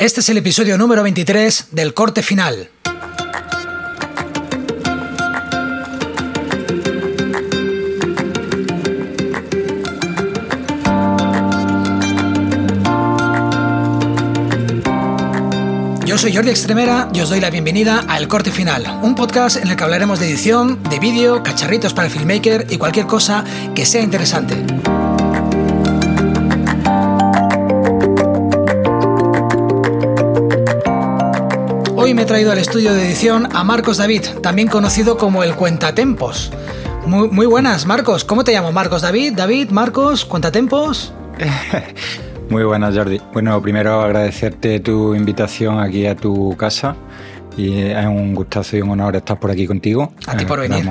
Este es el episodio número 23 del corte final. Yo soy Jordi Extremera y os doy la bienvenida a El Corte Final, un podcast en el que hablaremos de edición, de vídeo, cacharritos para el filmmaker y cualquier cosa que sea interesante. Hoy me he traído al estudio de edición a Marcos David, también conocido como el Cuentatempos. Muy, muy buenas, Marcos. ¿Cómo te llamo? Marcos David, David, Marcos, Cuentatempos. Muy buenas, Jordi. Bueno, primero agradecerte tu invitación aquí a tu casa y es un gustazo y un honor estar por aquí contigo. A ti por venir.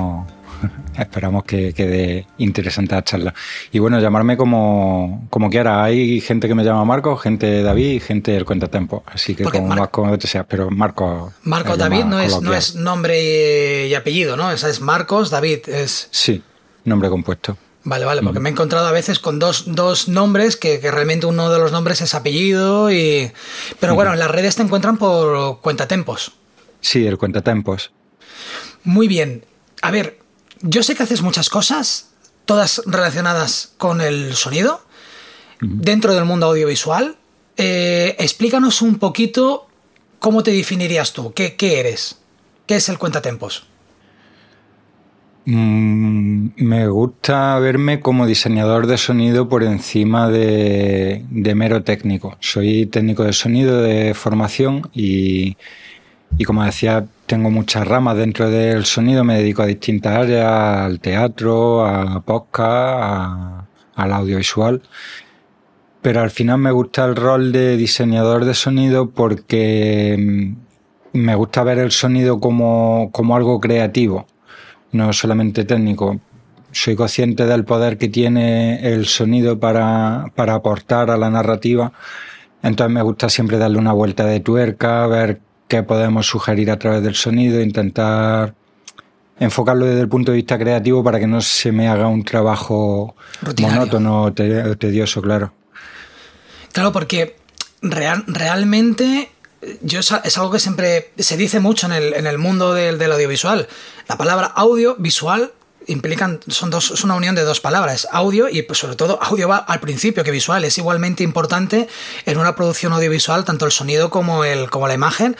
esperamos que quede interesante la charla. Y bueno, llamarme como, como quiera. Hay gente que me llama Marcos, gente David, gente del Cuentatempo. Así que Porque como Mar- más cómodo te seas, pero Marcos. Marcos es David no es, no es nombre y apellido, ¿no? Esa es Marcos David. Es... Sí, nombre compuesto. Vale, vale, porque me he encontrado a veces con dos, dos nombres que, que realmente uno de los nombres es apellido y... Pero bueno, en las redes te encuentran por cuentatempos. Sí, el Cuentatempos. Muy bien. A ver, yo sé que haces muchas cosas, todas relacionadas con el sonido, dentro del mundo audiovisual. Eh, explícanos un poquito cómo te definirías tú, qué, qué eres, qué es el cuentatempos. Mm, me gusta verme como diseñador de sonido por encima de, de mero técnico. Soy técnico de sonido de formación y, y como decía, tengo muchas ramas dentro del sonido. Me dedico a distintas áreas, al teatro, a podcast, al audiovisual. Pero al final me gusta el rol de diseñador de sonido porque mm, me gusta ver el sonido como, como algo creativo no solamente técnico. Soy consciente del poder que tiene el sonido para, para aportar a la narrativa. Entonces me gusta siempre darle una vuelta de tuerca, ver qué podemos sugerir a través del sonido, intentar enfocarlo desde el punto de vista creativo para que no se me haga un trabajo Rutinario. monótono o te- tedioso, claro. Claro, porque real- realmente eh, yo es, algo que siempre se dice mucho en el, en el mundo del, del audiovisual. La palabra audio, visual, implican, son dos, es una unión de dos palabras, audio y pues, sobre todo audio va al principio que visual. Es igualmente importante en una producción audiovisual, tanto el sonido como, el, como la imagen.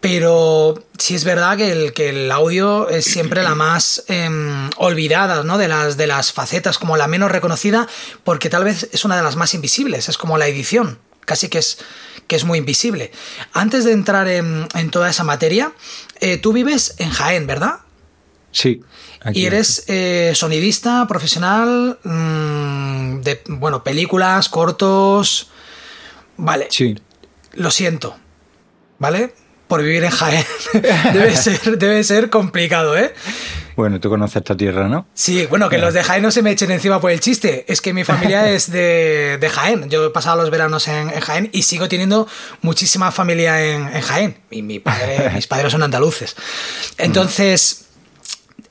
Pero sí es verdad que el, que el audio es siempre la más em, olvidada ¿no? de, las, de las facetas, como la menos reconocida, porque tal vez es una de las más invisibles, es como la edición, casi que es, que es muy invisible. Antes de entrar en, en toda esa materia, eh, tú vives en Jaén, ¿verdad? Sí. Aquí. Y eres eh, sonidista profesional mm, de, bueno, películas, cortos. Vale, Sí. lo siento, ¿vale? Por vivir en Jaén. debe, ser, debe ser complicado, ¿eh? Bueno, tú conoces esta tierra, ¿no? Sí, bueno, que los de Jaén no se me echen encima por el chiste. Es que mi familia es de, de Jaén. Yo he pasado los veranos en, en Jaén y sigo teniendo muchísima familia en, en Jaén. Y mi padre, mis padres son andaluces. Entonces,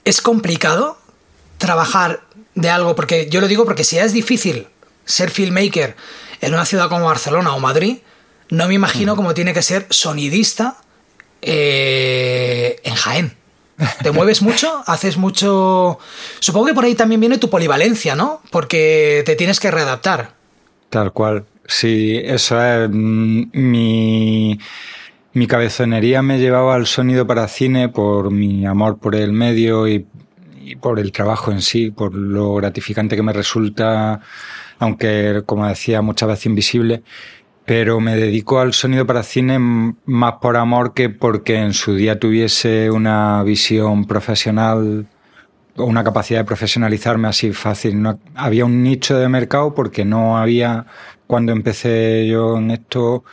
es complicado trabajar de algo, porque yo lo digo porque si ya es difícil ser filmmaker en una ciudad como Barcelona o Madrid, no me imagino cómo tiene que ser sonidista eh, en Jaén. ¿Te mueves mucho? ¿Haces mucho...? Supongo que por ahí también viene tu polivalencia, ¿no? Porque te tienes que readaptar. Tal cual. Sí, eso es. mm, Mi, mi cabezonería me llevaba al sonido para cine por mi amor por el medio y, por el trabajo en sí, por lo gratificante que me resulta, aunque, como decía, muchas veces invisible. Pero me dedico al sonido para cine más por amor que porque en su día tuviese una visión profesional o una capacidad de profesionalizarme así fácil. No, había un nicho de mercado porque no había, cuando empecé yo en esto,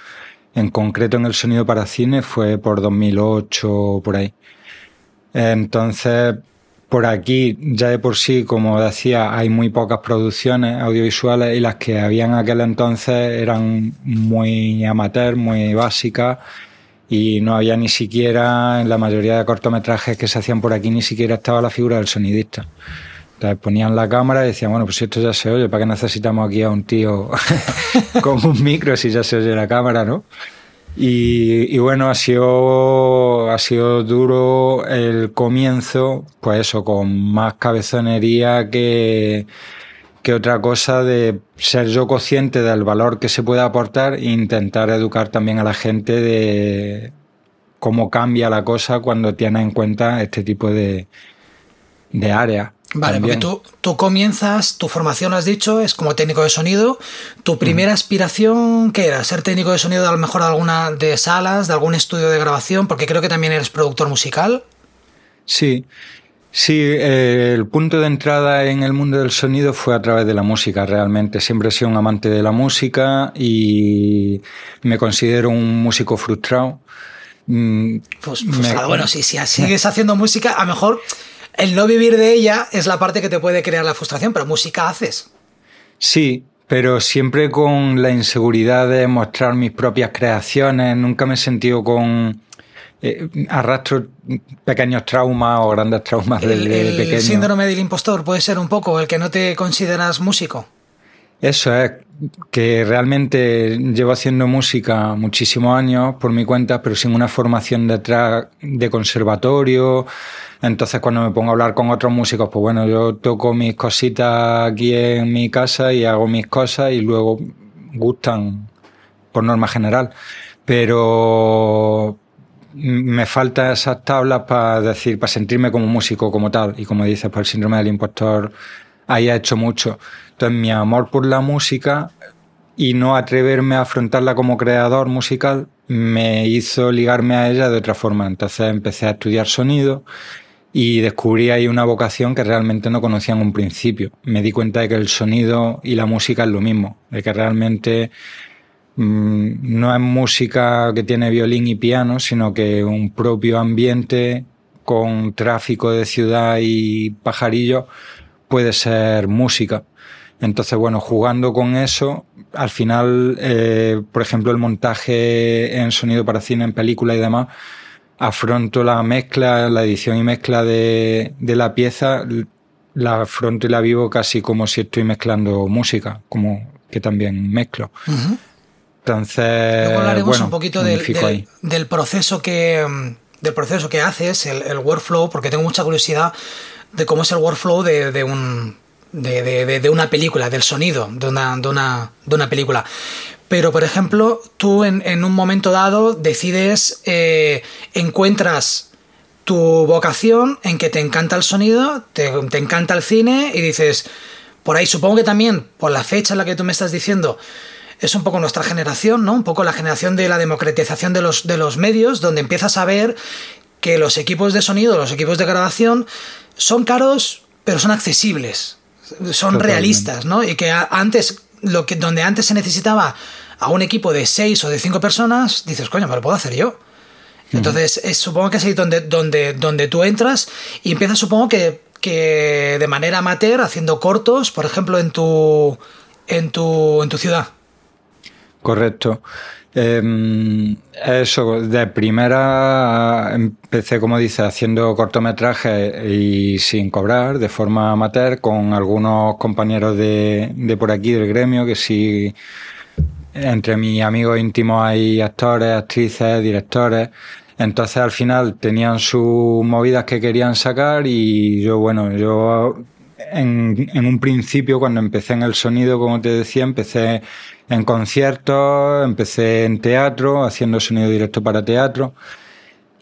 en concreto en el sonido para cine, fue por 2008 o por ahí. Entonces, por aquí, ya de por sí, como decía, hay muy pocas producciones audiovisuales y las que habían en aquel entonces eran muy amateur, muy básicas y no había ni siquiera, en la mayoría de cortometrajes que se hacían por aquí, ni siquiera estaba la figura del sonidista. Entonces ponían la cámara y decían, bueno, pues si esto ya se oye, ¿para qué necesitamos aquí a un tío con un micro si ya se oye la cámara, no? Y, bueno, ha sido, ha sido duro el comienzo, pues eso, con más cabezonería que, que otra cosa de ser yo consciente del valor que se puede aportar e intentar educar también a la gente de cómo cambia la cosa cuando tiene en cuenta este tipo de, de áreas. Vale, porque tú, tú, comienzas, tu formación, has dicho, es como técnico de sonido. ¿Tu primera aspiración qué era? ¿Ser técnico de sonido a lo mejor de alguna de salas, de algún estudio de grabación? Porque creo que también eres productor musical. Sí, sí, eh, el punto de entrada en el mundo del sonido fue a través de la música, realmente. Siempre he sido un amante de la música y me considero un músico frustrado. Mm, pues, bueno, si, si sigues haciendo música, a lo mejor el no vivir de ella es la parte que te puede crear la frustración, pero música haces. Sí, pero siempre con la inseguridad de mostrar mis propias creaciones. Nunca me he sentido con eh, arrastro pequeños traumas o grandes traumas del el, el síndrome del impostor puede ser un poco el que no te consideras músico. Eso es, que realmente llevo haciendo música muchísimos años por mi cuenta, pero sin una formación detrás de conservatorio. Entonces cuando me pongo a hablar con otros músicos, pues bueno, yo toco mis cositas aquí en mi casa y hago mis cosas y luego gustan por norma general. Pero me faltan esas tablas para decir, para sentirme como músico como tal. Y como dices, por el síndrome del impostor, ahí ha hecho mucho. Entonces, mi amor por la música y no atreverme a afrontarla como creador musical me hizo ligarme a ella de otra forma. Entonces empecé a estudiar sonido y descubrí ahí una vocación que realmente no conocía en un principio. Me di cuenta de que el sonido y la música es lo mismo, de que realmente mmm, no es música que tiene violín y piano, sino que un propio ambiente con tráfico de ciudad y pajarillos puede ser música. Entonces, bueno, jugando con eso, al final, eh, por ejemplo, el montaje en sonido para cine, en película y demás, afronto la mezcla, la edición y mezcla de, de la pieza, la afronto y la vivo casi como si estoy mezclando música, como que también mezclo. Entonces, Luego hablaremos un poquito del, del, proceso que del proceso que haces, el, el, workflow, porque tengo mucha curiosidad de cómo es el workflow de, de un de, de, una película, del sonido de una, de una, de una película. Pero, por ejemplo, tú en, en un momento dado decides, eh, encuentras tu vocación en que te encanta el sonido, te, te, encanta el cine y dices, por ahí supongo que también, por la fecha en la que tú me estás diciendo, es un poco nuestra generación, ¿no? Un poco la generación de la democratización de los, de los medios, donde empiezas a ver que los equipos de sonido, los equipos de grabación, son caros, pero son accesibles, son realistas, ¿no? Y que antes, lo que, donde antes se necesitaba a un equipo de seis o de cinco personas, dices, coño, me lo puedo hacer yo. Entonces, supongo que es ahí donde, donde, donde tú entras y empiezas, supongo que, que de manera amateur, haciendo cortos, por ejemplo, en tu, en tu, en tu ciudad. Correcto. Eh, eso, de primera empecé, como dice, haciendo cortometrajes y sin cobrar, de forma amateur, con algunos compañeros de, de por aquí, del gremio, que sí entre mis amigos íntimos hay actores, actrices, directores. Entonces al final tenían sus movidas que querían sacar y yo, bueno, yo en, un principio cuando empecé en el sonido, como te decía, empecé en conciertos, empecé en teatro, haciendo sonido directo para teatro.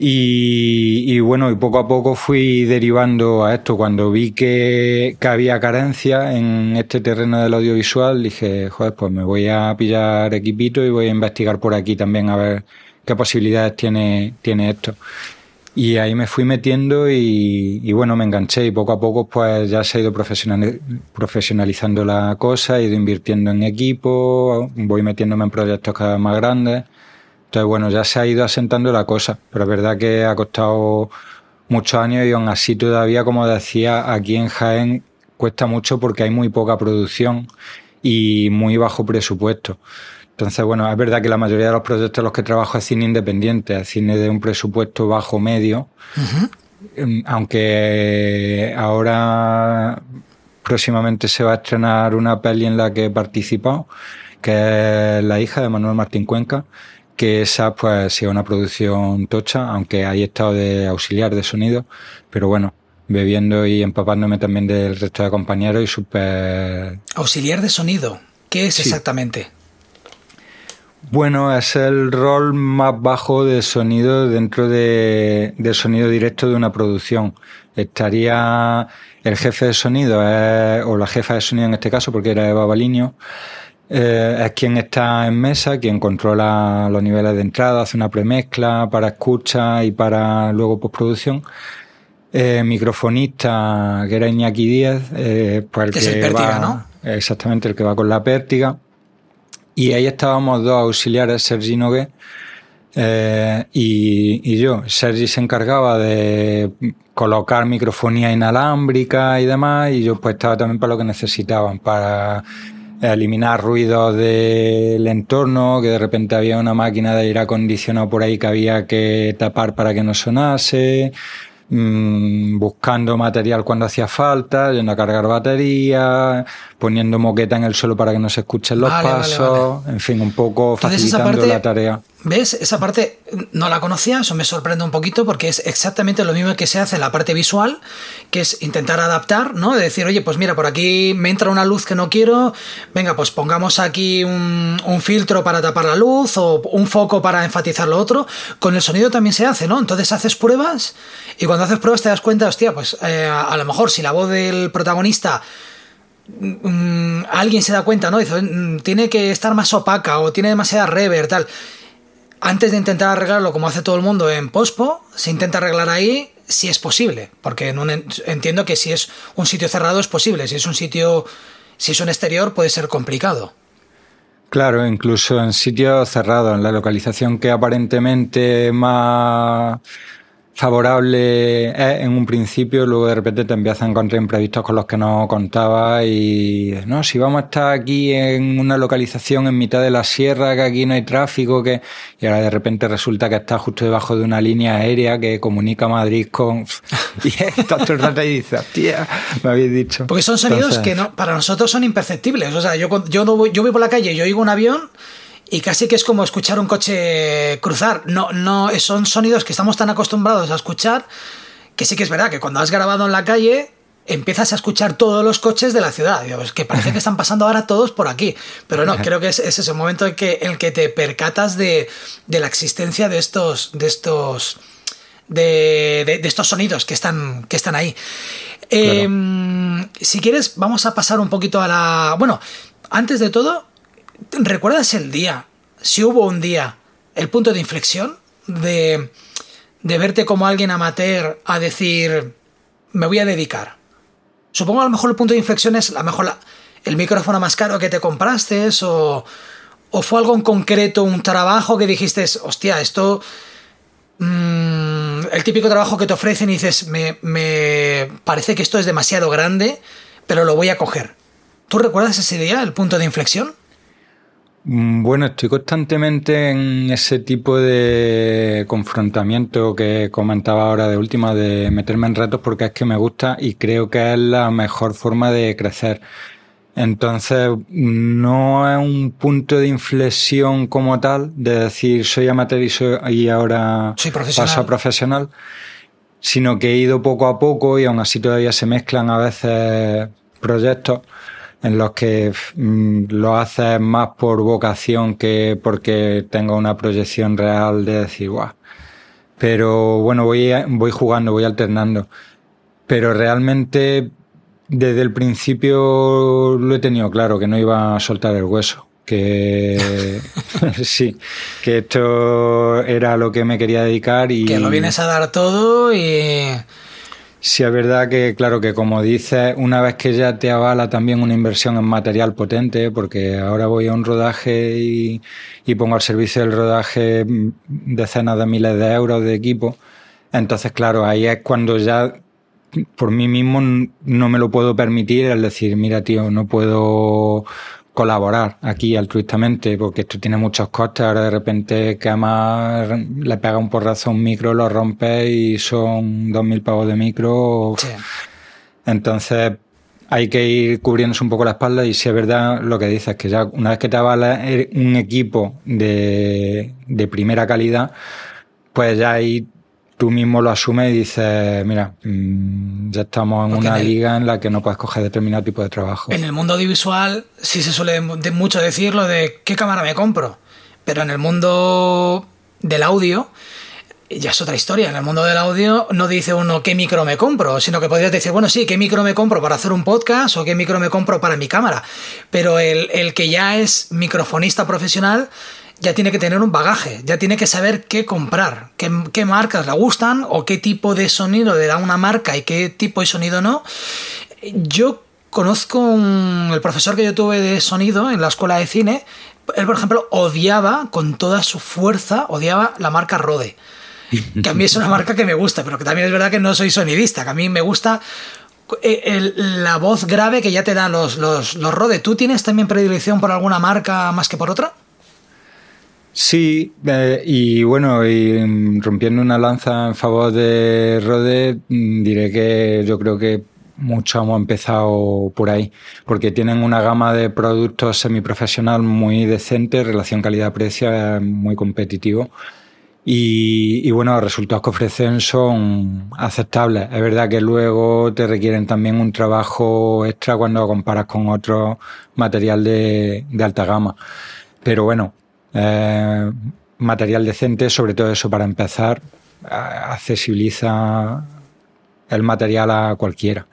Y, bueno, y poco a poco fui derivando a esto. Cuando vi que, que, había carencia en este terreno del audiovisual, dije, joder, pues me voy a pillar equipito y voy a investigar por aquí también a ver qué posibilidades tiene, tiene esto. Y ahí me fui metiendo y, y, bueno, me enganché y poco a poco pues ya se ha ido profesionalizando la cosa, he ido invirtiendo en equipo, voy metiéndome en proyectos cada vez más grandes. Entonces bueno, ya se ha ido asentando la cosa, pero es verdad que ha costado muchos años y aún así todavía, como decía, aquí en Jaén cuesta mucho porque hay muy poca producción y muy bajo presupuesto. Entonces, bueno, es verdad que la mayoría de los proyectos en los que trabajo es cine independiente, es cine de un presupuesto bajo medio, uh -huh. aunque ahora próximamente se va a estrenar una peli en la que he participado, que es La hija de Manuel Martín Cuenca, que esa pues sea una producción tocha, aunque ahí he estado de auxiliar de sonido, pero bueno, bebiendo y empapándome también del resto de compañeros y súper... Auxiliar de sonido, ¿qué es exactamente? Bueno, es el rol más bajo de sonido dentro de, del sonido directo de una producción. Estaría el jefe de sonido, o la jefa de sonido en este caso, porque era Eva Baliño, eh, es quien está en mesa, quien controla los niveles de entrada, hace una premezcla para escucha y para luego postproducción. Eh, microfonista, que era Iñaki Díaz, eh, pues el que, es el pértiga, ¿no? Exactamente, el que va con la pértiga. Y ahí estábamos dos auxiliares, Sergi Nogué eh, y, yo. Sergi se encargaba de colocar microfonía inalámbrica y demás, y yo pues estaba también para lo que necesitaban, para eliminar ruidos del entorno, que de repente había una máquina de aire acondicionado por ahí que había que tapar para que no sonase, mmm, buscando material cuando hacía falta, yendo a cargar batería, poniendo moqueta en el suelo para que no se escuchen los pasos, en fin, un poco facilitando la tarea. ¿Ves? Esa parte no la conocía, eso me sorprende un poquito porque es exactamente lo mismo que se hace en la parte visual, que es intentar adaptar, ¿no? De decir, oye, pues mira, por aquí me entra una luz que no quiero, venga, pues pongamos aquí un, filtro para tapar la luz o un foco para enfatizar lo otro. Con el sonido también se hace, ¿no? Entonces haces pruebas y cuando haces pruebas te das cuenta, hostia, pues eh, a lo mejor si la voz del protagonista mm, alguien se da cuenta, ¿no? Dice, mm, tiene que estar más opaca o tiene demasiada reverb, tal antes de intentar arreglarlo como hace todo el mundo en Pospo, se intenta arreglar ahí si es posible, porque entiendo que si es un sitio cerrado es posible, si es un sitio, si es un exterior puede ser complicado. Claro, incluso en sitios cerrados, en la localización que aparentemente más favorable en un principio, luego de repente te empiezas a encontrar imprevistos con los que no contaba y no, si vamos a estar aquí en una localización en mitad de la sierra, que aquí no hay tráfico, que y ahora de repente resulta que estás justo debajo de una línea aérea que comunica Madrid con y estás todo el rato y dices, tía, me habéis dicho. Porque son sonidos que no, para nosotros son imperceptibles. O sea, yo, yo no voy, yo voy por la calle, yo oigo un avión y casi que es como escuchar un coche cruzar. No, no, son sonidos que estamos tan acostumbrados a escuchar que sí que es verdad que cuando has grabado en la calle empiezas a escuchar todos los coches de la ciudad. Es que parece que están pasando ahora todos por aquí. Pero no, creo que es, ese momento en que, el que te percatas de, la existencia de estos. de estos. De, estos sonidos que están, que están ahí. Em, si quieres, vamos a pasar un poquito a la. Bueno, antes de todo, ¿Recuerdas el día, si hubo un día, el punto de inflexión de, de verte como alguien amateur a decir, me voy a dedicar? Supongo a lo mejor el punto de inflexión es a mejor el micrófono más caro que te compraste o, o fue algo en concreto, un trabajo que dijiste, hostia, esto... Mm, el típico trabajo que te ofrecen y dices, me, me parece que esto es demasiado grande, pero lo voy a coger. ¿Tú recuerdas ese día, el punto de inflexión? Mm, bueno, estoy constantemente en ese tipo de confrontamiento que comentaba ahora de última, de meterme en retos porque es que me gusta y creo que es la mejor forma de crecer. Entonces, no es un punto de inflexión como tal, de decir soy amateur y, ahora paso a profesional, sino que he ido poco a poco y aún así todavía se mezclan a veces proyectos en los que mm, lo haces más por vocación que porque tenga una proyección real de decir, guau. Pero bueno, voy, voy jugando, voy alternando. Pero realmente desde el principio lo he tenido claro, que no iba a soltar el hueso. Que sí, que esto era lo que me quería dedicar y... Que lo vienes a dar todo y Sí, es verdad que, claro, que como dices, una vez que ya te avala también una inversión en material potente, porque ahora voy a un rodaje y, pongo al servicio del rodaje decenas de miles de euros de equipo, entonces, claro, ahí es cuando ya por mí mismo no me lo puedo permitir, es decir, mira, tío, no puedo colaborar aquí altruistamente, porque esto tiene muchos costes. Ahora de repente que además le pega un porrazo a un micro, lo rompe y son dos mil pavos de micro. Entonces, hay que ir cubriéndose un poco la espalda y si es verdad lo que dices, que ya una vez que te avala un equipo de, de primera calidad, pues ya ahí tú mismo lo asumes y dices, mira, mm, ya estamos en una liga en la que no puedes coger determinado tipo de trabajo. En el mundo audiovisual sí se suele mucho decir lo de qué cámara me compro, pero en el mundo del audio ya es otra historia. En el mundo del audio no dice uno qué micro me compro, sino que podrías decir, bueno, sí, qué micro me compro para hacer un podcast o qué micro me compro para mi cámara. Pero el, el que ya es microfonista profesional ya tiene que tener un bagaje, ya tiene que saber qué comprar, qué, marcas le gustan o qué tipo de sonido le da una marca y qué tipo de sonido no. Yo conozco el profesor que yo tuve de sonido en la escuela de cine, él por ejemplo odiaba con toda su fuerza, odiaba la marca Rode. Que a mí es una marca que me gusta, pero que también es verdad que no soy sonidista, que a mí me gusta eh, la voz grave que ya te dan los, los, los Rode. ¿Tú tienes también predilección por alguna marca más que por otra? Sí, eh, y bueno, y rompiendo una lanza en favor de Rode, mm, diré que yo creo que mucho hemos empezado por ahí, porque tienen una gama de productos semiprofesional muy decente, relación calidad-precio muy competitivo. Y, y, bueno, los resultados que ofrecen son aceptables. Es verdad que luego te requieren también un trabajo extra cuando comparas con otro material de, de alta gama. Pero bueno, eh, material decente, sobre todo eso para empezar, accesibiliza el material a cualquiera.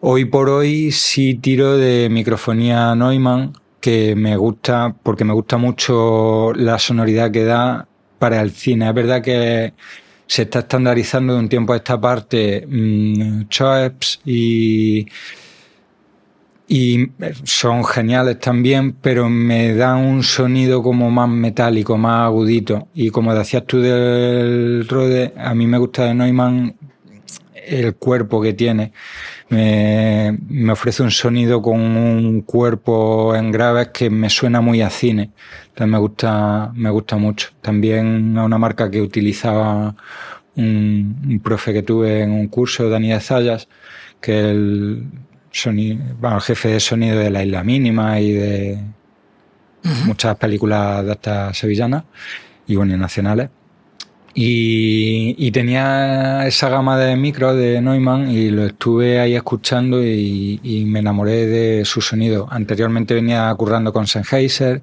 Hoy por hoy sí tiro de microfonía Neumann, que me gusta porque me gusta mucho la sonoridad que da para el cine. Es verdad que se está estandarizando de un tiempo a esta parte mmm, y y son geniales también, pero me da un sonido como más metálico, más agudito. Y como decías tú del Rode, a mí me gusta de Neumann el cuerpo que tiene. Me, ofrece un sonido con un cuerpo en graves que me suena muy a cine. Entonces me gusta, me gusta mucho. También a una marca que utilizaba un, un profe que tuve en un curso, Daniel Zayas, que el sonido, bueno, el jefe de sonido de la isla mínima y de muchas películas de estas sevillanas y bueno, nacionales. Y, y, tenía esa gama de micros de Neumann y lo estuve ahí escuchando y, y, me enamoré de su sonido. Anteriormente venía currando con Sennheiser,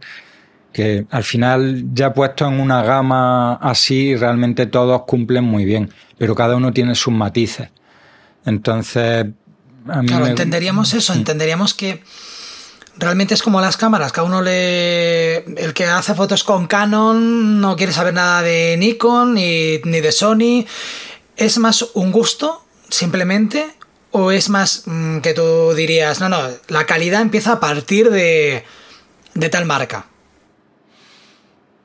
que al final ya puesto en una gama así, realmente todos cumplen muy bien, pero cada uno tiene sus matices. Entonces, claro, entenderíamos eso, entenderíamos que realmente es como las cámaras, que a uno le... El que hace fotos con Canon no quiere saber nada de Nikon ni, ni de Sony. ¿Es más un gusto, simplemente? ¿O es más mm, que tú dirías, no, no, la calidad empieza a partir de, de tal marca?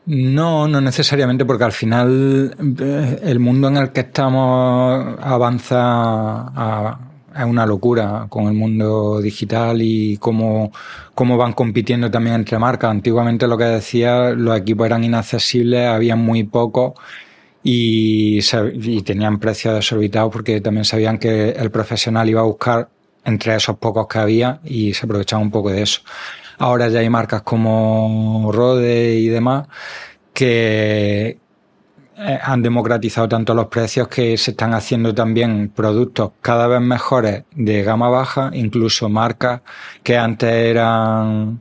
No, no necesariamente, porque al final eh, el mundo en el que estamos avanza a, es una locura con el mundo digital y cómo, cómo van compitiendo también entre marcas. Antiguamente lo que decía, los equipos eran inaccesibles, había muy pocos y, y tenían precios desorbitados porque también sabían que el profesional iba a buscar entre esos pocos que había y se aprovechaba un poco de eso. Ahora ya hay marcas como Rode y demás que, eh, han democratizado tanto los precios que se están haciendo también productos cada vez mejores de gama baja, incluso marcas que antes eran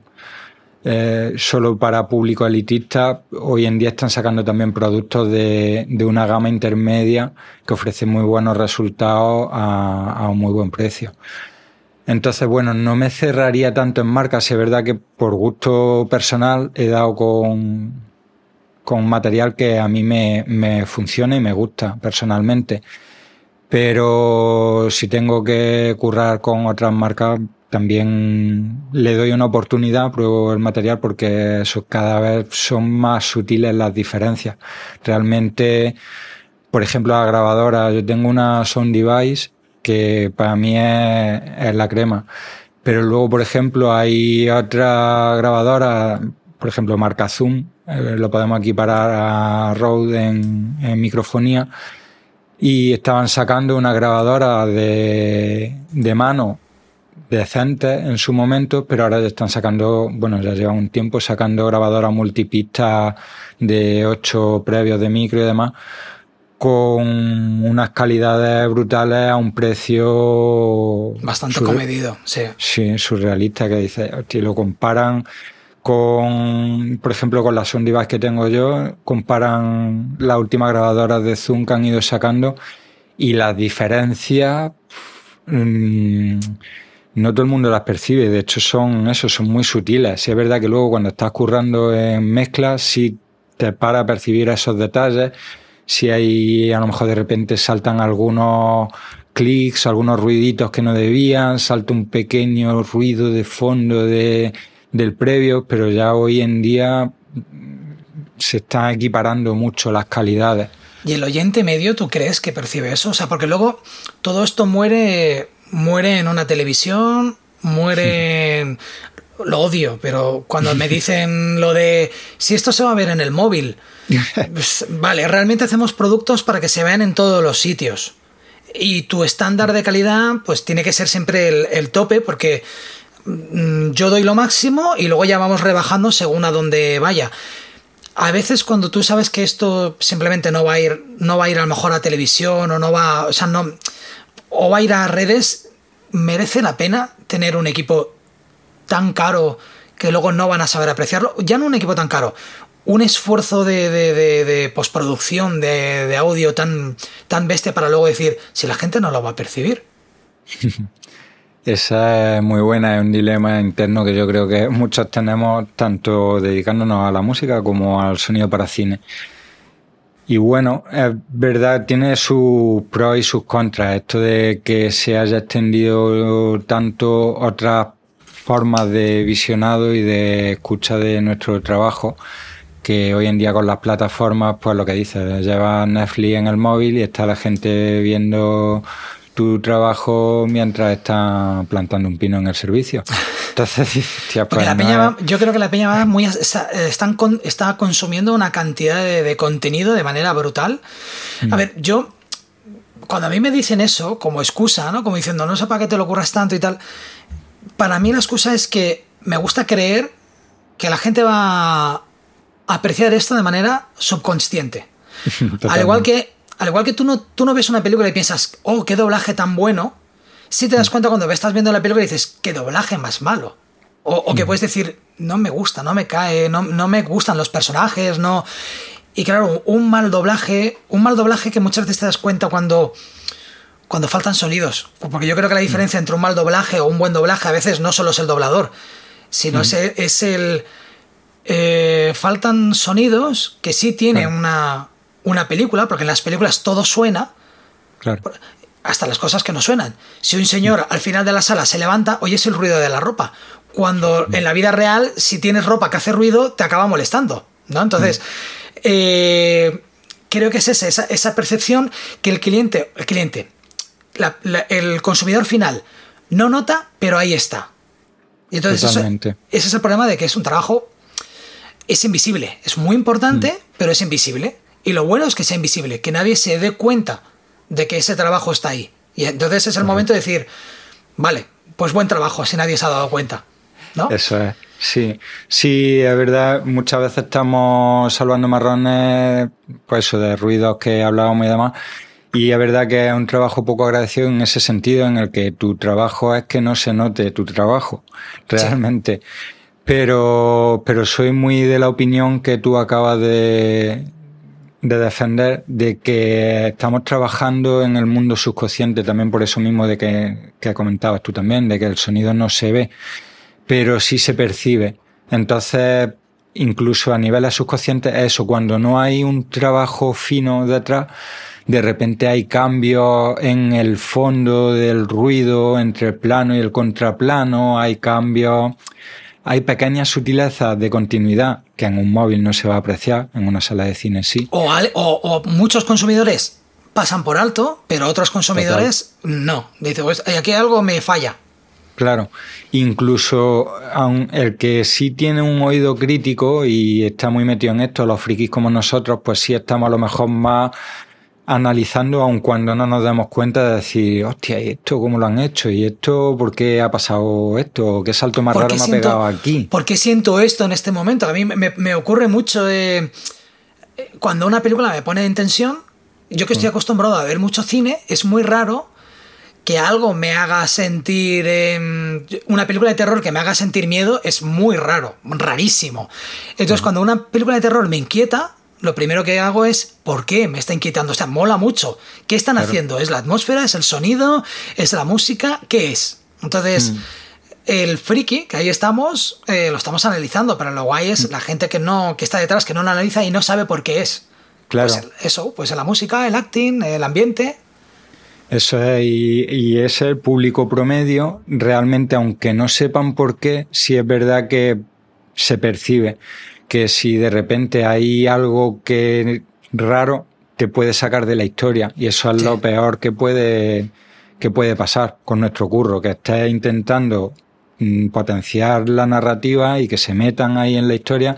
eh, solo para público elitista, hoy en día están sacando también productos de, una gama intermedia que ofrecen muy buenos resultados a un muy buen precio. Entonces, bueno, no me cerraría tanto en marcas, es verdad que por gusto personal he dado con, con material que a mí me, me funciona y me gusta personalmente. Pero si tengo que currar con otras marcas, también le doy una oportunidad, pruebo el material porque cada vez son más sutiles las diferencias. Realmente, por ejemplo, la grabadora, yo tengo una Sound Device que para mí es, es la crema. Pero luego, por ejemplo, hay otra grabadora, por ejemplo, marca Zoom, eh, lo podemos equiparar a Rode en, microfonía, y estaban sacando una grabadora de, de mano decentes en su momento, pero ahora ya están sacando, bueno, ya llevan un tiempo sacando grabadoras multipistas de 8 previos de micro y demás, con unas calidades brutales a un precio... Bastante comedido, sí. Sí, surrealista, que dice, si lo comparan con, por ejemplo, con las Sondivas que tengo yo, comparan las últimas grabadoras de Zoom que han ido sacando y las diferencias mmm, no todo el mundo las percibe, de hecho son eso, son muy sutiles. Si es verdad que luego cuando estás currando en mezclas, si te para a percibir esos detalles, si hay a lo mejor de repente saltan algunos clics, algunos ruiditos que no debían, salta un pequeño ruido de fondo de, del previo, pero ya hoy en día se están equiparando mucho las calidades. ¿Y el oyente medio tú crees que percibe eso? O sea, porque luego todo esto muere, muere en una televisión, muere en... Lo odio, pero cuando me dicen lo de si esto se va a ver en el móvil, pues, vale, realmente hacemos productos para que se vean en todos los sitios. Y tu estándar de calidad, pues tiene que ser siempre el, el tope, porque mm, yo doy lo máximo y luego ya vamos rebajando según a dónde vaya. A veces cuando tú sabes que esto simplemente no va a ir, no va a ir a lo mejor a televisión o no va, o sea, no, o va a ir a redes, merece la pena tener un equipo tan caro que luego no van a saber apreciarlo. Ya no un equipo tan caro, un esfuerzo de, de, postproducción de, de, audio tan, tan bestia para luego decir, si la gente no lo va a percibir. Esa es muy buena, es un dilema interno que yo creo que muchos tenemos, tanto dedicándonos a la música como al sonido para cine. Y bueno, es verdad, tiene sus pros y sus contras. Esto de que se haya extendido tanto otras formas de visionado y de escucha de nuestro trabajo que hoy en día con las plataformas, pues lo que dices, lleva Netflix en el móvil y está la gente viendo tu trabajo mientras está plantando un pino en el servicio. Entonces, tía, pues la peña va, yo creo que la peña va muy está, están con, está consumiendo una cantidad de, de, contenido de manera brutal. Mm. A ver, yo cuando a mí me dicen eso como excusa, ¿no? Como diciendo, no sé para qué te lo ocurras tanto y tal. Para mí la excusa es que me gusta creer que la gente va a apreciar esto de manera subconsciente. Al igual que al igual que tú no, tú no ves una película y piensas, oh, qué doblaje tan bueno, si te das cuenta cuando estás viendo la película y dices, qué doblaje más malo. O, o que puedes decir, no me gusta, no me cae, no, no me gustan los personajes, no. Y claro, un mal doblaje, un mal doblaje que muchas veces te das cuenta cuando, cuando faltan sonidos. Porque yo creo que la diferencia entre un mal doblaje o un buen doblaje a veces no solo es el doblador, sino mm. es, el, es el eh, faltan sonidos que sí tienen mm. una, una película, porque en las películas todo suena, claro. hasta las cosas que no suenan. Si un señor al final de la sala se levanta, oyes el ruido de la ropa. Cuando en la vida real, si tienes ropa que hace ruido, te acaba molestando. ¿no? Entonces, eh, creo que es esa, esa, esa, percepción que el cliente, el cliente, la, la, el consumidor final no nota, pero ahí está. Y entonces eso, ese es el problema de que es un trabajo, es invisible, es muy importante, mm. pero es invisible. Y lo bueno es que sea invisible, que nadie se dé cuenta de que ese trabajo está ahí. Y entonces es el momento de decir, vale, pues buen trabajo, si nadie se ha dado cuenta. ¿No? Eso es. Sí, sí, es verdad, muchas veces estamos salvando marrones, pues eso, de ruidos que hablábamos y demás. Y es verdad que es un trabajo poco agradecido en ese sentido, en el que tu trabajo es que no se note tu trabajo, realmente. Sí. Pero, pero soy muy de la opinión que tú acabas de, de defender de que estamos trabajando en el mundo subconsciente, también por eso mismo de que, que comentabas tú también, de que el sonido no se ve, pero sí se percibe. Entonces, incluso a niveles subconscientes, eso, cuando no hay un trabajo fino detrás, de repente hay cambios en el fondo del ruido entre el plano y el contraplano, hay cambios hay pequeñas sutilezas de continuidad que en un móvil no se va a apreciar, en una sala de cine sí. O, o, o muchos consumidores pasan por alto, pero otros consumidores Total. no. Dice, pues aquí algo me falla. Claro, incluso el que sí tiene un oído crítico y está muy metido en esto, los frikis como nosotros, pues sí estamos a lo mejor más analizando aun cuando no nos damos cuenta de decir, hostia, ¿y esto cómo lo han hecho? ¿Y esto por qué ha pasado esto? ¿Qué salto más raro me ha pegado aquí? ¿Por qué siento esto en este momento? A mí me, ocurre mucho cuando una película me pone en tensión, yo que estoy mm. acostumbrado a ver mucho cine, es muy raro que algo me haga sentir. Em, una película de terror que me haga sentir miedo es muy raro, rarísimo. Entonces, mm. cuando una película de terror me inquieta, lo primero que hago es, ¿por qué me está inquietando? O sea, mola mucho. ¿Qué están haciendo? ¿Es la atmósfera? ¿Es el sonido? ¿Es la música? ¿Qué es? Entonces, mm. el friki, que ahí estamos, eh, lo estamos analizando, pero lo guay es mm. la gente que no, que está detrás, que no lo analiza y no sabe por qué es. Claro. Pues eso, pues la música, el acting, el ambiente. Eso es, y, y es el público promedio, realmente, aunque no sepan por qué, sí es verdad que se percibe que si de repente hay algo que raro, te puede sacar de la historia. Y eso es lo peor que puede, que puede pasar con nuestro curro, que estés intentando mm, potenciar la narrativa y que se metan ahí en la historia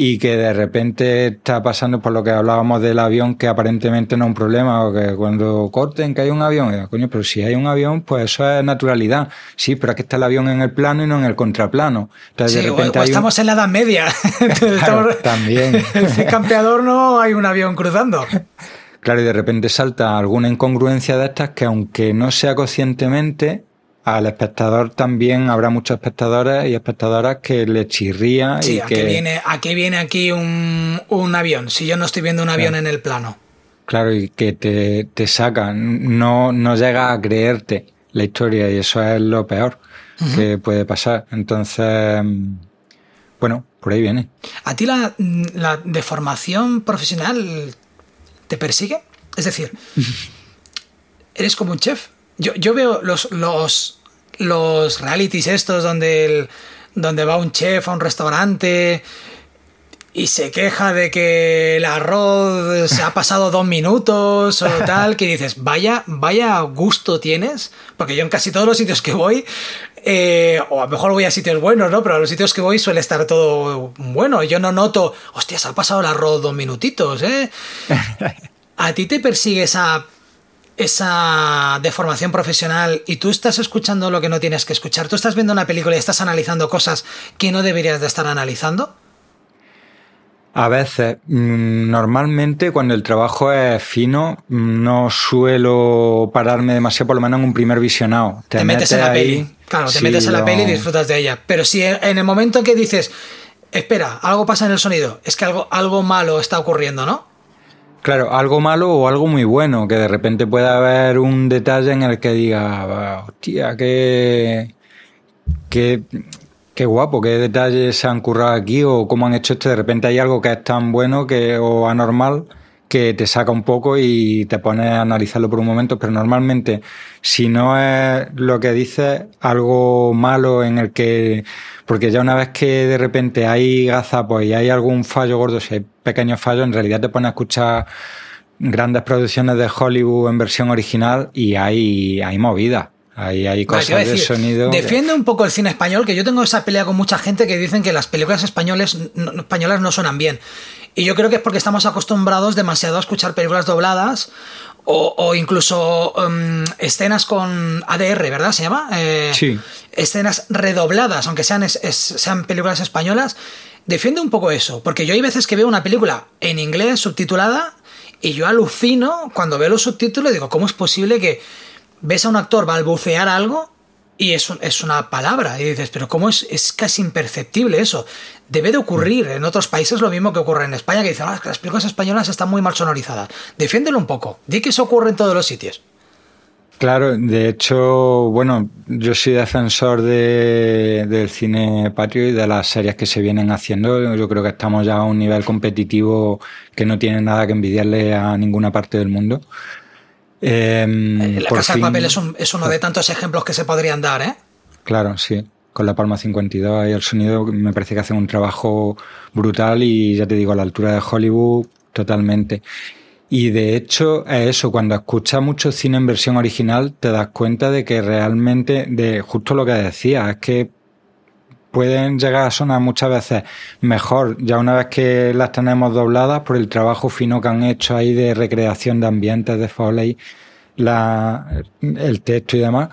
y que de repente está pasando por lo que hablábamos del avión, que aparentemente no es un problema, o que cuando corten que hay un avión, coño, pero si hay un avión, pues eso es naturalidad. Sí, pero aquí está el avión en el plano y no en el contraplano. Entonces, de repente o, estamos en la Edad Media. también. el campeador no hay un avión cruzando. Claro, y de repente salta alguna incongruencia de estas que aunque no sea conscientemente, al espectador también habrá muchos espectadores y espectadoras que le chirría y ¿a que... Qué viene, ¿A qué viene aquí un, un, avión? Si yo no estoy viendo un avión en el plano. Claro, y que te, te saca, no, no llega a creerte la historia y eso es lo peor que puede pasar. Entonces, bueno, por ahí viene. ¿A ti la, la deformación profesional te persigue? Es decir, eres como un chef. Yo, yo veo los, los, los realities estos donde, el, donde va un chef a un restaurante y se queja de que el arroz se ha pasado dos minutos o tal, que dices, vaya, vaya gusto tienes, porque yo en casi todos los sitios que voy, eh, o a lo mejor voy a sitios buenos, ¿no? Pero a los sitios que voy suele estar todo bueno. Yo no noto, hostia, se ha pasado el arroz dos minutitos, ¿eh? ¿A ti te persigue esa esa deformación profesional y tú estás escuchando lo que no tienes que escuchar, tú estás viendo una película y estás analizando cosas que no deberías de estar analizando? A veces, mm, normalmente cuando el trabajo es fino, no suelo pararme demasiado, por lo menos en un primer visionado. Te, metes, en la peli. Claro, te metes en la peli y disfrutas de ella. Pero si en el momento que dices, espera, algo pasa en el sonido, es que algo, algo malo está ocurriendo, ¿no? Claro, algo malo o algo muy bueno, que de repente pueda haber un detalle en el que diga, hostia, qué, qué, qué guapo, qué detalles se han currado aquí o cómo han hecho esto. De repente hay algo que es tan bueno que, o anormal que te saca un poco y te pones a analizarlo por un momento, pero normalmente si no es lo que dices, algo malo en el que, porque ya una vez que de repente hay gazapos y hay algún fallo gordo, si hay pequeños fallos, en realidad te pones a escuchar grandes producciones de Hollywood en versión original y hay, hay movidas. Hay, hay cosas de sonido. Defiende un poco el cine español, que yo tengo esa pelea con mucha gente que dicen que las películas españoles, españolas no suenan bien. Y yo creo que es porque estamos acostumbrados demasiado a escuchar películas dobladas o, incluso em, escenas con ADR, ¿verdad? ¿Se llama? Eh, sí. Escenas redobladas, aunque sean, sean películas españolas. Defiende un poco eso, porque yo hay veces que veo una película en inglés subtitulada y yo alucino cuando veo los subtítulos y digo, ¿cómo es posible que ves a un actor balbucear algo y es, es una palabra? Y dices, pero ¿cómo es, es casi imperceptible eso? Debe de ocurrir en otros países lo mismo que ocurre en España, que dicen, ah, las películas españolas están muy mal sonorizadas. Defiéndelo un poco, di que eso ocurre en todos los sitios. Claro, de hecho, bueno, yo soy defensor de, del cine patrio y de las series que se vienen haciendo. Yo creo que estamos ya a un nivel competitivo que no tiene nada que envidiarle a ninguna parte del mundo. Em, la Casa de Papel es, es, uno de tantos ejemplos que se podrían dar, ¿eh? Claro, sí. Con la Palma 52 y el sonido me parece que hacen un trabajo brutal y ya te digo, a la altura de Hollywood totalmente. Y de hecho, es eso, cuando escuchas mucho cine en versión original, te das cuenta de que realmente, de justo lo que decía, es que pueden llegar a sonar muchas veces mejor, ya una vez que las tenemos dobladas por el trabajo fino que han hecho ahí de recreación de ambientes de Foley, la, el texto y demás,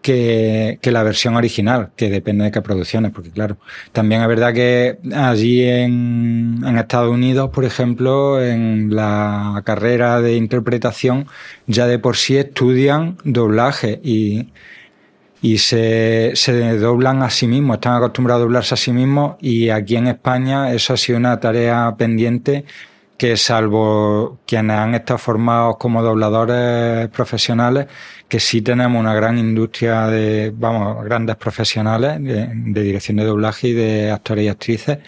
que, que, la versión original, que depende de qué producciones, porque claro, también es verdad que allí en, en Estados Unidos, por ejemplo, en la carrera de interpretación, ya de por sí estudian doblaje y y se, se doblan a sí mismos, están acostumbrados a doblarse a sí mismos y aquí en España eso ha sido una tarea pendiente que salvo quienes han estado formados como dobladores profesionales, que sí tenemos una gran industria de, vamos, grandes profesionales de, de dirección de doblaje y de actores y actrices,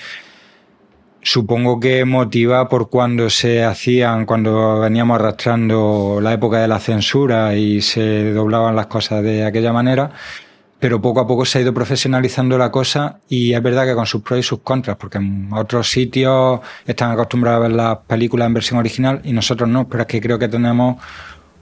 supongo que motiva por cuando se hacían, cuando veníamos arrastrando la época de la censura y se doblaban las cosas de aquella manera, pero poco a poco se ha ido profesionalizando la cosa y es verdad que con sus pros y sus contras, porque en otros sitios están acostumbrados a ver las películas en versión original y nosotros no, pero es que creo que tenemos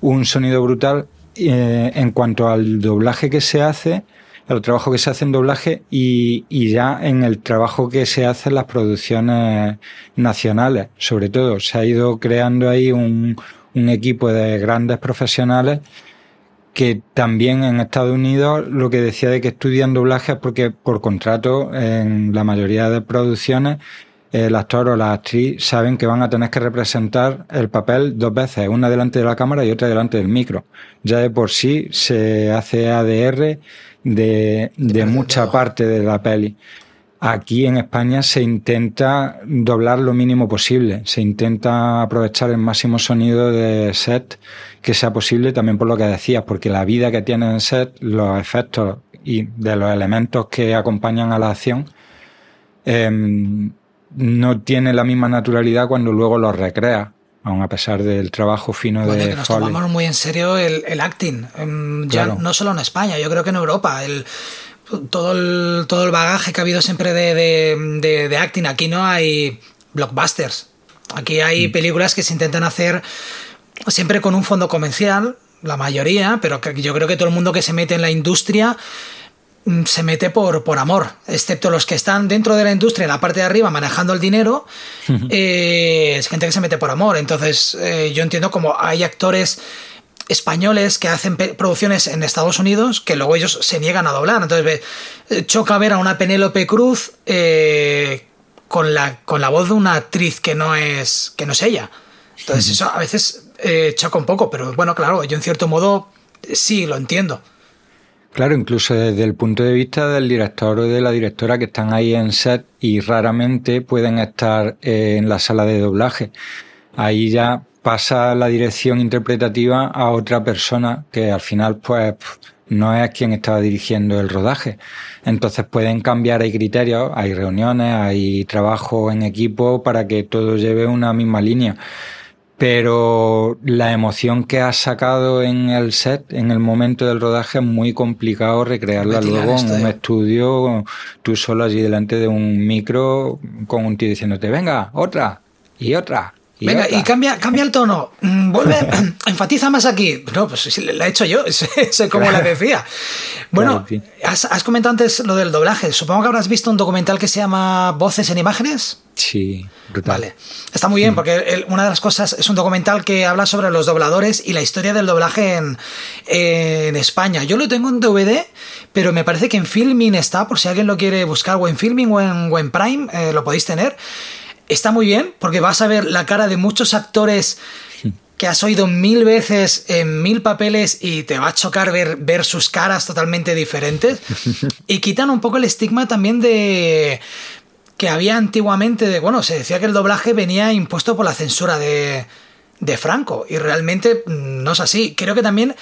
un sonido brutal eh, en cuanto al doblaje que se hace el trabajo que se hace en doblaje y, ya en el trabajo que se hace en las producciones nacionales. Sobre todo, se ha ido creando ahí un equipo de grandes profesionales que también en Estados Unidos lo que decía de que estudian doblaje es porque por contrato en la mayoría de producciones el actor o la actriz saben que van a tener que representar el papel dos veces, una delante de la cámara y otra delante del micro. Ya de por sí se hace ADR de, de mucha parte de la peli. Aquí en España se intenta doblar lo mínimo posible, se intenta aprovechar el máximo sonido de set que sea posible, también por lo que decías, porque la vida que tiene en set, los efectos y de los elementos que acompañan a la acción, eh, no tiene la misma naturalidad cuando luego los recrea aun a pesar del trabajo fino bueno, de que nos tomamos muy en serio el, el acting, em, ya claro. no solo en España, yo creo que en Europa, el, todo, el, todo el bagaje que ha habido siempre de, de, de, de acting, aquí no hay blockbusters, aquí hay mm. películas que se intentan hacer siempre con un fondo comercial, la mayoría, pero que yo creo que todo el mundo que se mete en la industria se mete por, por amor, excepto los que están dentro de la industria, en la parte de arriba, manejando el dinero, eh, es gente que se mete por amor. Entonces, eh, yo entiendo como hay actores españoles que hacen producciones en Estados Unidos que luego ellos se niegan a doblar. Entonces, eh, choca ver a una Penélope Cruz eh, con, la, con la voz de una actriz que no es, que no es ella. Entonces, eso a veces choca un poco, pero bueno, claro, yo en cierto modo sí lo entiendo. Claro, incluso desde el punto de vista del director o de la directora que están ahí en set y raramente pueden estar eh, en la sala de doblaje. Ahí ya pasa la dirección interpretativa a otra persona que al final pues no es quien estaba dirigiendo el rodaje. Entonces pueden cambiar, hay criterios, hay reuniones, hay trabajo en equipo para que todo lleve una misma línea pero la emoción que has sacado en el set, en el momento del rodaje, es muy complicado recrearla luego en un estudio, tú solo allí delante de un micro, con un tío diciéndote, venga, otra, y otra, y Venga, otra. y cambia, cambia el tono. Mm, vuelve, enfatiza más aquí. No, pues la he hecho yo, sé cómo la decía. Bueno, claro, has, has, comentado antes lo del doblaje. Supongo que habrás visto un documental que se llama Voces en Imágenes. Sí, brutal. Vale. Está muy bien, porque el, una de las cosas es un documental que habla sobre los dobladores y la historia del doblaje en, en España. Yo lo tengo en DVD, pero me parece que en Filming está, por si alguien lo quiere buscar, o en Filming o en, o en Prime, eh, lo podéis tener está muy bien porque vas a ver la cara de muchos actores que has oído mil veces en mil papeles y te va a chocar ver, ver sus caras totalmente diferentes. Y quitan un poco el estigma también de que había antiguamente de, bueno, se decía que el doblaje venía impuesto por la censura de, de Franco y realmente no es así. Creo que también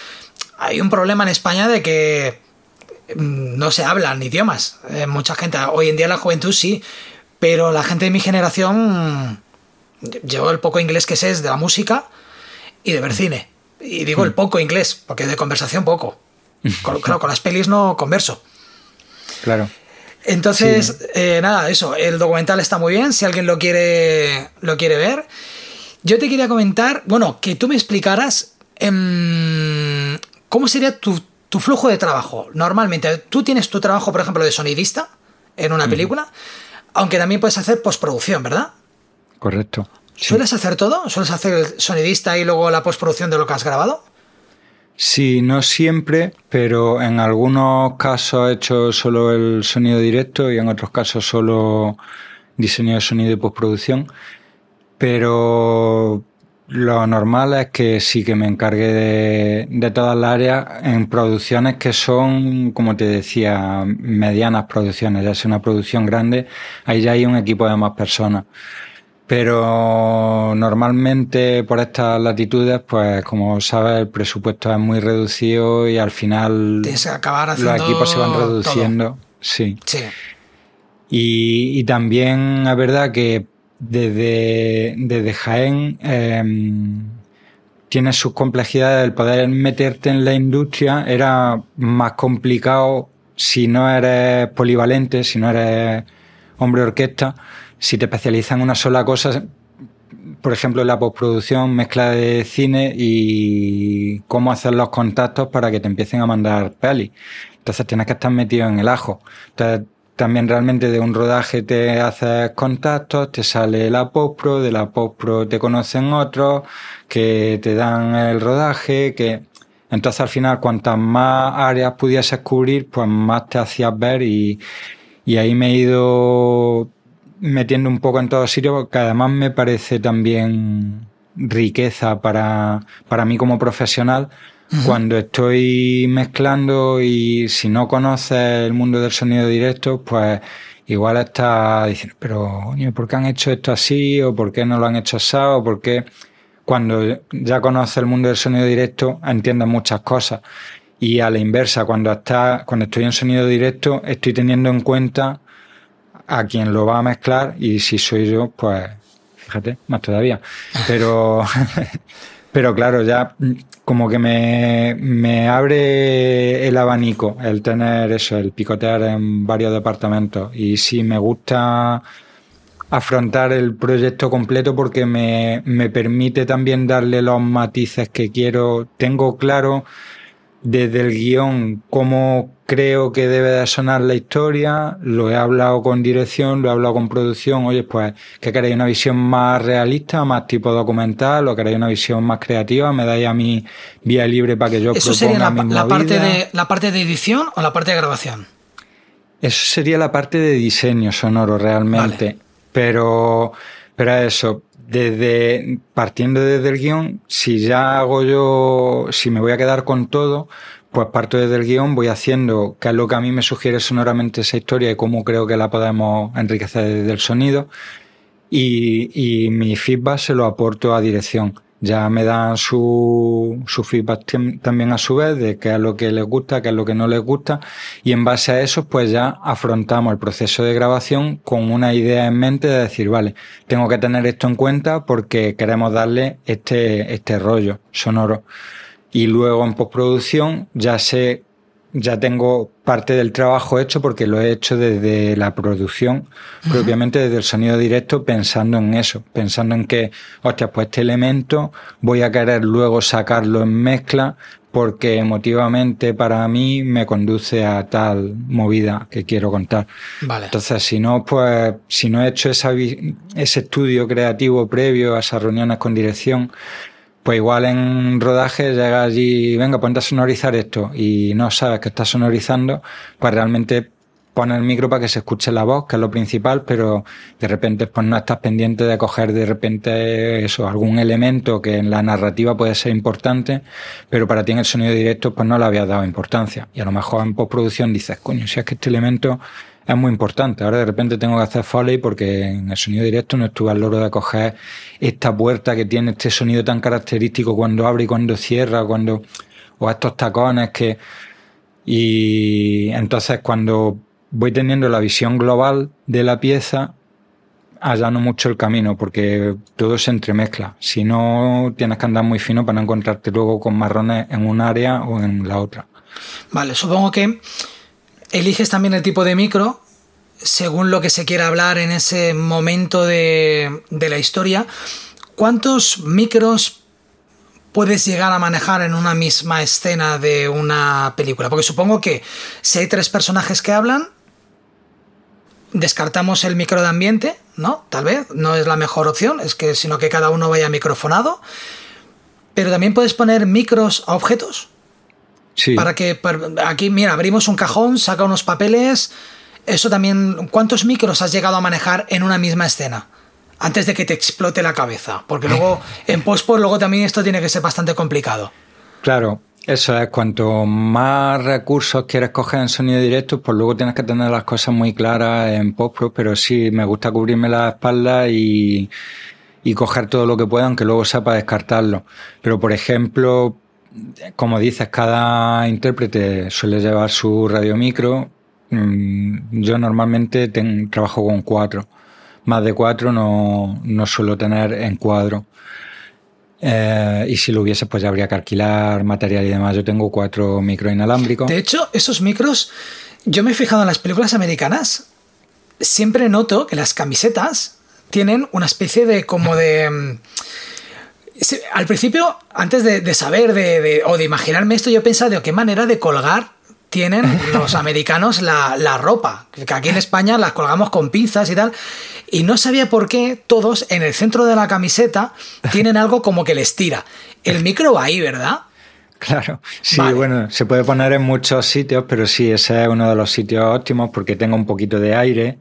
hay un problema en España de que no se hablan idiomas. Eh, mucha gente, hoy en día la juventud sí, pero la gente de mi generación, yo el poco inglés que sé es de la música y de ver cine. Y digo el poco inglés, porque de conversación poco. Con, claro, con las pelis no converso. Claro. Entonces, sí. eh, nada, eso, el documental está muy bien, si alguien lo quiere, lo quiere ver. Yo te quería comentar, bueno, que tú me explicaras eh, cómo sería tu, tu, flujo de trabajo. Normalmente, tú tienes tu trabajo, por ejemplo, de sonidista en una película, aunque también puedes hacer postproducción, ¿verdad? Correcto. ¿Sueles hacer todo? ¿Sueles hacer el sonidista y luego la postproducción de lo que has grabado? Sí, no siempre, pero en algunos casos he hecho solo el sonido directo y en otros casos solo diseño de sonido y postproducción. Pero lo normal es que sí que me encargue de, de todas las áreas en producciones que son, como te decía, medianas producciones. Ya sea una producción grande, ahí ya hay un equipo de más personas. Pero normalmente por estas latitudes, pues como sabes, el presupuesto es muy reducido y al final los equipos se van reduciendo. Sí. Sí. Y, y, también es verdad que desde, desde Jaén eh, tienes sus complejidades. El poder meterte en la industria era más complicado si no eres polivalente, si no eres hombre orquesta si te especializas en una sola cosa, por ejemplo, la postproducción, mezcla de cine y cómo hacer los contactos para que te empiecen a mandar peli. Entonces tienes que estar metido en el ajo. También realmente de un rodaje te haces contactos, te sale la postpro, de la postpro te conocen otros, que te dan el rodaje, que entonces al final cuantas más áreas pudieses cubrir, pues más te hacías ver y, y ahí me he ido metiendo un poco en todo sitio, porque además me parece también riqueza para, para mí como profesional. Cuando estoy mezclando y si no conoces el mundo del sonido directo, pues igual está diciendo, pero ¿por qué han hecho esto así? ¿O por qué no lo han hecho así? ¿O por qué? Cuando ya conoces el mundo del sonido directo, entiendes muchas cosas. Y a la inversa, cuando, está, cuando estoy en sonido directo, estoy teniendo en cuenta a quien lo va a mezclar y si soy yo, pues fíjate, más todavía. Pero, pero claro, ya como que me, me abre el abanico el tener eso, el picotear en varios departamentos. Y sí, me gusta afrontar el proyecto completo porque me, me permite también darle los matices que quiero. Tengo claro desde el guion cómo creo que debe de sonar la historia, lo he hablado con dirección, lo he hablado con producción, oye, pues, ¿qué queréis? ¿Una visión más realista, más tipo documental, o queréis una visión más creativa? ¿Me dais a mí vía libre para que yo ¿Eso sería la, parte de, la parte de edición o la parte de grabación? Eso sería la parte de diseño sonoro realmente, pero, pero eso, desde partiendo desde el guion, si ya hago yo, si me voy a quedar con todo, pues parto desde el guion, voy haciendo qué es lo que a mí me sugiere sonoramente esa historia y cómo creo que la podemos enriquecer desde el sonido. Y, y mi feedback se lo aporto a dirección. Ya me dan su, su feedback también a su vez de qué es lo que les gusta, qué es lo que no les gusta. Y en base a eso, pues ya afrontamos el proceso de grabación con una idea en mente de decir, vale, tengo que tener esto en cuenta porque queremos darle este, este rollo sonoro. Y luego en postproducción ya sé ya tengo parte del trabajo hecho porque lo he hecho desde la producción, propiamente desde el sonido directo, pensando en eso, pensando en que, hostia, pues este elemento voy a querer luego sacarlo en mezcla porque emotivamente para mí me conduce a tal movida que quiero contar. Vale. Entonces, si no, pues, si no he hecho esa, ese estudio creativo previo a esas reuniones con dirección, pues igual en rodaje llega allí, venga, ponte a sonorizar esto y no sabes que estás sonorizando, pues realmente pones el micro para que se escuche la voz, que es lo principal, pero de repente pues no estás pendiente de coger de repente eso, algún elemento que en la narrativa puede ser importante, pero para ti en el sonido directo pues no le habías dado importancia. Y a lo mejor en postproducción dices, coño, si es que este elemento es muy importante. Ahora de repente tengo que hacer foley porque en el sonido directo no estuve al loro de coger esta puerta que tiene este sonido tan característico cuando abre y cuando cierra, cuando o estos tacones que y entonces cuando voy teniendo la visión global de la pieza allano mucho el camino porque todo se entremezcla. Si no, tienes que andar muy fino para no encontrarte luego con marrones en un área o en la otra. Vale, supongo que eliges también el tipo de micro según lo que se quiera hablar en ese momento de, la historia. ¿Cuántos micros puedes llegar a manejar en una misma escena de una película? Porque supongo que si hay tres personajes que hablan, descartamos el micro de ambiente, ¿no? Tal vez, no es la mejor opción, es que sino que cada uno vaya microfonado. Pero también puedes poner micros a objetos. Sí. Para que aquí, mira, abrimos un cajón, saca unos papeles. Eso también. ¿Cuántos micros has llegado a manejar en una misma escena? Antes de que te explote la cabeza. Porque luego, en post luego también esto tiene que ser bastante complicado. Claro, eso es, cuanto más recursos quieres coger en sonido directo, pues luego tienes que tener las cosas muy claras en post pero sí, me gusta cubrirme la espalda y, y coger todo lo que pueda, aunque luego sepa descartarlo. Pero, por ejemplo, como dices, cada intérprete suele llevar su radio micro. Mm, yo normalmente trabajo con cuatro. Más de cuatro no, no suelo tener en cuadro. Eh, y si lo hubiese, pues ya habría que alquilar material y demás. Yo tengo cuatro micro inalámbricos. De hecho, esos micros, yo me he fijado en las películas americanas. Siempre noto que las camisetas tienen una especie de como de... Al principio, antes de, saber de, o de imaginarme esto, yo pensaba de qué manera de colgar tienen los americanos la, la, ropa. Que aquí en España las colgamos con pinzas y tal. Y no sabía por qué todos en el centro de la camiseta tienen algo como que les tira. El micro va ahí, ¿verdad? Claro, sí, bueno, se puede poner en muchos sitios, pero sí, ese es uno de los sitios óptimos porque tenga un poquito de aire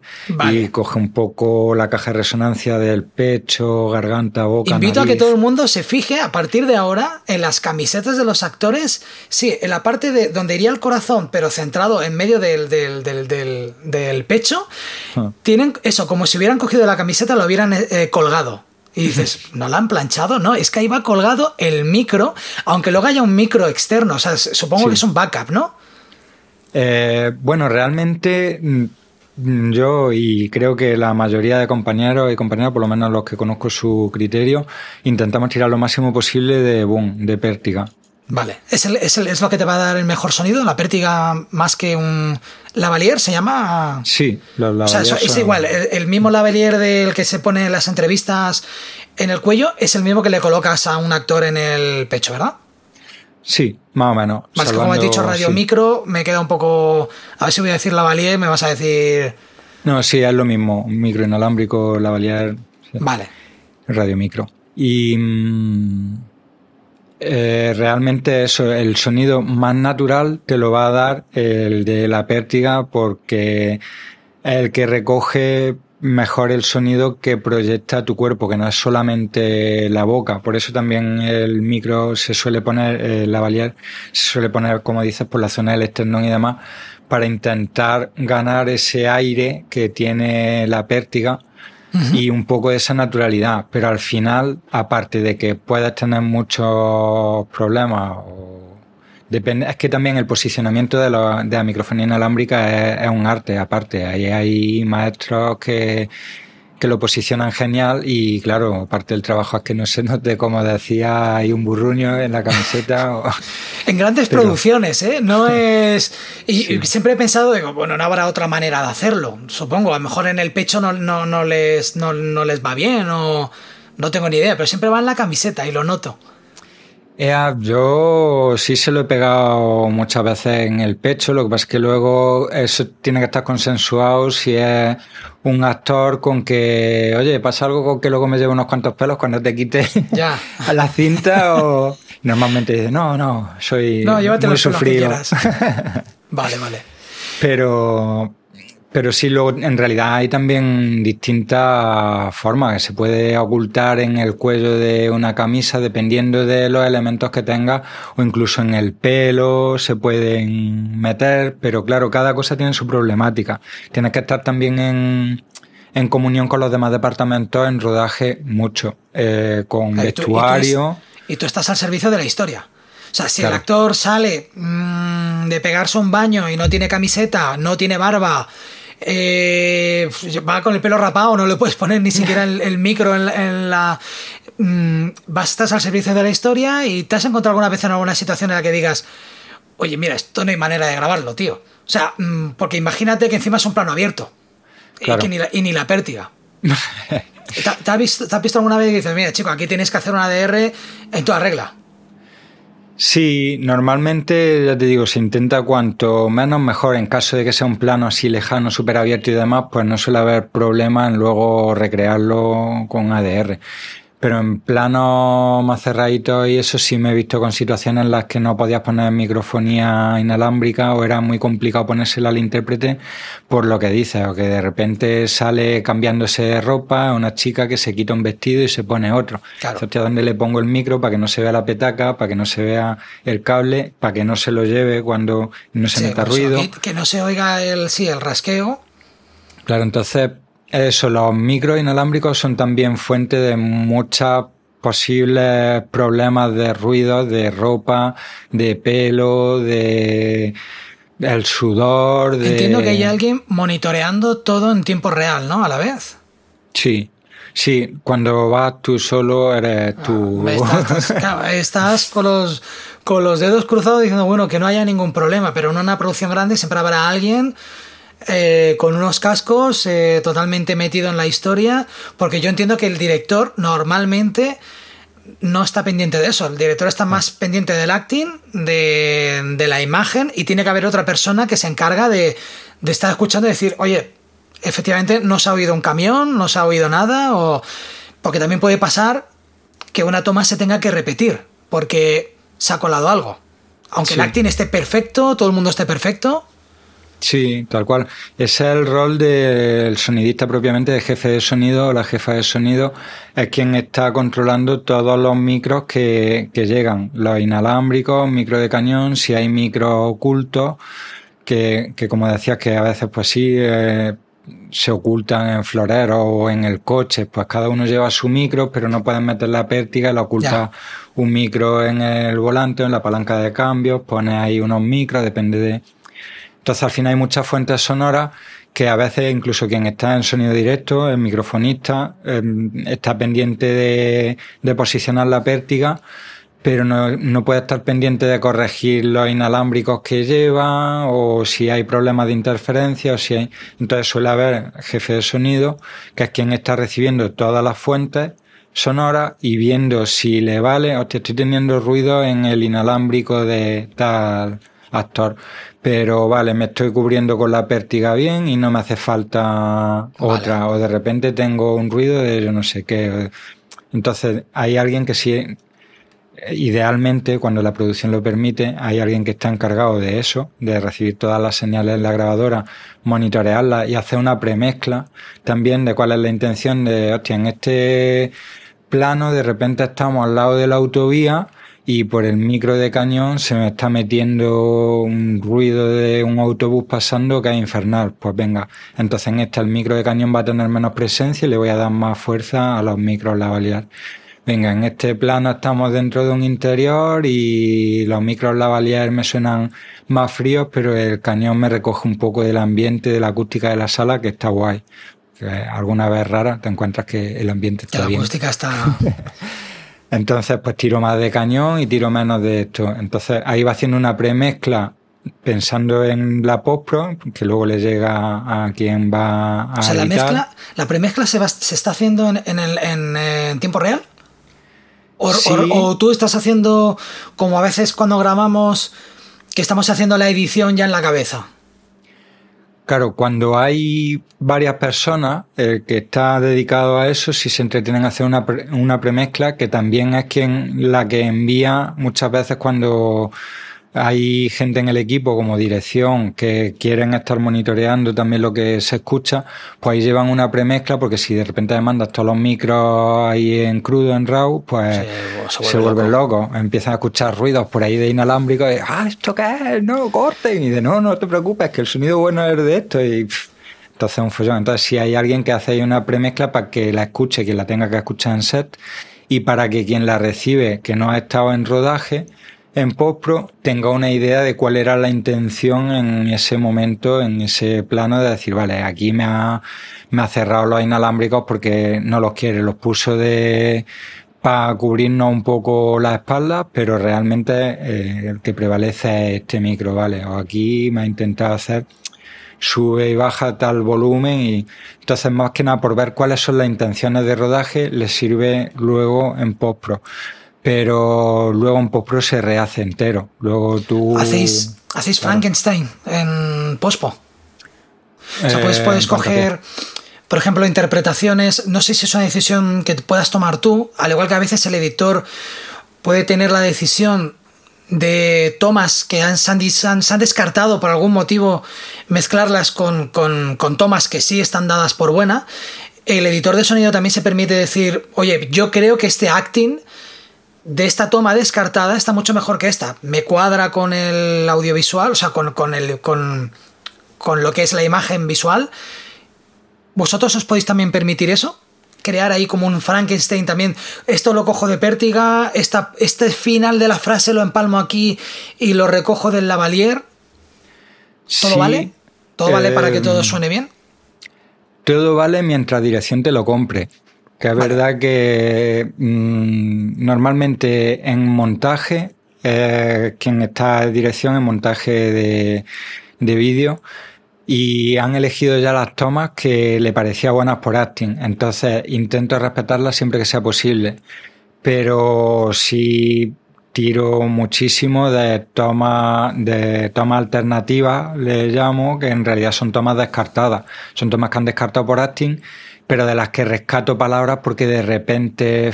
y coge un poco la caja de resonancia del pecho, garganta, boca. Invito a que todo el mundo se fije a partir de ahora en las camisetas de los actores, sí, en la parte de donde iría el corazón, pero centrado en medio del, del, pecho, ah. tienen eso, como si hubieran cogido la camiseta, lo hubieran eh, colgado. Y dices, ¿no la han planchado? No, es que ahí va colgado el micro, aunque luego haya un micro externo. O sea, supongo que es un backup, ¿no? Eh, bueno, realmente mm, yo y creo que la mayoría de compañeros y compañeras, por lo menos los que conozco su criterio, intentamos tirar lo máximo posible de boom, de pértiga. Vale, ¿Es, es, lo que te va a dar el mejor sonido? ¿La pértiga más que un lavalier se llama? Sí, los O sea, es igual, el, mismo lavalier del que se pone en las entrevistas en el cuello es el mismo que le colocas a un actor en el pecho, ¿verdad? Sí, más o menos. Más que como he dicho radio micro, me queda un poco... A ver si voy a decir lavalier, me vas a decir... No, sí, es lo mismo, micro inalámbrico, lavalier... Vale. Radio micro. Y... Mm, eh, realmente eso, el sonido más natural te lo va a dar el de la pértiga porque el que recoge mejor el sonido que proyecta tu cuerpo, que no es solamente la boca. Por eso también el micro se suele poner, eh, la valier se suele poner, como dices, por la zona del esternón y demás, para intentar ganar ese aire que tiene la pértiga y un poco de esa naturalidad. Pero al final, aparte de que puedas tener muchos problemas, depende, es que también el posicionamiento de la, de microfonía inalámbrica es, es un arte aparte. Ahí hay maestros que que lo posicionan genial y claro, parte del trabajo es que no se note, como decía, hay un burruño en la camiseta. en grandes producciones, ¿eh? No es... Y, siempre he pensado, digo, bueno, no habrá otra manera de hacerlo, supongo, a lo mejor en el pecho no, no, no les, no, no les va bien o no tengo ni idea, pero siempre va en la camiseta y lo noto yo sí se lo he pegado muchas veces en el pecho, lo que pasa es que luego eso tiene que estar consensuado si es un actor con que, oye, pasa algo con que luego me lleve unos cuantos pelos cuando te quite ya. a la cinta o normalmente dice, no, no, soy no, muy sufrido. vale, vale. Pero, pero sí, luego en realidad hay también distintas formas que se puede ocultar en el cuello de una camisa dependiendo de los elementos que tenga o incluso en el pelo se pueden meter, pero claro, cada cosa tiene su problemática. Tienes que estar también en, en comunión con los demás departamentos en rodaje mucho, eh, con vestuario. Y tú, estás al servicio de la historia. O sea, si el actor sale mmm, de pegarse un baño y no tiene camiseta, no tiene barba, eh, va con el pelo rapado, no le puedes poner ni siquiera el, micro en la... Mm, estás al servicio de la historia y te has encontrado alguna vez en alguna situación en la que digas, oye, mira, esto no hay manera de grabarlo, tío. O sea, mm, porque imagínate que encima es un plano abierto y, ni la, y ni la pértiga. ¿Te, has visto, alguna vez que dices, mira, chico, aquí tienes que hacer una ADR en toda regla? Sí, normalmente, ya te digo, se intenta cuanto menos mejor. En caso de que sea un plano así lejano, súper abierto y demás, pues no suele haber problema en luego recrearlo con ADR. Pero en plano más cerraditos y eso sí me he visto con situaciones en las que no podías poner microfonía inalámbrica o era muy complicado ponérsela al intérprete por lo que dices, o que de repente sale cambiándose de ropa una chica que se quita un vestido y se pone otro. Claro. Entonces, ¿dónde le pongo el micro para que no se vea la petaca, para que no se vea el cable, para que no se lo lleve cuando no se meta ruido? Que, no se oiga el, sí, el rasqueo. Claro, entonces eso, los micros inalámbricos son también fuente de muchos posibles problemas de ruido, de ropa, de pelo, de el sudor. De... Entiendo que hay alguien monitoreando todo en tiempo real, ¿no? A la vez. Sí. Sí, cuando vas tú solo eres ah, tú. estás, con, los, con los dedos cruzados diciendo, bueno, que no haya ningún problema, pero en una producción grande siempre habrá alguien eh, con unos cascos eh, totalmente metido en la historia, porque yo entiendo que el director normalmente no está pendiente de eso. El director está más pendiente del acting, de, de la imagen, y tiene que haber otra persona que se encarga de, de, estar escuchando y decir, oye, efectivamente no se ha oído un camión, no se ha oído nada, o. Porque también puede pasar que una toma se tenga que repetir, porque se ha colado algo. Aunque el acting esté perfecto, todo el mundo esté perfecto, Sí, tal cual. Ese es el rol del sonidista propiamente, de jefe de sonido o la jefa de sonido, es quien está controlando todos los micros que, que llegan, los inalámbricos, micro de cañón, si hay micros ocultos, que, que como decías que a veces pues sí eh, se ocultan en floreros o en el coche, pues cada uno lleva su micro, pero no pueden meter la pértiga y la oculta un micro en el volante o en la palanca de cambios, pone ahí unos micros, depende de entonces al final hay muchas fuentes sonoras que a veces incluso quien está en sonido directo, el microfonista, em, está pendiente de, posicionar la pértiga, pero no, no, puede estar pendiente de corregir los inalámbricos que lleva o si hay problemas de interferencia o si hay... Entonces suele haber jefe de sonido, que es quien está recibiendo todas las fuentes sonoras y viendo si le vale, o te estoy teniendo ruido en el inalámbrico de tal actor pero vale, me estoy cubriendo con la pértiga bien y no me hace falta otra, o de repente tengo un ruido de yo no sé qué. Entonces, hay alguien que sí, idealmente, cuando la producción lo permite, hay alguien que está encargado de eso, de recibir todas las señales en la grabadora, monitorearlas y hacer una premezcla también de cuál es la intención de, hostia, en este plano de repente estamos al lado de la autovía, y por el micro de cañón se me está metiendo un ruido de un autobús pasando que es infernal. Pues venga, entonces en este el micro de cañón va a tener menos presencia y le voy a dar más fuerza a los micros lavalier. Venga, en este plano estamos dentro de un interior y los micros lavalier me suenan más fríos, pero el cañón me recoge un poco del ambiente, de la acústica de la sala, que está guay. Que alguna vez rara te encuentras que el ambiente está bien. La acústica está Entonces, pues tiro más de cañón y tiro menos de esto. Entonces, ahí va haciendo una premezcla pensando en la postpro, que luego le llega a quien va a. O sea, la mezcla, la premezcla se, se está haciendo en, el, en, tiempo real. O, o, tú estás haciendo como a veces cuando grabamos, que estamos haciendo la edición ya en la cabeza. Claro, cuando hay varias personas, el que está dedicado a eso, si se entretienen a hacer una, una premezcla, que también es quien la que envía muchas veces cuando hay gente en el equipo como dirección que quieren estar monitoreando también lo que se escucha, pues ahí llevan una premezcla porque si de repente mandas todos los micros ahí en crudo, en RAW, pues se, vuelven locos. Empiezan a escuchar ruidos por ahí de inalámbrico y, ah, ¿esto qué es? No, corten. Y de, no, no te preocupes, que el sonido bueno es de esto. Y entonces un follón. Entonces si hay alguien que hace ahí una premezcla para que la escuche, quien la tenga que escuchar en set, y para que quien la recibe, que no ha estado en rodaje, en postpro tenga una idea de cuál era la intención en ese momento, en ese plano de decir, vale, aquí me ha, me ha cerrado los inalámbricos porque no los quiere, los puso de para cubrirnos un poco la espalda, pero realmente eh, el que prevalece es este micro, ¿vale? O aquí me ha intentado hacer sube y baja tal volumen y entonces más que nada por ver cuáles son las intenciones de rodaje les sirve luego en postpro pero luego en postpro se rehace entero. Luego tú... Hacéis, hacéis Frankenstein en pospo. O sea, puedes, puedes Eh, ¿cuánto coger, por ejemplo, interpretaciones. No sé si es una decisión que puedas tomar tú, al igual que a veces el editor puede tener la decisión de tomas que han, se, han, dis- han- se han descartado por algún motivo, mezclarlas con, con- con tomas que sí están dadas por buena. El editor de sonido también se permite decir, oye, yo creo que este acting de esta toma descartada está mucho mejor que esta. Me cuadra con el audiovisual, o sea, con, con el, con, con lo que es la imagen visual. ¿Vosotros os podéis también permitir eso? Crear ahí como un Frankenstein también. Esto lo cojo de pértiga, esta, este final de la frase lo empalmo aquí y lo recojo del lavalier. ¿Todo Sí, vale? ¿Todo vale para que todo suene bien? Todo vale mientras dirección te lo compre. Que es verdad que mm, normalmente en montaje, eh, quien está en dirección en montaje de, de vídeo, y han elegido ya las tomas que le parecía buenas por acting. Entonces intento respetarlas siempre que sea posible. Pero sí tiro muchísimo de tomas de tomas alternativas, le llamo, que en realidad son tomas descartadas. Son tomas que han descartado por acting, pero de las que rescato palabras porque de repente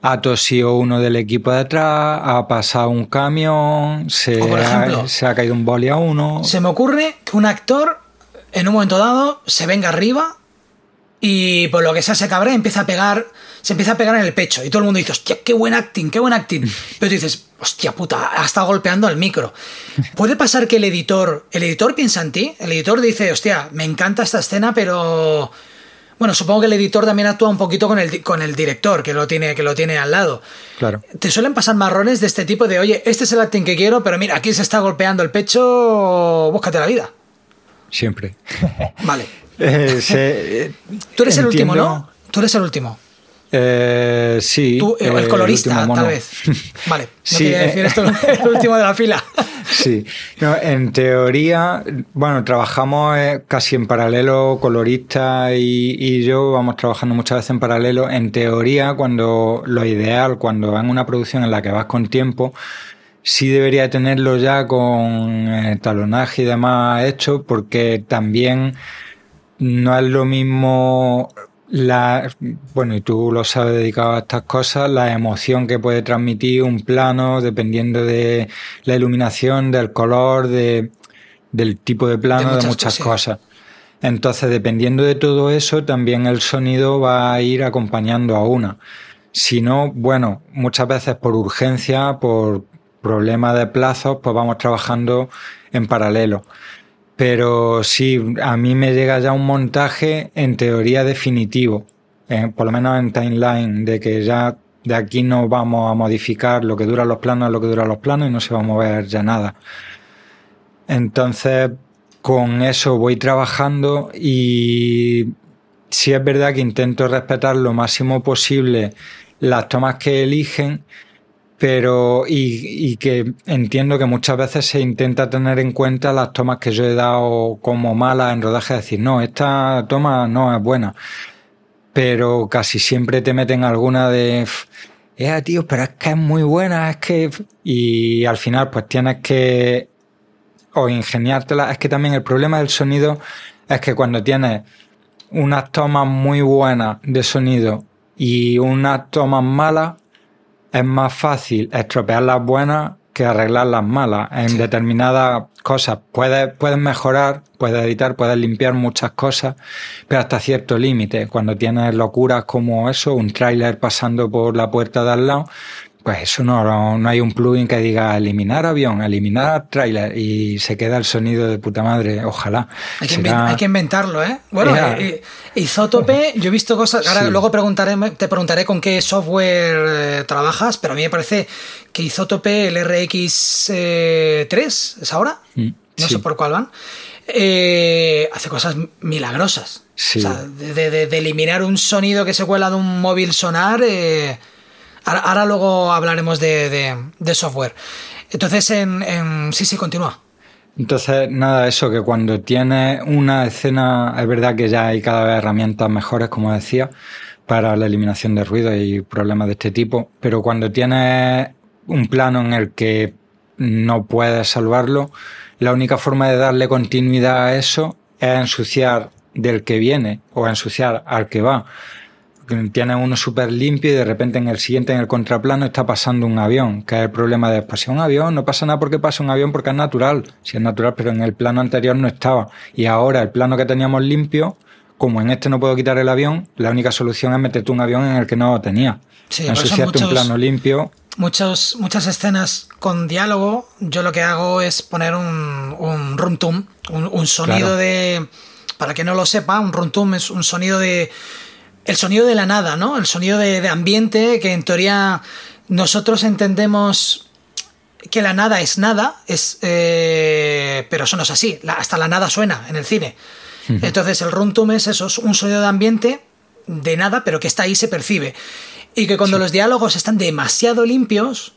ha tosido uno del equipo detrás, ha pasado un camión, se, ejemplo, ha, se ha caído un boli a uno. Se me ocurre que un actor en un momento dado se venga arriba y por lo que sea se cabre empieza a pegar, se empieza a pegar en el pecho y todo el mundo dice, hostia, qué buen acting, qué buen acting. Pero tú dices, hostia puta, ha estado golpeando al micro. Puede pasar que el editor, el editor piensa en ti, el editor dice, hostia, me encanta esta escena, pero bueno, supongo que el editor también actúa un poquito con el, con el director, que lo, tiene, que lo tiene al lado. Claro. ¿Te suelen pasar marrones de este tipo de, oye, este es el acting que quiero, pero mira, aquí se está golpeando el pecho, búscate la vida? Siempre. Vale. Eh, se- Tú eres el último, ¿no? Tú eres el último. Eh, sí. Tú, eh, eh, el colorista, mono. tal vez. Vale. No Sí, quería eh. decir esto, el último de la fila. Sí, no, en teoría, bueno, trabajamos casi en paralelo, colorista y, y yo vamos trabajando muchas veces en paralelo. En teoría, cuando lo ideal, cuando en una producción en la que vas con tiempo, sí debería tenerlo ya con eh, talonaje y demás hecho, porque también no es lo mismo la bueno y tú lo sabes dedicado a estas cosas la emoción que puede transmitir un plano dependiendo de la iluminación del color de del tipo de plano de muchas muchas, cosas, cosas. Entonces dependiendo de todo eso también el sonido va a ir acompañando a una. Si no bueno muchas veces por urgencia por problemas de plazos pues vamos trabajando en paralelo pero sí, a mí me llega ya un montaje en teoría definitivo, eh, por lo menos en timeline, de que ya de aquí no vamos a modificar lo que duran los planos, lo que duran los planos y no se va a mover ya nada. Entonces, con eso voy trabajando y sí es verdad que intento respetar lo máximo posible las tomas que eligen, pero y, y, que entiendo que muchas veces se intenta tener en cuenta las tomas que yo he dado como malas en rodaje, decir, no, esta toma no es buena, pero casi siempre te meten alguna de, eh, tío, pero es que es muy buena, es que... Y al final pues tienes que o ingeniártela. Es que también el problema del sonido es que cuando tienes unas tomas muy buenas de sonido y unas tomas malas, es más fácil estropear las buenas que arreglar las malas. En sí. determinadas cosas puedes, puedes mejorar, puedes editar, puedes limpiar muchas cosas, pero hasta cierto límite. Cuando tienes locuras como eso, un tráiler pasando por la puerta de al lado, pues eso no, no hay un plugin que diga eliminar avión, eliminar tráiler y se queda el sonido de puta madre, ojalá. Hay que, Será... hay que inventarlo, ¿eh? Bueno, yeah. eh, Isótope, yo he visto cosas, ahora sí. luego preguntaré, te preguntaré con qué software eh, trabajas, pero a mí me parece que Isótope, el RX3, eh, ¿es ahora? Mm, no sí. sé por cuál van. Eh, hace cosas milagrosas. Sí. O sea, de, de, de, eliminar un sonido que se cuela de un móvil sonar. Eh, Ahora, luego hablaremos de, de, software. Entonces, en, en, sí, sí, continúa. Entonces, nada, eso, que cuando tienes una escena, es verdad que ya hay cada vez herramientas mejores, como decía, para la eliminación de ruido y problemas de este tipo, pero cuando tienes un plano en el que no puedes salvarlo, la única forma de darle continuidad a eso es ensuciar del que viene o ensuciar al que va. Tienes uno súper limpio y de repente en el siguiente, en el contraplano, está pasando un avión, que es el problema de pues, un avión, no pasa nada porque pasa un avión porque es natural, si es natural, pero en el plano anterior no estaba. Y ahora el plano que teníamos limpio, como en este no puedo quitar el avión, la única solución es meterte un avión en el que no lo tenía. Sí, Ensuciarte un plano limpio. Muchos, muchas escenas con diálogo, yo lo que hago es poner un, un runtum, un, sonido de. Para que no lo sepa, un runtum es un sonido de el sonido de la nada, ¿no? El sonido de, ambiente que en teoría nosotros entendemos que la nada es nada, es, eh, pero eso no es así. hasta la nada suena en el cine. Entonces el runtum es eso, es un sonido de ambiente de nada, pero que está ahí, se percibe. Y que cuando los diálogos están demasiado limpios,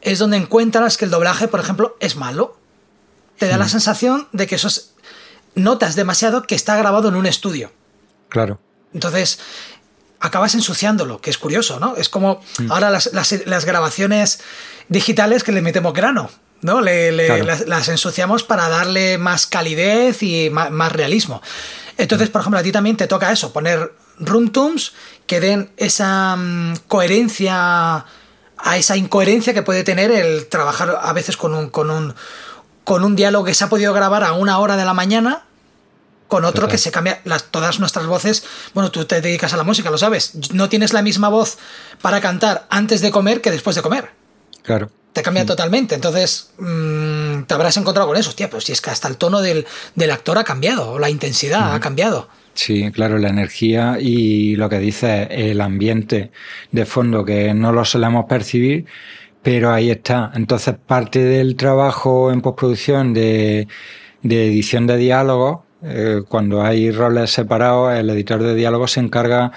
es donde encuentras que el doblaje, por ejemplo, es malo. Te da la sensación de que eso es, notas demasiado que está grabado en un estudio. Claro. Entonces, acabas ensuciándolo, que es curioso, ¿no? Es como mm. ahora las, grabaciones digitales que le metemos grano, ¿no? Le, las, ensuciamos para darle más calidez y más, realismo. Entonces, por ejemplo, a ti también te toca eso, poner runtums que den esa mm, coherencia a esa incoherencia que puede tener el trabajar a veces con un, con un, con un diálogo que se ha podido grabar a una hora de la mañana con otro que se cambia las, todas nuestras voces. Bueno, tú te dedicas a la música, lo sabes. No tienes la misma voz para cantar antes de comer que después de comer. Claro. Te cambia totalmente. Entonces, mm, te habrás encontrado con eso. Hostia, pero si es que hasta el tono del, actor ha cambiado, o la intensidad ha cambiado. Sí, claro, la energía y lo que dice el ambiente de fondo que no lo solemos percibir, pero ahí está. Entonces, parte del trabajo en postproducción de, de edición de diálogos eh, cuando hay roles separados, el editor de diálogo se encarga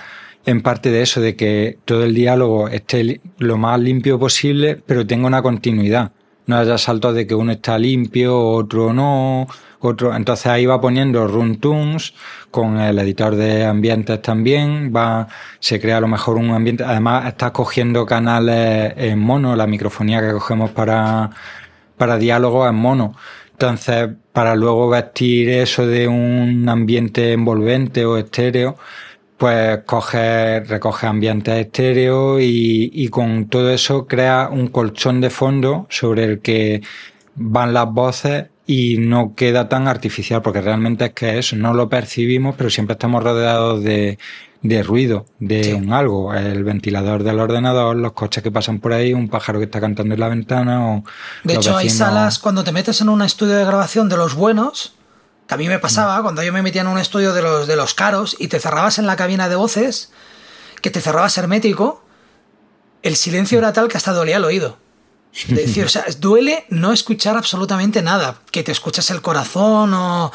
en parte de eso, de que todo el diálogo esté lo más limpio posible, pero tenga una continuidad. No haya saltos de que uno está limpio, otro no, otro. Entonces ahí va poniendo runtunes con el editor de ambientes también. Va, se crea a lo mejor un ambiente. Además, está cogiendo canales en mono, la microfonía que cogemos para, para diálogo en mono. Entonces, para luego vestir eso de un ambiente envolvente o estéreo, pues coge, recoge ambientes estéreos y, y con todo eso crea un colchón de fondo sobre el que van las voces y no queda tan artificial, porque realmente es que eso no lo percibimos, pero siempre estamos rodeados de, de ruido, de un algo, el ventilador del ordenador, los coches que pasan por ahí, un pájaro que está cantando en la ventana o... De hecho, hay salas, cuando te metes en un estudio de grabación de los buenos, que a mí me pasaba, mm. cuando yo me metía en un estudio de los, de los caros y te cerrabas en la cabina de voces, que te cerrabas hermético, el silencio era tal que hasta dolía el oído. Es decir, o sea, duele no escuchar absolutamente nada, que te escuchas el corazón o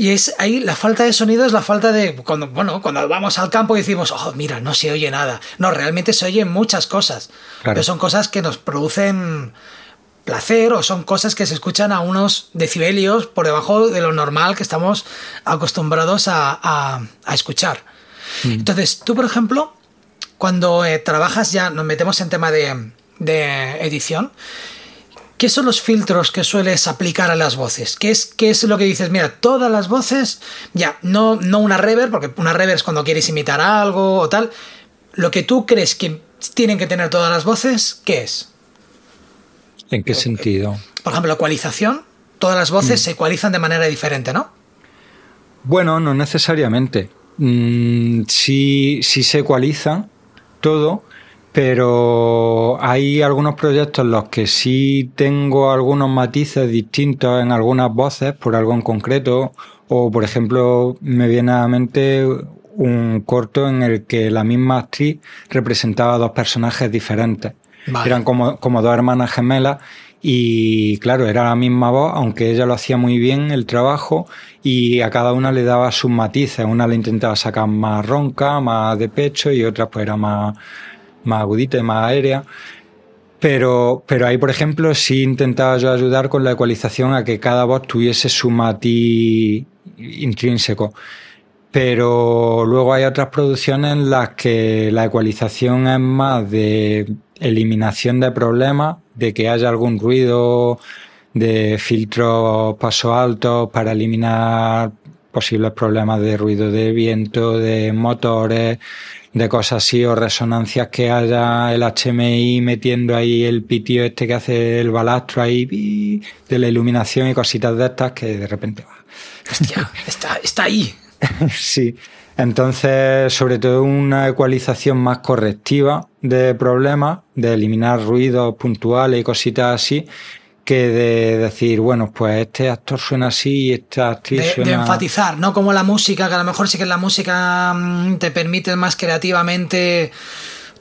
y es ahí la falta de sonido es la falta de cuando bueno cuando vamos al campo y decimos oh mira no se oye nada no realmente se oyen muchas cosas pero son cosas que nos producen placer o son cosas que se escuchan a unos decibelios por debajo de lo normal que estamos acostumbrados a, escuchar. Mm. entonces tú por ejemplo cuando eh, trabajas ya nos metemos en tema de, de edición ¿Qué son los filtros que sueles aplicar a las voces? ¿Qué es, qué es lo que dices? Mira, todas las voces, ya, no, no una reverb, porque una reverb es cuando quieres imitar algo o tal. Lo que tú crees que tienen que tener todas las voces, ¿qué es? ¿En qué sentido? Por ejemplo, ecualización. Todas las voces mm. se ecualizan de manera diferente, ¿no? Bueno, no necesariamente. Mm, sí, sí se ecualiza todo, pero hay algunos proyectos en los que sí tengo algunos matices distintos en algunas voces por algo en concreto, o por ejemplo me viene a la mente un corto en el que la misma actriz representaba dos personajes diferentes. Eran como, como dos hermanas gemelas y claro, era la misma voz, aunque ella lo hacía muy bien el trabajo y a cada una le daba sus matices. Una le intentaba sacar más ronca, más de pecho y otra pues era más, más agudita y más aérea. Pero, pero ahí, por ejemplo, sí intentaba yo ayudar con la ecualización a que cada voz tuviese su matiz intrínseco. pero luego hay otras producciones en las que la ecualización es más de eliminación de problemas, de que haya algún ruido, de filtros paso altos para eliminar posibles problemas de ruido de viento, de motores, de cosas así, o resonancias que haya el HMI metiendo ahí el pitio este que hace el balastro ahí, de la iluminación y cositas de estas que de repente va. Hostia, está, está ahí. sí. Entonces, sobre todo una ecualización más correctiva de problemas, de eliminar ruidos puntuales y cositas así, que de decir, bueno, pues este actor suena así y esta actriz de, suena... De enfatizar, ¿no? Como la música, que a lo mejor sí que la música mm, te permite más creativamente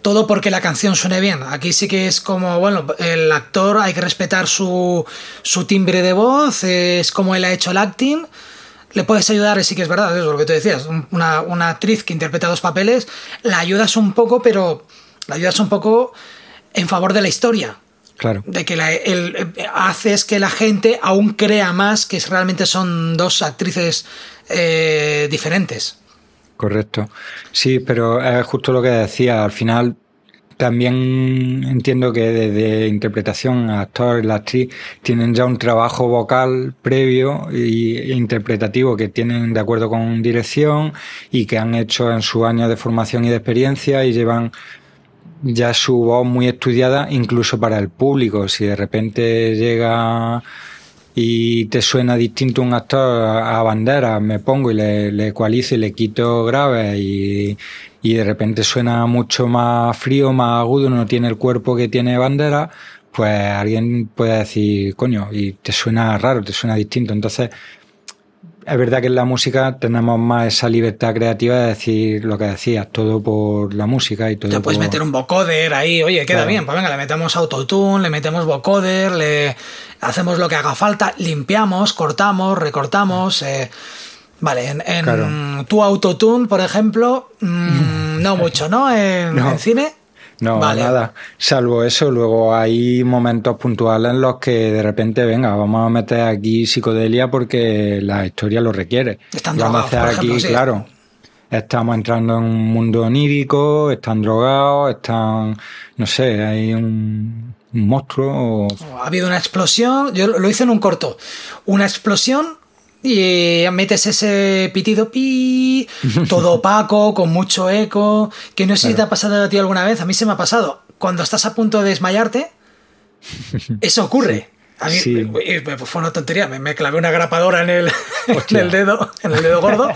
todo porque la canción suene bien. Aquí sí que es como, bueno, el actor hay que respetar su, su timbre de voz, es como él ha hecho el acting. Le puedes ayudar, sí que es verdad, eso es lo que tú decías. Una, una actriz que interpreta dos papeles, la ayudas un poco, pero la ayudas un poco en favor de la historia. Claro. De que la, el, haces que la gente aún crea más que realmente son dos actrices eh, diferentes. Correcto. Sí, pero es justo lo que decía. Al final también entiendo que desde interpretación, actor, la actriz, tienen ya un trabajo vocal previo e interpretativo que tienen de acuerdo con dirección y que han hecho en su año de formación y de experiencia y llevan ya su voz muy estudiada incluso para el público. Si de repente llega y te suena distinto un actor a bandera, me pongo y le, le ecualizo y le quito grave y, y de repente suena mucho más frío, más agudo, no tiene el cuerpo que tiene bandera, pues alguien puede decir, coño, y te suena raro, te suena distinto. Entonces, es verdad que en la música tenemos más esa libertad creativa de decir lo que decías, todo por la música y todo. Te puedes por... meter un vocoder ahí, oye, queda claro. bien, pues venga, le metemos autotune, le metemos vocoder, le hacemos lo que haga falta, limpiamos, cortamos, recortamos. Eh... Vale, en, en claro. tu autotune, por ejemplo, mmm, no mucho, ¿no? En, No. en cine. No, Vale. nada. Salvo eso, luego hay momentos puntuales en los que de repente, venga, vamos a meter aquí psicodelia porque la historia lo requiere. Están Y vamos a drogados, hacer aquí, sí. claro. Estamos entrando en un mundo onírico, están drogados, están, no sé, hay un, un monstruo. o- Ha habido una explosión, yo lo hice en un corto. Una explosión y metes ese pitido pi, todo opaco, con mucho eco, que no sé si te ha pasado a ti alguna vez, a mí se me ha pasado. Cuando estás a punto de desmayarte, eso ocurre. A mí Sí. eh, eh, fue una tontería, me, me clavé una grapadora en el, en el dedo, en el dedo gordo.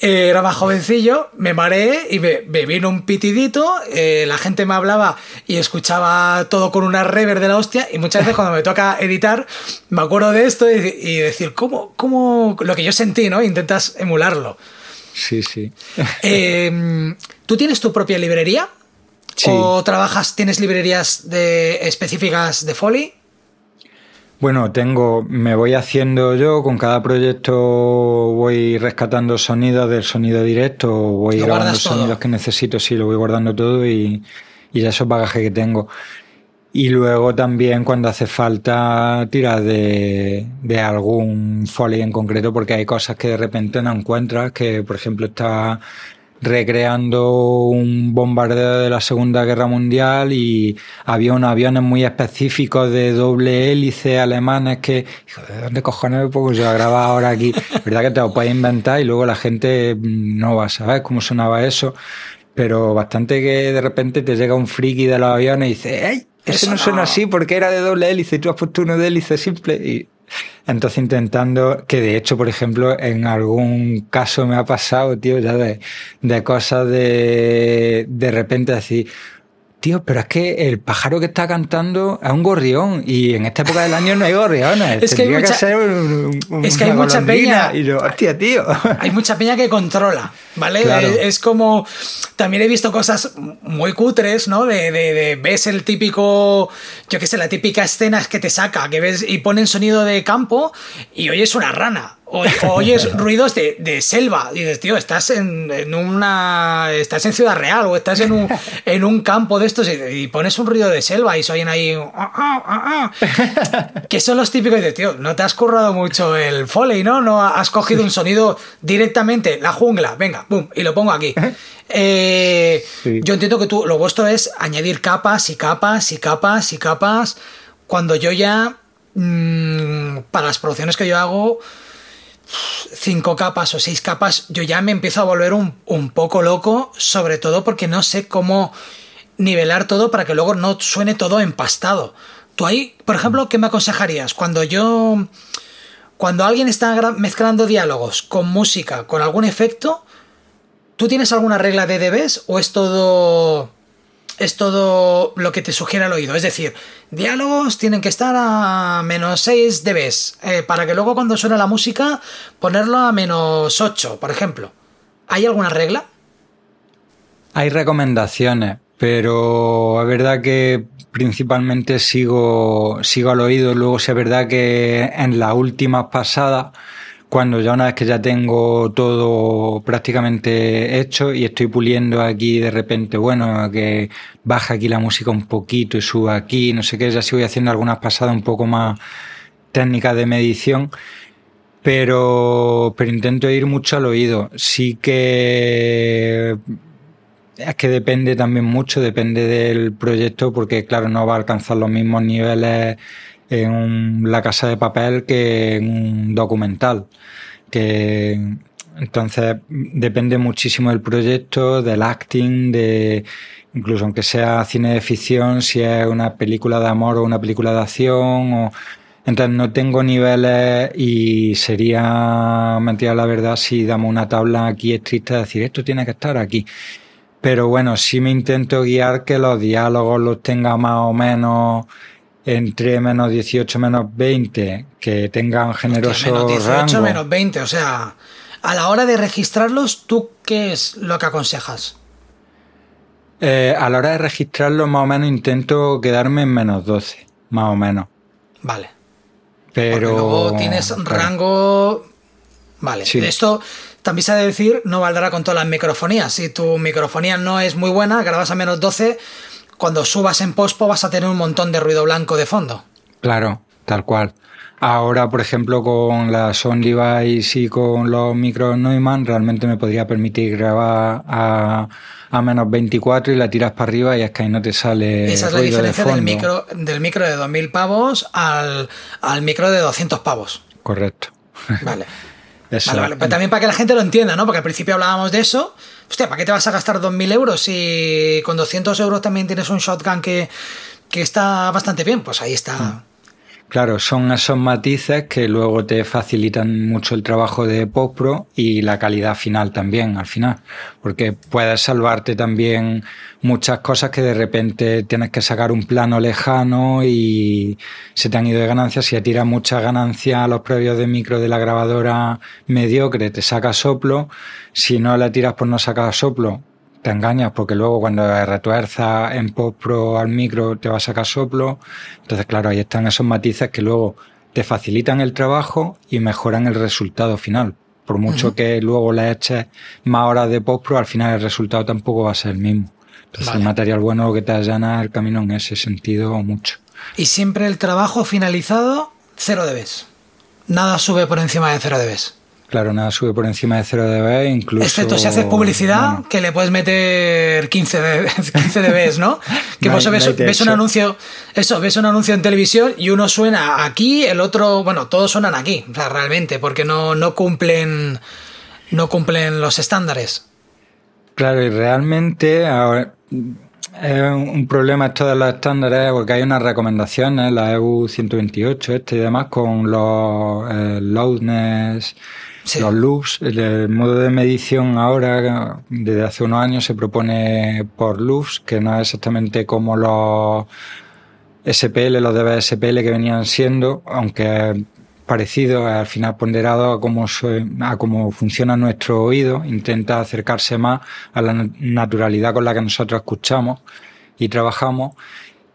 Eh, era más jovencillo, me mareé y me, me vino un pitidito, eh, la gente me hablaba y escuchaba todo con una rever de la hostia y muchas veces cuando me toca editar me acuerdo de esto y, y decir, ¿cómo, ¿cómo? Lo que yo sentí, ¿no? Intentas emularlo. Sí, sí. Eh, ¿Tú tienes tu propia librería? Sí. ¿O trabajas, tienes librerías de, específicas de Foley? Bueno, tengo, me voy haciendo yo, con cada proyecto voy rescatando sonidos del sonido directo, voy grabando todo. sonidos que necesito, sí, lo voy guardando todo y, y ya esos bagajes que tengo. Y luego también cuando hace falta tirar de, de algún foley en concreto, porque hay cosas que de repente no encuentras, que por ejemplo está recreando un bombardeo de la Segunda Guerra Mundial y había unos aviones muy específicos de doble hélice alemanes que, hijo, ¿de dónde cojones me pongo yo a grabar ahora aquí? ¿Verdad que te lo puedes inventar y luego la gente no va a saber cómo sonaba eso? Pero bastante que de repente te llega un friki de los aviones y dice, ¡ey! Eso, no suena así porque era de doble hélice y tú has puesto uno de hélice simple y entonces intentando, que de hecho, por ejemplo, en algún caso me ha pasado, tío, ya de, de cosas de de repente decir, tío, pero es que el pájaro que está cantando es un gorrión y en esta época del año no hay gorriones. Es que hay mucha- ser un- un- es que hay mucha peña. Y yo, hostia, tío. Hay mucha peña que controla, ¿vale? Claro. Es, es como. También he visto cosas muy cutres, ¿no? De, de- de- ves el típico. Yo qué sé, la típica escena es que te saca, que ves y ponen sonido de campo y oyes una rana. O, oyes ruidos de, selva. dices, tío, estás en, una. Estás en Ciudad Real o estás en un, en un campo de estos y, pones un ruido de selva y se oyen ahí. Ah, ah, ah, que son los típicos de, tío, no te has currado mucho el foley, ¿no? No has cogido un sonido directamente, la jungla, venga, boom, y lo pongo aquí. Eh, yo entiendo que tú, lo vuestro es añadir capas y capas y capas y capas. Cuando yo ya. Mm, para las producciones que yo hago cinco capas o seis capas, yo ya me empiezo a volver un, poco loco, sobre todo porque no sé cómo nivelar todo para que luego no suene todo empastado. Tú ahí, por ejemplo, ¿qué me aconsejarías? Cuando yo... Cuando alguien está mezclando diálogos con música, con algún efecto, ¿tú tienes alguna regla de debes o es todo es todo lo que te sugiere el oído. Es decir, diálogos tienen que estar a menos 6 dB, eh, para que luego cuando suene la música ponerlo a menos 8, por ejemplo. ¿Hay alguna regla? Hay recomendaciones, pero es verdad que principalmente sigo, sigo al oído. Luego, si es verdad que en las últimas pasadas cuando ya una vez que ya tengo todo prácticamente hecho y estoy puliendo aquí de repente, bueno, que baja aquí la música un poquito y suba aquí, no sé qué, ya sí voy haciendo algunas pasadas un poco más técnicas de medición, pero, pero intento ir mucho al oído. Sí que es que depende también mucho, depende del proyecto, porque claro, no va a alcanzar los mismos niveles en La Casa de Papel que en un documental. Que entonces depende muchísimo del proyecto, del acting, de incluso aunque sea cine de ficción, si es una película de amor o una película de acción. O, entonces no tengo niveles y sería mentira la verdad si damos una tabla aquí estricta de decir esto tiene que estar aquí. Pero bueno, sí me intento guiar que los diálogos los tenga más o menos entre menos 18 menos 20 que tengan generoso menos 18 menos 20, o sea, a la hora de registrarlos, ¿tú qué es lo que aconsejas? Eh, a la hora de registrarlos, más o menos intento quedarme en menos 12, más o menos. Vale. Pero. luego tienes rango. Vale. Esto también se ha de decir, no valdrá con todas las microfonías. Si tu microfonía no es muy buena, grabas a menos 12, cuando subas en pospo vas a tener un montón de ruido blanco de fondo. Claro, tal cual. Ahora, por ejemplo, con la Sound Device y con los micros Neumann, realmente me podría permitir grabar a, menos 24 y la tiras para arriba y es que ahí no te sale. Esa es la diferencia del micro, del micro de 2000 pavos al, al micro de 200 pavos. Correcto. Vale. vale, vale. Pero también para que la gente lo entienda, ¿no? Porque al principio hablábamos de eso hostia, ¿para qué te vas a gastar 2.000 euros si con 200 euros también tienes un shotgun que, que está bastante bien? Pues ahí está. Claro, son esos matices que luego te facilitan mucho el trabajo de postpro y la calidad final también, al final. Porque puedes salvarte también muchas cosas que de repente tienes que sacar un plano lejano y se te han ido de ganancias. Si tiras mucha ganancia a los previos de micro de la grabadora mediocre, te saca soplo. Si no la tiras por no sacar soplo, te engañas porque luego cuando retuerzas en post pro al micro te va a sacar soplo. Entonces, claro, ahí están esos matices que luego te facilitan el trabajo y mejoran el resultado final. Por mucho que luego le eches más horas de post pro, al final el resultado tampoco va a ser el mismo. Entonces, el material bueno lo que te allana el camino en ese sentido mucho. Y siempre el trabajo finalizado, cero debes. Nada sube por encima de cero debes. Claro, nada sube por encima de 0 dB, incluso... Excepto si haces publicidad, que le puedes meter 15, de, 15 dB, ¿no? Que vos ves, un anuncio, eso, ves un anuncio en televisión y uno suena aquí, el otro, bueno, todos suenan aquí, o sea, realmente, porque no, no cumplen no cumplen los estándares. Claro, y realmente ahora, es un problema esto de los estándares porque hay unas recomendaciones, la EU 128 este y demás, con los eh, loudness los loops, el, modo de medición ahora, desde hace unos años, se propone por loops, que no es exactamente como los SPL, los DBSPL que venían siendo, aunque parecido, al final ponderado a cómo, a cómo funciona nuestro oído, intenta acercarse más a la naturalidad con la que nosotros escuchamos y trabajamos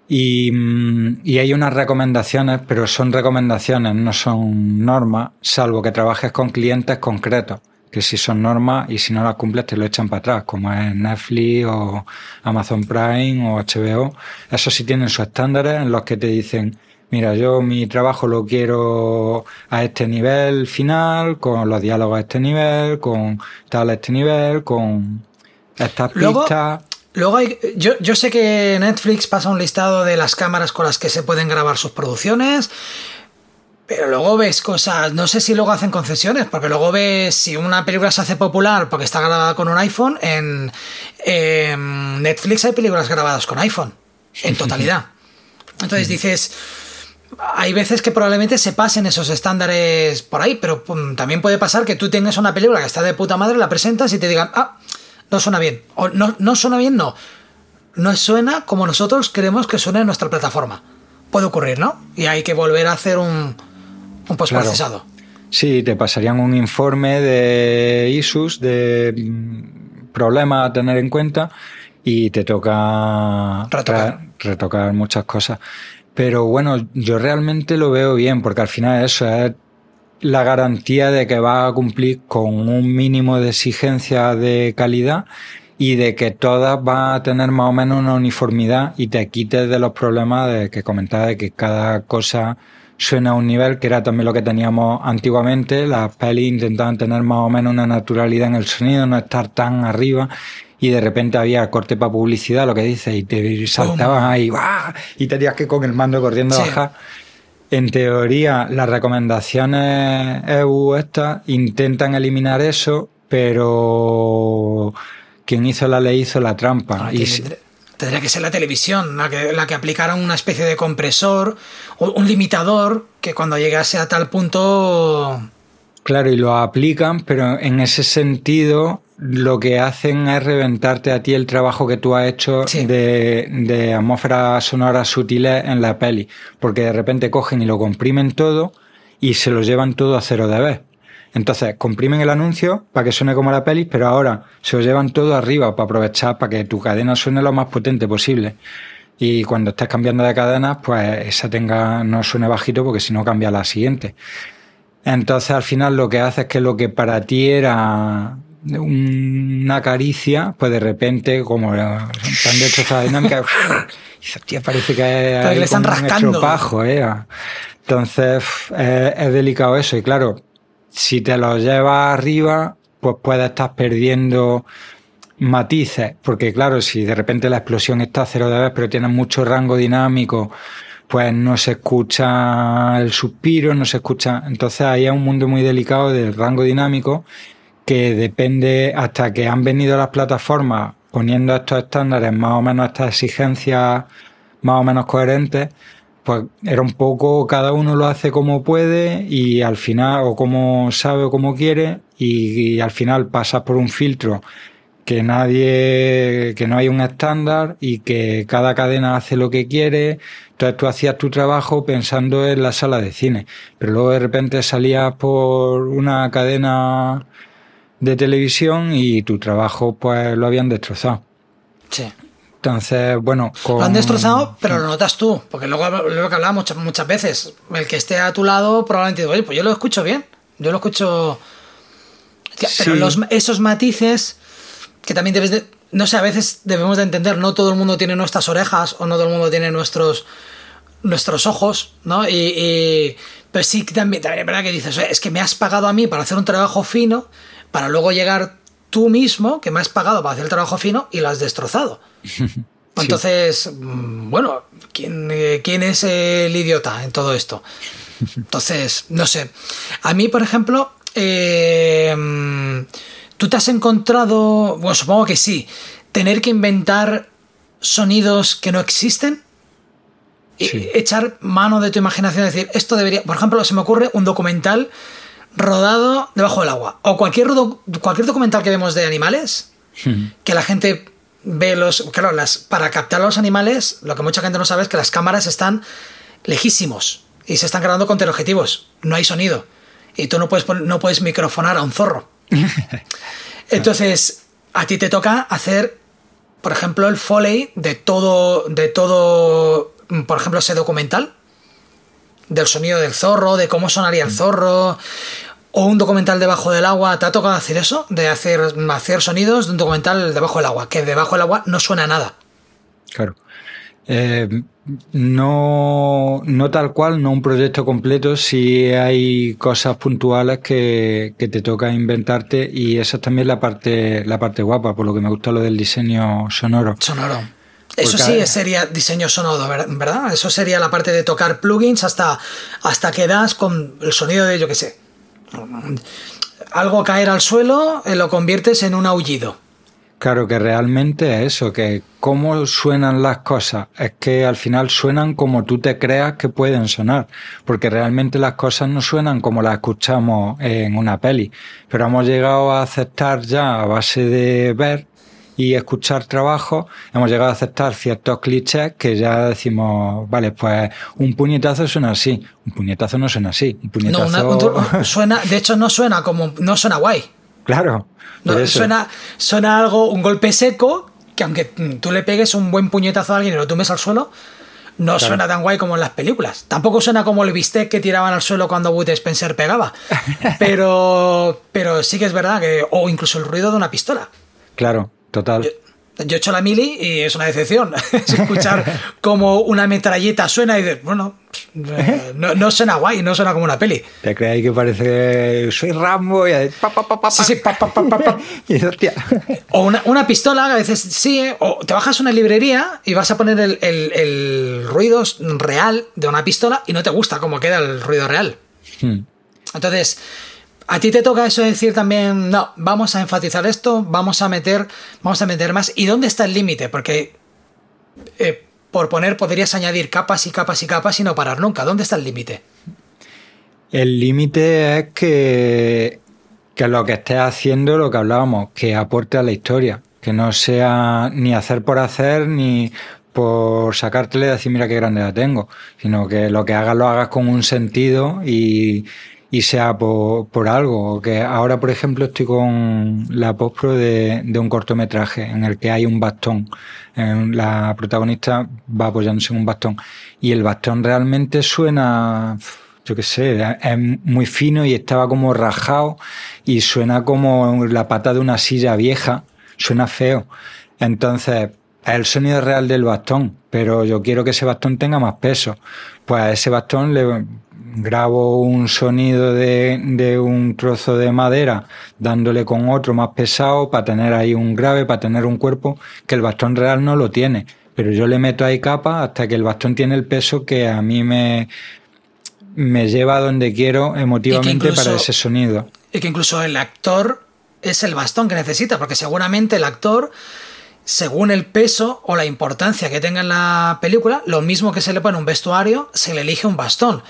Y, mm, y, hay unas recomendaciones, pero son recomendaciones, no son normas, salvo que trabajes con clientes concretos, que si son normas y si no las cumples te lo echan para atrás, como es Netflix o Amazon Prime o HBO. Eso sí tienen sus estándares en los que te dicen, mira, yo mi trabajo lo quiero a este nivel final, con los diálogos a este nivel, con tal a este nivel, con estas pistas. Luego hay, yo, yo sé que Netflix pasa un listado de las cámaras con las que se pueden grabar sus producciones, pero luego ves cosas, no sé si luego hacen concesiones, porque luego ves si una película se hace popular porque está grabada con un iPhone, en, Netflix hay películas grabadas con iPhone, en totalidad. Entonces dices, hay veces que probablemente se pasen esos estándares por ahí, pero también puede pasar que tú tengas una película que está de puta madre, la presentas y te digan, ah, no suena bien. O no, no suena bien, no. No suena como nosotros queremos que suene en nuestra plataforma. Puede ocurrir, ¿no? Y hay que volver a hacer un, un postprocesado. Sí, te pasarían un informe de ISUS, de mm, problemas a tener en cuenta, y te toca retocar, retocar muchas cosas. Pero bueno, yo realmente lo veo bien, porque al final eso es la garantía de que va a cumplir con un mínimo de exigencia de calidad y de que todas van a tener más o menos una uniformidad y te quites de los problemas de que comentaba de que cada cosa suena a un nivel que era también lo que teníamos antiguamente. Las pelis intentaban tener más o menos una naturalidad en el sonido, no estar tan arriba y de repente había corte para publicidad, lo que dice, y te saltaban ahí, y tenías que con el mando corriendo bajar. En teoría, las recomendaciones EU estas intentan eliminar eso, pero quien hizo la ley hizo la trampa. y tendría, que ser la televisión, la que, la que aplicara una especie de compresor o un limitador que cuando llegase a tal punto... Claro, y lo aplican, pero en ese sentido lo que hacen es reventarte a ti el trabajo que tú has hecho de, de atmósferas sonoras sutiles en la peli. Porque de repente cogen y lo comprimen todo y se lo llevan todo a cero de vez. Entonces, comprimen el anuncio para que suene como la peli, pero ahora se lo llevan todo arriba para aprovechar, para que tu cadena suene lo más potente posible. Y cuando estés cambiando de cadenas, pues esa tenga, no suene bajito porque si no cambia la siguiente. Entonces, al final lo que hace es que lo que para ti era una caricia, pues de repente, como tan de hecho esa dinámica, tío, parece que, hay le están rascando. Un ¿eh? Entonces, es, delicado eso. Y claro, si te lo llevas arriba, pues puedes estar perdiendo matices, porque claro, si de repente la explosión está a cero de vez, pero tiene mucho rango dinámico, pues no se escucha el suspiro, no se escucha. Entonces ahí es un mundo muy delicado del rango dinámico que depende hasta que han venido las plataformas poniendo estos estándares más o menos estas exigencias más o menos coherentes, pues era un poco cada uno lo hace como puede y al final o como sabe o como quiere y, al final pasas por un filtro que nadie, que no hay un estándar y que cada cadena hace lo que quiere. Entonces tú hacías tu trabajo pensando en la sala de cine, pero luego de repente salías por una cadena de televisión y tu trabajo pues lo habían destrozado. Sí. Entonces, bueno. Lo han destrozado, pero lo notas tú, porque luego lo que hablaba muchas, muchas veces, el que esté a tu lado probablemente dice, oye, pues yo lo escucho bien, yo lo escucho. Pero los, esos matices que también debes de. No sé, a veces debemos de entender, no todo el mundo tiene nuestras orejas o no todo el mundo tiene nuestros nuestros ojos, ¿no? Y, y pero sí también, también es verdad que dices, es que me has pagado a mí para hacer un trabajo fino para luego llegar tú mismo, que me has pagado para hacer el trabajo fino, y lo has destrozado. Entonces, mm, bueno, ¿quién, eh, ¿quién, es el idiota en todo esto? Entonces, no sé. A mí, por ejemplo, eh, tú te has encontrado, bueno, supongo que sí, tener que inventar sonidos que no existen. Y echar mano de tu imaginación y decir, esto debería. Por ejemplo, se me ocurre un documental rodado debajo del agua. O cualquier, cualquier documental que vemos de animales, que la gente ve los. Claro, las, para captar a los animales, lo que mucha gente no sabe es que las cámaras están lejísimos y se están grabando con teleobjetivos. No hay sonido. Y tú no puedes, no puedes microfonar a un zorro. Entonces, a ti te toca hacer, por ejemplo, el foley de todo, de todo por ejemplo, ese documental del sonido del zorro, de cómo sonaría el mm. zorro, o un documental debajo del agua. ¿Te ha tocado hacer eso? De hacer, hacer sonidos de un documental debajo del agua, que debajo del agua no suena nada. Claro. Eh, no, no tal cual, no un proyecto completo, si hay cosas puntuales que, te toca inventarte y esa es también la parte, la parte guapa, por lo que me gusta lo del diseño sonoro. Sonoro. Eso sí sería diseño sonoro, ¿verdad? Eso sería la parte de tocar plugins hasta, hasta que das con el sonido de, yo qué sé, algo caer al suelo, eh, lo conviertes en un aullido. Claro que realmente es eso, que cómo suenan las cosas, es que al final suenan como tú te creas que pueden sonar, porque realmente las cosas no suenan como las escuchamos en una peli, pero hemos llegado a aceptar ya a base de ver y escuchar trabajo, hemos llegado a aceptar ciertos clichés que ya decimos, vale, pues un puñetazo suena así, un puñetazo no suena así, un puñetazo... suena, de hecho no suena como, no suena guay. Claro. suena, suena algo, un golpe seco, que aunque tú le pegues un buen puñetazo a alguien y lo tumbes al suelo, no suena tan guay como en las películas. Tampoco suena como el bistec que tiraban al suelo cuando Wood Spencer pegaba. Pero, pero sí que es verdad que. O incluso el ruido de una pistola. Claro, total. Yo he hecho la mili y es una decepción. escuchar como una metralleta suena y de, bueno, no, no, suena guay, no suena como una peli. Te crees que parece soy Rambo y pa, pa, pa, sí, sí, pa, pa, pa, pa, y hostia. O una, una, pistola, a veces sí, ¿eh? o te bajas una librería y vas a poner el, el, el, ruido real de una pistola y no te gusta cómo queda el ruido real. Hmm. Entonces, a ti te toca eso decir también, no, vamos a enfatizar esto, vamos a meter, vamos a meter más. ¿Y dónde está el límite? Porque eh, por poner podrías añadir capas y capas y capas y no parar nunca. ¿Dónde está el límite? El límite es que, que lo que estés haciendo, lo que hablábamos, que aporte a la historia, que no sea ni hacer por hacer ni por sacártele y decir mira qué grande la tengo, sino que lo que hagas lo hagas con un sentido y, y sea por, por, algo. Que ahora, por ejemplo, estoy con la postpro de, de un cortometraje en el que hay un bastón. La protagonista va apoyándose en un bastón. Y el bastón realmente suena, yo qué sé, es muy fino y estaba como rajado y suena como la pata de una silla vieja. Suena feo. Entonces, es el sonido real del bastón, pero yo quiero que ese bastón tenga más peso. Pues a ese bastón le grabo un sonido de, de, un trozo de madera dándole con otro más pesado para tener ahí un grave, para tener un cuerpo que el bastón real no lo tiene. Pero yo le meto ahí capa hasta que el bastón tiene el peso que a mí me, me lleva a donde quiero emotivamente para ese sonido. Y que incluso el actor es el bastón que necesita, porque seguramente el actor según el peso o la importancia que tenga en la película, lo mismo que se le pone un vestuario, se le elige un bastón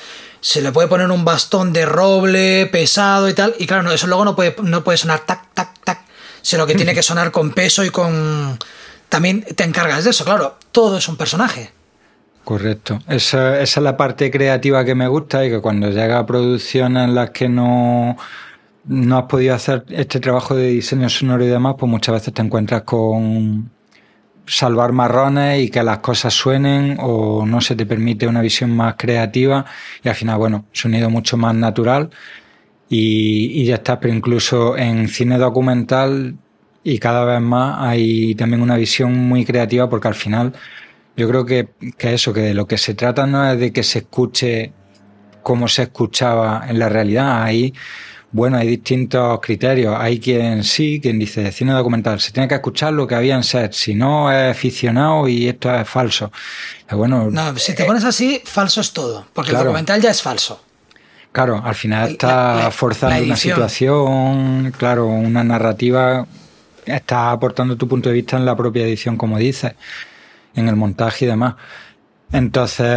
se le puede poner un bastón de roble pesado y tal, y claro, eso luego no puede, no puede sonar tac, tac, tac, sino que tiene que sonar con peso y con... También te encargas de eso, claro, todo es un personaje. Correcto. Esa, esa es la parte creativa que me gusta y que cuando llega a producciones en las que no, no has podido hacer este trabajo de diseño sonoro y demás, pues muchas veces te encuentras con salvar marrones y que las cosas suenen o no se te permite una visión más creativa y al final, bueno, sonido mucho más natural y, ya está, pero incluso en cine documental y cada vez más hay también una visión muy creativa porque al final yo creo que, que eso, que de lo que se trata no es de que se escuche como se escuchaba en la realidad, ahí bueno, hay distintos criterios. Hay quien sí, quien dice cine documental, se tiene que escuchar lo que había en set, si no es ficcionado y esto es falso. Bueno, no, si te pones así, falso es todo, porque el documental ya es falso. Claro, al final está forzando una situación, claro, una narrativa, está aportando tu punto de vista en la propia edición, como dices, en el montaje y demás. Entonces,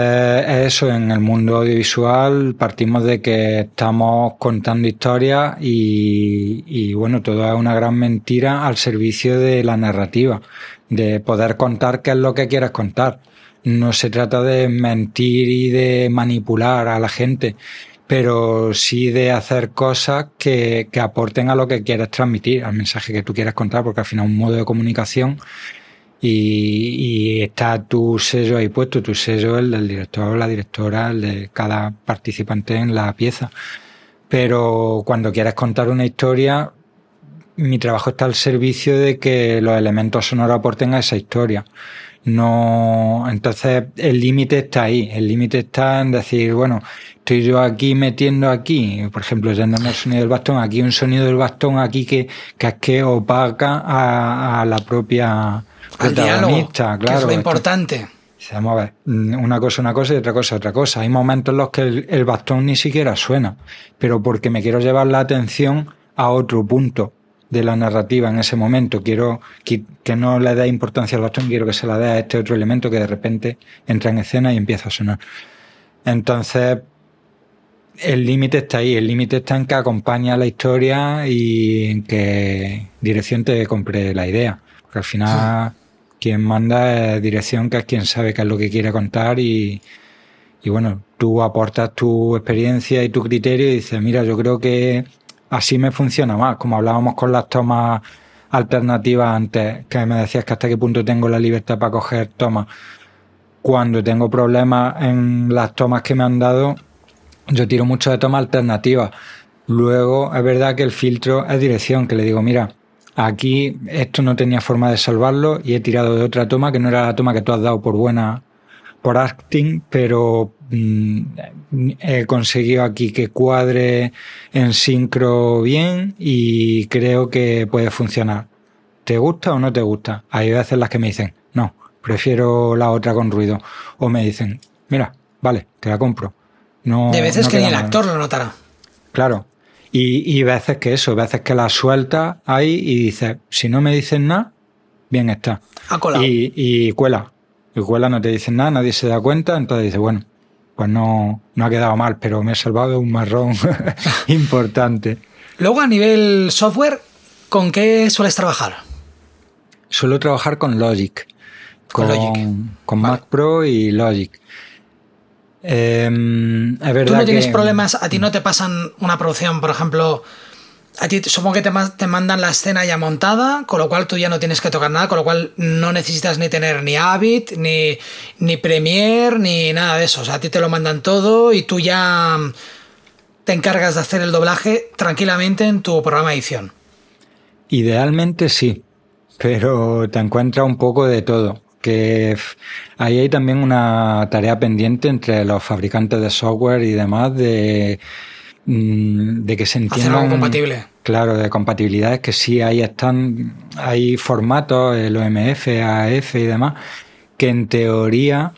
eso, en el mundo audiovisual partimos de que estamos contando historias y, y, bueno, todo es una gran mentira al servicio de la narrativa, de poder contar qué es lo que quieres contar. No se trata de mentir y de manipular a la gente, pero sí de hacer cosas que, que aporten a lo que quieres transmitir, al mensaje que tú quieres contar, porque al final es un modo de comunicación Y, está tu sello ahí puesto, tu sello, el del director o la directora, el de cada participante en la pieza. Pero cuando quieres contar una historia, mi trabajo está al servicio de que los elementos sonoros aporten a esa historia. No, entonces el límite está ahí. El límite está en decir, bueno, estoy yo aquí metiendo aquí, por ejemplo, yendo el sonido del bastón, aquí un sonido del bastón aquí que, que es que opaca a, la propia protagonista, claro. es lo importante. Vamos a ver, una cosa una cosa y otra cosa otra cosa. Hay momentos en los que el bastón ni siquiera suena, pero porque me quiero llevar la atención a otro punto de la narrativa en ese momento. Quiero que, no le dé importancia al bastón, quiero que se la dé a este otro elemento que de repente entra en escena y empieza a sonar. Entonces, el límite está ahí, el límite está en que acompaña la historia y en qué dirección te compre la idea. Porque al final quien manda es dirección, que es quien sabe qué es lo que quiere contar y, y bueno, tú aportas tu experiencia y tu criterio y dices, mira, yo creo que así me funciona más, como hablábamos con las tomas alternativas antes, que me decías que hasta qué punto tengo la libertad para coger tomas. Cuando tengo problemas en las tomas que me han dado, yo tiro mucho de tomas alternativas. Luego es verdad que el filtro es dirección, que le digo, mira, aquí esto no tenía forma de salvarlo y he tirado de otra toma que no era la toma que tú has dado por buena, por acting, pero mm, he conseguido aquí que cuadre en sincro bien y creo que puede funcionar. ¿Te gusta o no te gusta? Hay veces las que me dicen, no, prefiero la otra con ruido. O me dicen, mira, vale, te la compro. No, de veces que ni el actor lo notará. Claro. Y, y veces que eso, veces que la suelta ahí y dices, si no me dicen nada, bien está. Y, y cuela. Igual no te dicen nada, nadie se da cuenta, entonces dice, bueno, pues no, no ha quedado mal, pero me he salvado un marrón importante. Luego, a nivel software, ¿con qué sueles trabajar? Suelo trabajar con Logic. Con, Logic. Con Mac Pro y Logic. Em, es verdad ¿Tú no tienes problemas? ¿A ti no te pasan una producción, por ejemplo, a ti supongo que te, te, mandan la escena ya montada, con lo cual tú ya no tienes que tocar nada, con lo cual no necesitas ni tener ni Avid, ni, ni Premiere, ni nada de eso. O sea, a ti te lo mandan todo y tú ya te encargas de hacer el doblaje tranquilamente en tu programa de edición. Idealmente sí, pero te encuentras un poco de todo. Que ahí hay también una tarea pendiente entre los fabricantes de software y demás de Mm, de que se entiendan. Hacer algo compatible. Claro, de compatibilidades que sí, ahí están, hay formatos, el OMF, AF y demás, que en teoría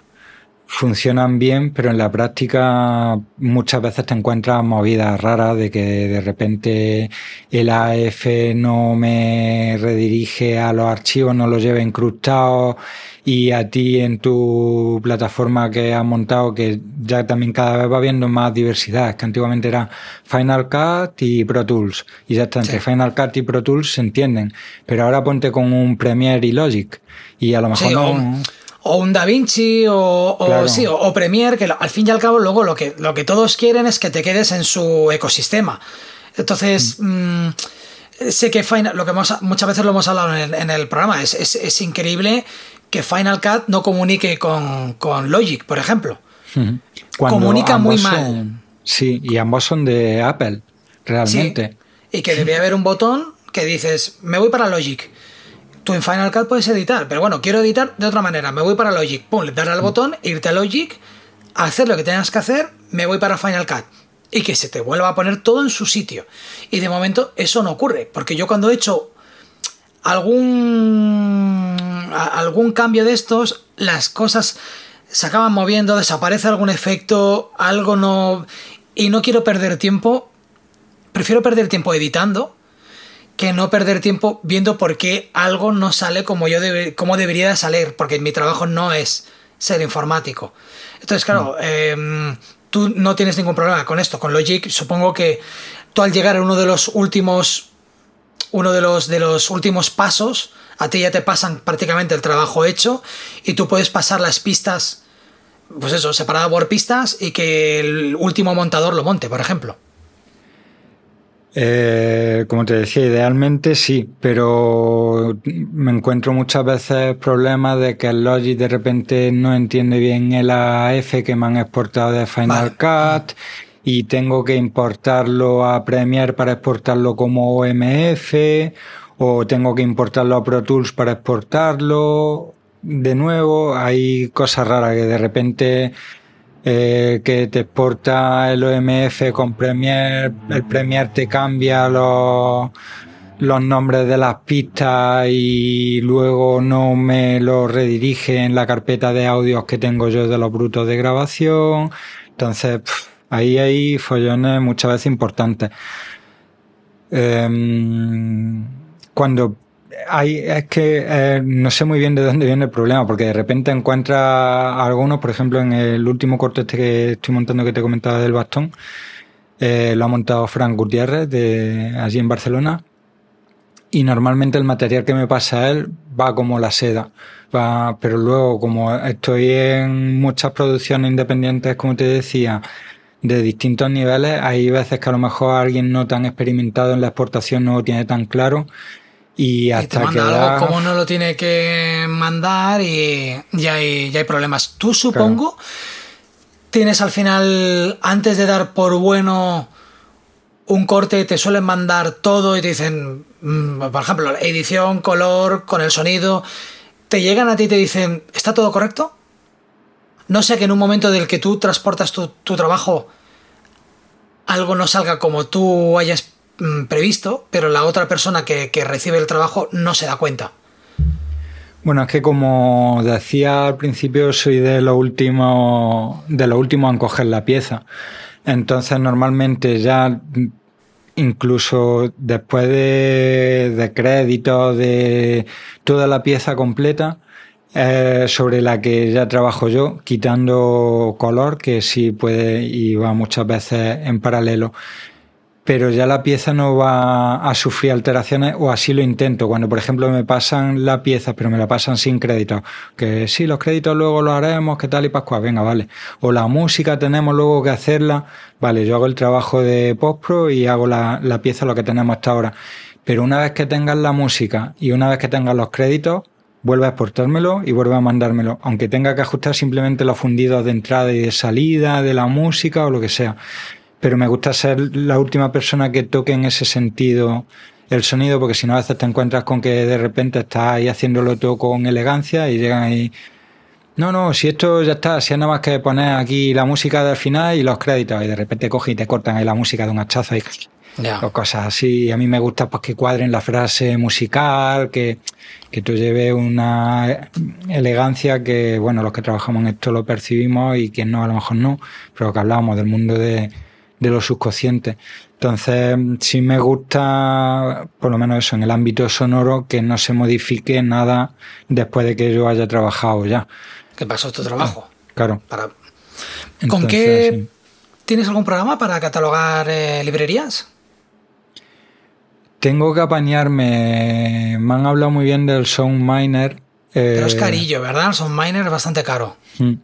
funcionan bien, pero en la práctica muchas veces te encuentras movidas raras de que de repente el AF no me redirige a los archivos, no los lleva incrustados y a ti en tu plataforma que has montado, que ya también cada vez va habiendo más diversidad, que antiguamente era Final Cut y Pro Tools, y ya está, entre Final Cut y Pro Tools se entienden, pero ahora ponte con un Premiere y Logic, y a lo mejor no... O, un DaVinci o, o, sí, o, Premiere, que al fin y al cabo luego lo que, lo que todos quieren es que te quedes en su ecosistema. Entonces... Mm. Mm, sé que Final, lo que muchas veces lo hemos hablado en el, programa, es, es, es, increíble que Final Cut no comunique con, Logic, por ejemplo. Comunica muy mal. sí, y ambos son de Apple, realmente. y que debería haber un botón que dices, me voy para Logic. Tú en Final Cut puedes editar, pero bueno, quiero editar de otra manera, me voy para Logic. Pum, darle al botón, irte a Logic, hacer lo que tengas que hacer, me voy para Final Cut. Y que se te vuelva a poner todo en su sitio. Y de momento eso no ocurre, porque yo cuando he hecho algún, algún cambio de estos, las cosas se acaban moviendo, desaparece algún efecto, algo no... Y no quiero perder tiempo, prefiero perder tiempo editando que no perder tiempo viendo por qué algo no sale como yo como debería de salir, porque mi trabajo no es ser informático. Entonces, claro, mm. em, tú no tienes ningún problema con esto, con Logic. Supongo que tú al llegar a uno de los últimos uno de los, de los últimos pasos, a ti ya te pasan prácticamente el trabajo hecho y tú puedes pasar las pistas, pues eso, separada por pistas y que el último montador lo monte, por ejemplo. Eh, como te decía, idealmente sí, pero me encuentro muchas veces problemas de que el Logic de repente no entiende bien el AF que me han exportado de Final Cut y tengo que importarlo a Premiere para exportarlo como OMF o tengo que importarlo a Pro Tools para exportarlo. De nuevo, hay cosas raras que de repente eh, que te exporta el OMF con Premiere, el Premiere te cambia los, los nombres de las pistas y luego no me lo redirige en la carpeta de audios que tengo yo de los brutos de grabación. Entonces, ahí hay follones muchas veces importantes. Em, cuando es que eh, no sé muy bien de dónde viene el problema, porque de repente encuentra algunos, por ejemplo, en el último corte este que estoy montando que te comentaba del bastón, eh, lo ha montado Frank Gutiérrez de allí en Barcelona. Y normalmente el material que me pasa a él va como la seda. Va, pero luego, como estoy en muchas producciones independientes, como te decía, de distintos niveles, hay veces que a lo mejor alguien no tan experimentado en la exportación no lo tiene tan claro y hasta que algo como no lo tiene que mandar y ya hay, ya hay problemas. Tú supongo tienes al final, antes de dar por bueno un corte, te suelen mandar todo y te dicen, mm, por ejemplo, edición, color, con el sonido. Te llegan a ti y te dicen, ¿está todo correcto? No sé que en un momento del que tú transportas tu, tu trabajo algo no salga como tú hayas previsto, pero la otra persona que, recibe el trabajo no se da cuenta. Bueno, es que como decía al principio, soy de lo último, de lo último en coger la pieza. Entonces, normalmente ya incluso después de, de créditos de toda la pieza completa, sobre la que ya trabajo yo, quitando color, que sí puede y va muchas veces en paralelo pero ya la pieza no va a sufrir alteraciones o así lo intento. Cuando, por ejemplo, me pasan la pieza, pero me la pasan sin créditos, que sí, los créditos luego lo haremos, qué tal y pascua, venga, vale. O la música tenemos luego que hacerla, vale, yo hago el trabajo de postpro y hago la, la pieza lo que tenemos hasta ahora. Pero una vez que tengas la música y una vez que tengas los créditos, vuelve a exportármelo y vuelve a mandármelo, aunque tenga que ajustar simplemente los fundidos de entrada y de salida de la música o lo que sea pero me gusta ser la última persona que toque en ese sentido el sonido, porque si no a veces te encuentras con que de repente estás ahí haciéndolo todo con elegancia y llegan ahí. No, no, si esto ya está, si es nada más que poner aquí la música del final y los créditos, y de repente cogen y te cortan ahí la música de un hachazo y o cosas así. A mí me gusta pues que cuadren la frase musical, que, que tú lleves una elegancia que, bueno, los que trabajamos en esto lo percibimos y quien no, a lo mejor no, pero que hablábamos del mundo de, de los subconscientes. Entonces, sí me gusta, por lo menos eso, en el ámbito sonoro, que no se modifique nada después de que yo haya trabajado ya. ¿Qué pasó tu trabajo? Claro. Para... ¿Con qué tienes algún programa para catalogar eh, librerías? Tengo que apañarme. Me han hablado muy bien del Soundminer. Pero es eh, carillo, ¿verdad? El Soundminer es bastante caro. Mm.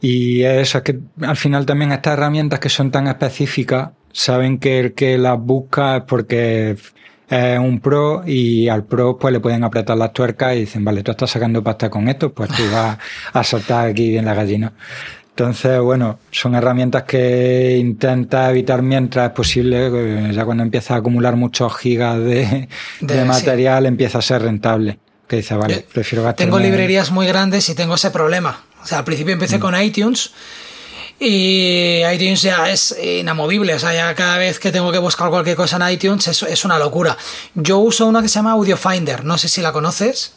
Y eso es que al final también estas herramientas que son tan específicas saben que el que las busca es porque es un pro y al pro pues le pueden apretar las tuercas y dicen, vale, tú estás sacando pasta con esto, pues tú vas a soltar aquí bien la gallina. Entonces, bueno, son herramientas que intenta evitar mientras es posible, eh, ya cuando empieza a acumular muchos gigas de, material empieza a ser rentable. Que dice, vale, prefiero gastar. Tengo librerías muy grandes y tengo ese problema. O sea, al principio empecé mm. con iTunes y iTunes ya es inamovible. O sea, ya cada vez que tengo que buscar cualquier cosa en iTunes es, es una locura. Yo uso una que se llama Audio Finder, no sé si la conoces.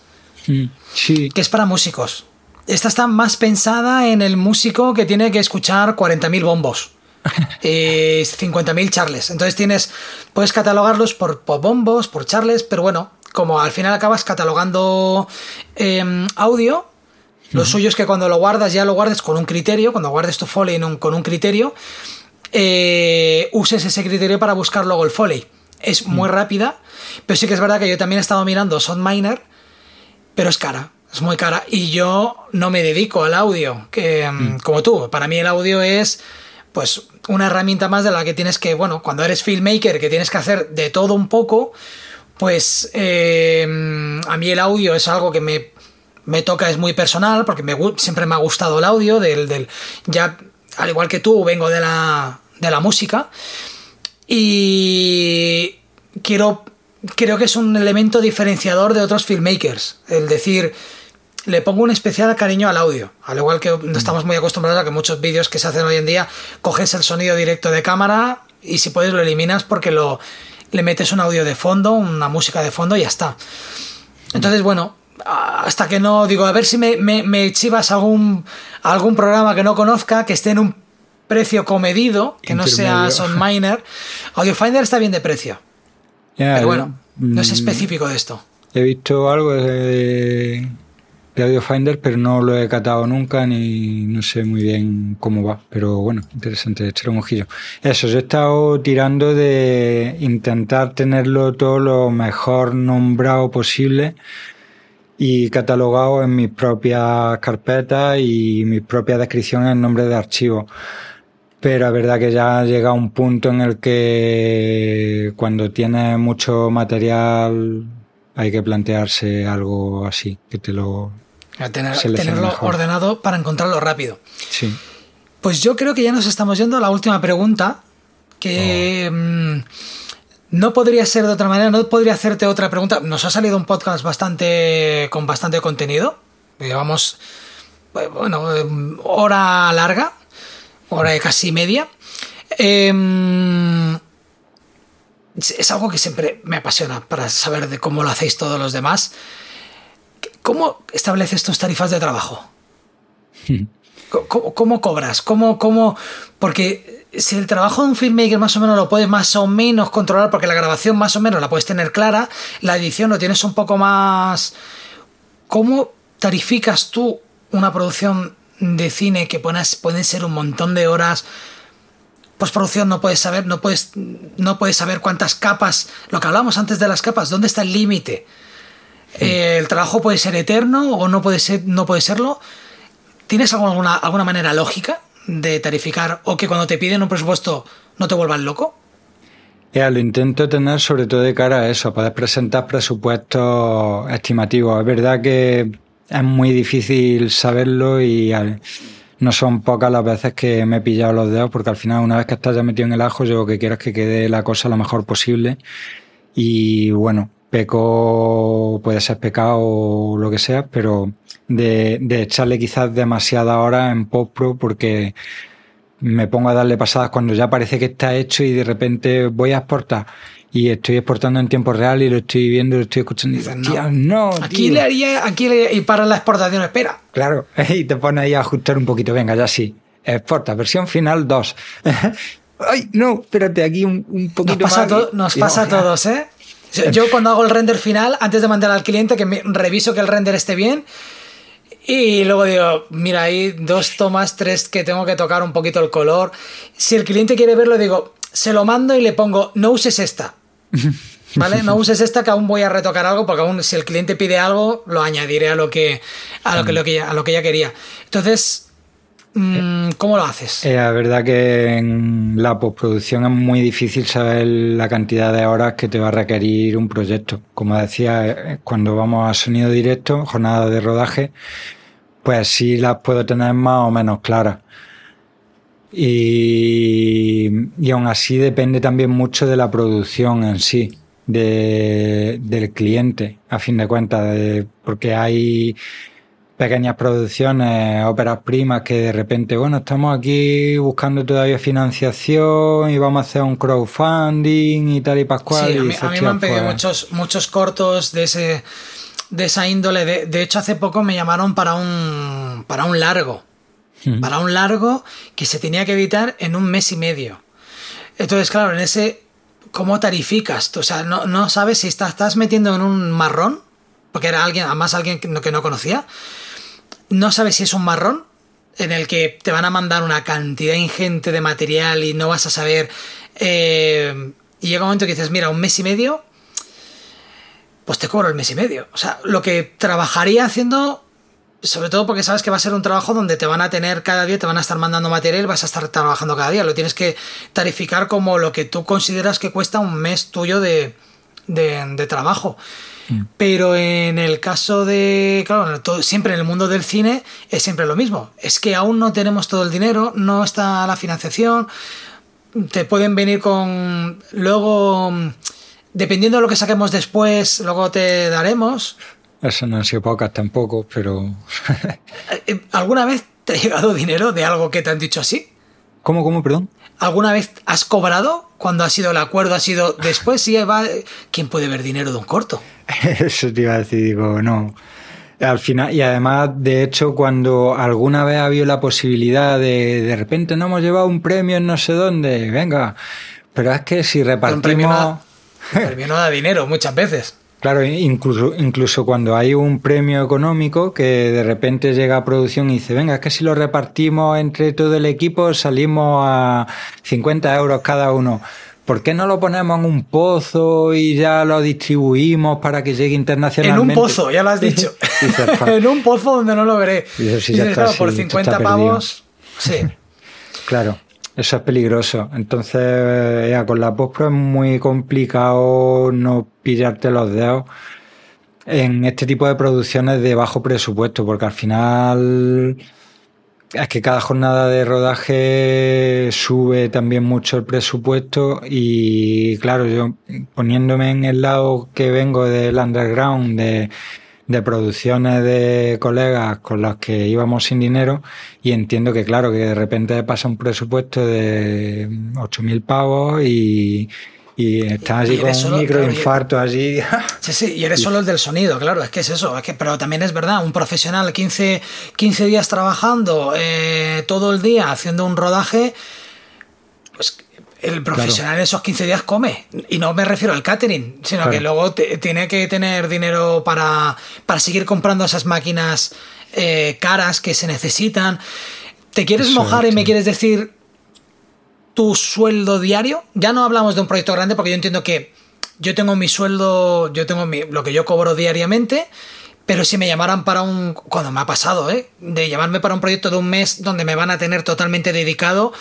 Mm, sí. Que es para músicos. Esta está más pensada en el músico que tiene que escuchar 40.000 bombos. y 50.000 charles. Entonces tienes, puedes catalogarlos por, por, bombos, por charles, pero bueno, como al final acabas catalogando em, audio, lo suyo es que cuando lo guardas ya lo guardes con un criterio, cuando guardes tu foley con un criterio, eh, uses ese criterio para buscar luego el foley. Es muy rápida, pero sí que es verdad que yo también he estado mirando Soundminer, pero es cara, es muy cara. Y yo no me dedico al audio, que mm, como tú, para mí el audio es pues una herramienta más de la que tienes que, bueno, cuando eres filmmaker, que tienes que hacer de todo un poco, pues eh, a mí el audio es algo que me, me toca, es muy personal, porque me, siempre me ha gustado el audio, del, del, ya, al igual que tú, vengo de la, de la música, y quiero, creo que es un elemento diferenciador de otros filmmakers, el decir, le pongo un especial cariño al audio. Al igual que no estamos muy acostumbrados a que muchos vídeos que se hacen hoy en día coges el sonido directo de cámara y si puedes lo eliminas porque lo, le metes un audio de fondo, una música de fondo y ya está. Entonces, bueno, hasta que no digo, a ver si me, me, chivas algún, algún programa que no conozca, que esté en un precio comedido, que no sea Soundminer. Audiofinder está bien de precio. pero bueno, no es mm, específico de esto. He visto algo de de Audiofinder, pero no lo he catado nunca ni no sé muy bien cómo va. Pero bueno, interesante, echar un ojillo. Eso, yo he estado tirando de intentar tenerlo todo lo mejor nombrado posible y catalogado en mis propias carpetas y mis propias descripciones en nombre de archivo. Pero es verdad que ya llega un punto en el que cuando tienes mucho material hay que plantearse algo así, que te lo tenerlo ordenado para encontrarlo rápido. Sí. Pues yo creo que ya nos estamos yendo a la última pregunta, que oh. mm, no podría ser de otra manera, no podría hacerte otra pregunta. Nos ha salido un podcast bastante con bastante contenido. Llevamos, bueno, hora larga, hora casi media. Em, es algo que siempre me apasiona para saber de cómo lo hacéis todos los demás. ¿Cómo estableces tus tarifas de trabajo? ¿Cómo, cobras? ¿Cómo, ¿Cómo? Porque si el trabajo de un filmmaker más o menos lo puedes más o menos controlar, porque la grabación más o menos la puedes tener clara, la edición lo tienes un poco más. ¿Cómo tarificas tú una producción de cine que pones, pueden ser un montón de horas? Postproducción no puedes saber, no puedes, no puedes saber cuántas capas, lo que hablamos antes de las capas, ¿dónde está el límite? Eh, el trabajo puede ser eterno o no puede, ser, no puede serlo. ¿Tienes alguna, alguna manera lógica de tarificar o que cuando te piden un presupuesto no te vuelvan loco? Ya, lo intento tener sobre todo de cara a eso, poder presentar presupuestos estimativos. Es verdad que es muy difícil saberlo y no son pocas las veces que me he pillado los dedos porque al final una vez que estás ya metido en el ajo yo lo que quiero es que quede la cosa lo mejor posible y bueno, peco puede ser pecado o lo que sea, pero de, echarle quizás demasiada hora en postpro porque me pongo a darle pasadas cuando ya parece que está hecho y de repente voy a exportar y estoy exportando en tiempo real y lo estoy viendo, lo estoy escuchando y dices, no, no aquí le haría, aquí le, y para la exportación, espera. Claro, y te pones ahí a ajustar un poquito, venga, ya sí, exporta, versión final 2. Ay, no, espérate, aquí un, un poquito nos pasa más. nos pasa a todos, ¿eh? Yo cuando hago el render final, antes de mandar al cliente, que me reviso que el render esté bien. Y luego digo, mira, hay dos tomas, tres que tengo que tocar un poquito el color. Si el cliente quiere verlo, digo, se lo mando y le pongo, no uses esta. ¿Vale? No uses esta que aún voy a retocar algo, porque aún si el cliente pide algo, lo añadiré a lo que, a lo que, lo que, a lo que ella quería. Entonces, Mm, ¿Cómo lo haces? Eh, la verdad que en la postproducción es muy difícil saber la cantidad de horas que te va a requerir un proyecto. Como decía, eh, cuando vamos a sonido directo, jornada de rodaje, pues sí las puedo tener más o menos claras. Y, aún así depende también mucho de la producción en sí, de, del cliente, a fin de cuentas, porque hay pequeñas producciones, óperas primas que de repente, bueno, estamos aquí buscando todavía financiación y vamos a hacer un crowdfunding y tal y pascual. Sí, a mí, me han pedido pues muchos, muchos cortos de ese de esa índole. De, de, hecho, hace poco me llamaron para un para un largo. Para un largo que se tenía que editar en un mes y medio. Entonces, claro, en ese, ¿cómo tarificas? O sea, no, no sabes si estás, estás metiendo en un marrón, porque era alguien, además alguien que no, que no conocía, no sabes si es un marrón en el que te van a mandar una cantidad ingente de material y no vas a saber. Eh, y llega un momento que dices, mira, un mes y medio, pues te cobro el mes y medio. O sea, lo que trabajaría haciendo sobre todo porque sabes que va a ser un trabajo donde te van a tener cada día, te van a estar mandando material, vas a estar trabajando cada día. Lo tienes que tarificar como lo que tú consideras que cuesta un mes tuyo de, de, trabajo. Mm. Pero en el caso de, claro, siempre en el mundo del cine es siempre lo mismo. Es que aún no tenemos todo el dinero, no está la financiación, te pueden venir con... Luego, dependiendo de lo que saquemos después, luego te daremos. Eso no han sido pocas tampoco, pero... Eh, ¿Alguna vez te ha llegado dinero de algo que te han dicho así? ¿Cómo, cómo, perdón? ¿Alguna vez has cobrado cuando ha sido el acuerdo? ¿Ha sido después? Sí, va... ¿Quién puede ver dinero de un corto? Eso te iba a decir, digo, no. Al final, y además, de hecho, cuando alguna vez ha habido la posibilidad de de repente no hemos llevado un premio en no sé dónde, venga, pero es que si repartimos. Un premio no da dinero muchas veces. Claro, incluso, incluso cuando hay un premio económico que de repente llega a producción y dice, venga, es que si lo repartimos entre todo el equipo salimos a 50 euros cada uno. ¿Por qué no lo ponemos en un pozo y ya lo distribuimos para que llegue internacionalmente? En un pozo, ya lo has dicho. en un pozo donde no lo veré. Y claro, por 50 pavos, sí. Claro. Eso es peligroso. Entonces, ya, con la postpro es muy complicado no pillarte los dedos en este tipo de producciones de bajo presupuesto, porque al final es que cada jornada de rodaje sube también mucho el presupuesto y claro, yo poniéndome en el lado que vengo del underground, de de producciones de colegas con los que íbamos sin dinero y entiendo que claro, que de repente pasa un presupuesto de 8.000 pavos y, y estás allí con un microinfarto allí. Sí, sí, y eres solo el del sonido, claro, es que es eso, es que, pero también es verdad, un profesional 15, 15 días trabajando eh, todo el día haciendo un rodaje, pues el profesional en esos 15 días come. Y no me refiero al catering, sino que luego tiene que tener dinero para, para seguir comprando esas máquinas eh, caras que se necesitan. ¿Te quieres mojar y me quieres decir tu sueldo diario? Ya no hablamos de un proyecto grande porque yo entiendo que yo tengo mi sueldo, yo tengo lo que yo cobro diariamente. Pero si me llamaran para un. Cuando me ha pasado, ¿eh? De llamarme para un proyecto de un mes donde me van a tener totalmente dedicado,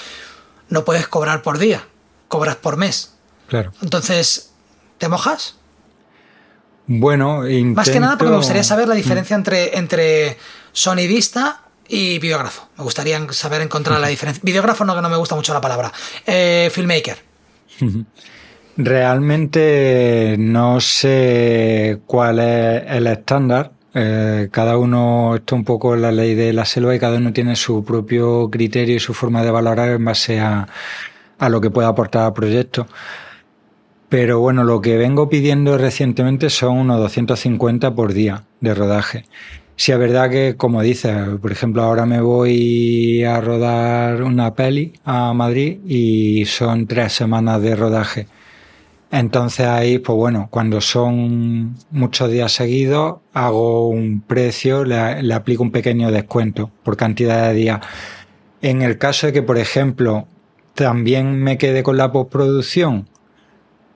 no puedes cobrar por día cobras por mes. Claro. Entonces, ¿te mojas? Bueno, intento... Más que nada porque me gustaría saber la diferencia entre, entre sonidista y videógrafo. Me gustaría saber encontrar la diferencia. Videógrafo no, que no me gusta mucho la palabra. Eh, filmmaker. Realmente no sé cuál es el estándar. Eh, cada uno, esto un poco la ley de la selva y cada uno tiene su propio criterio y su forma de valorar en base a, a lo que pueda aportar al proyecto. Pero bueno, lo que vengo pidiendo recientemente son unos 250 por día de rodaje. Si es verdad que, como dices, por ejemplo, ahora me voy a rodar una peli a Madrid y son tres semanas de rodaje. Entonces ahí, pues bueno, cuando son muchos días seguidos, hago un precio, le, aplico un pequeño descuento por cantidad de días. En el caso de que, por ejemplo, también me quede con la postproducción.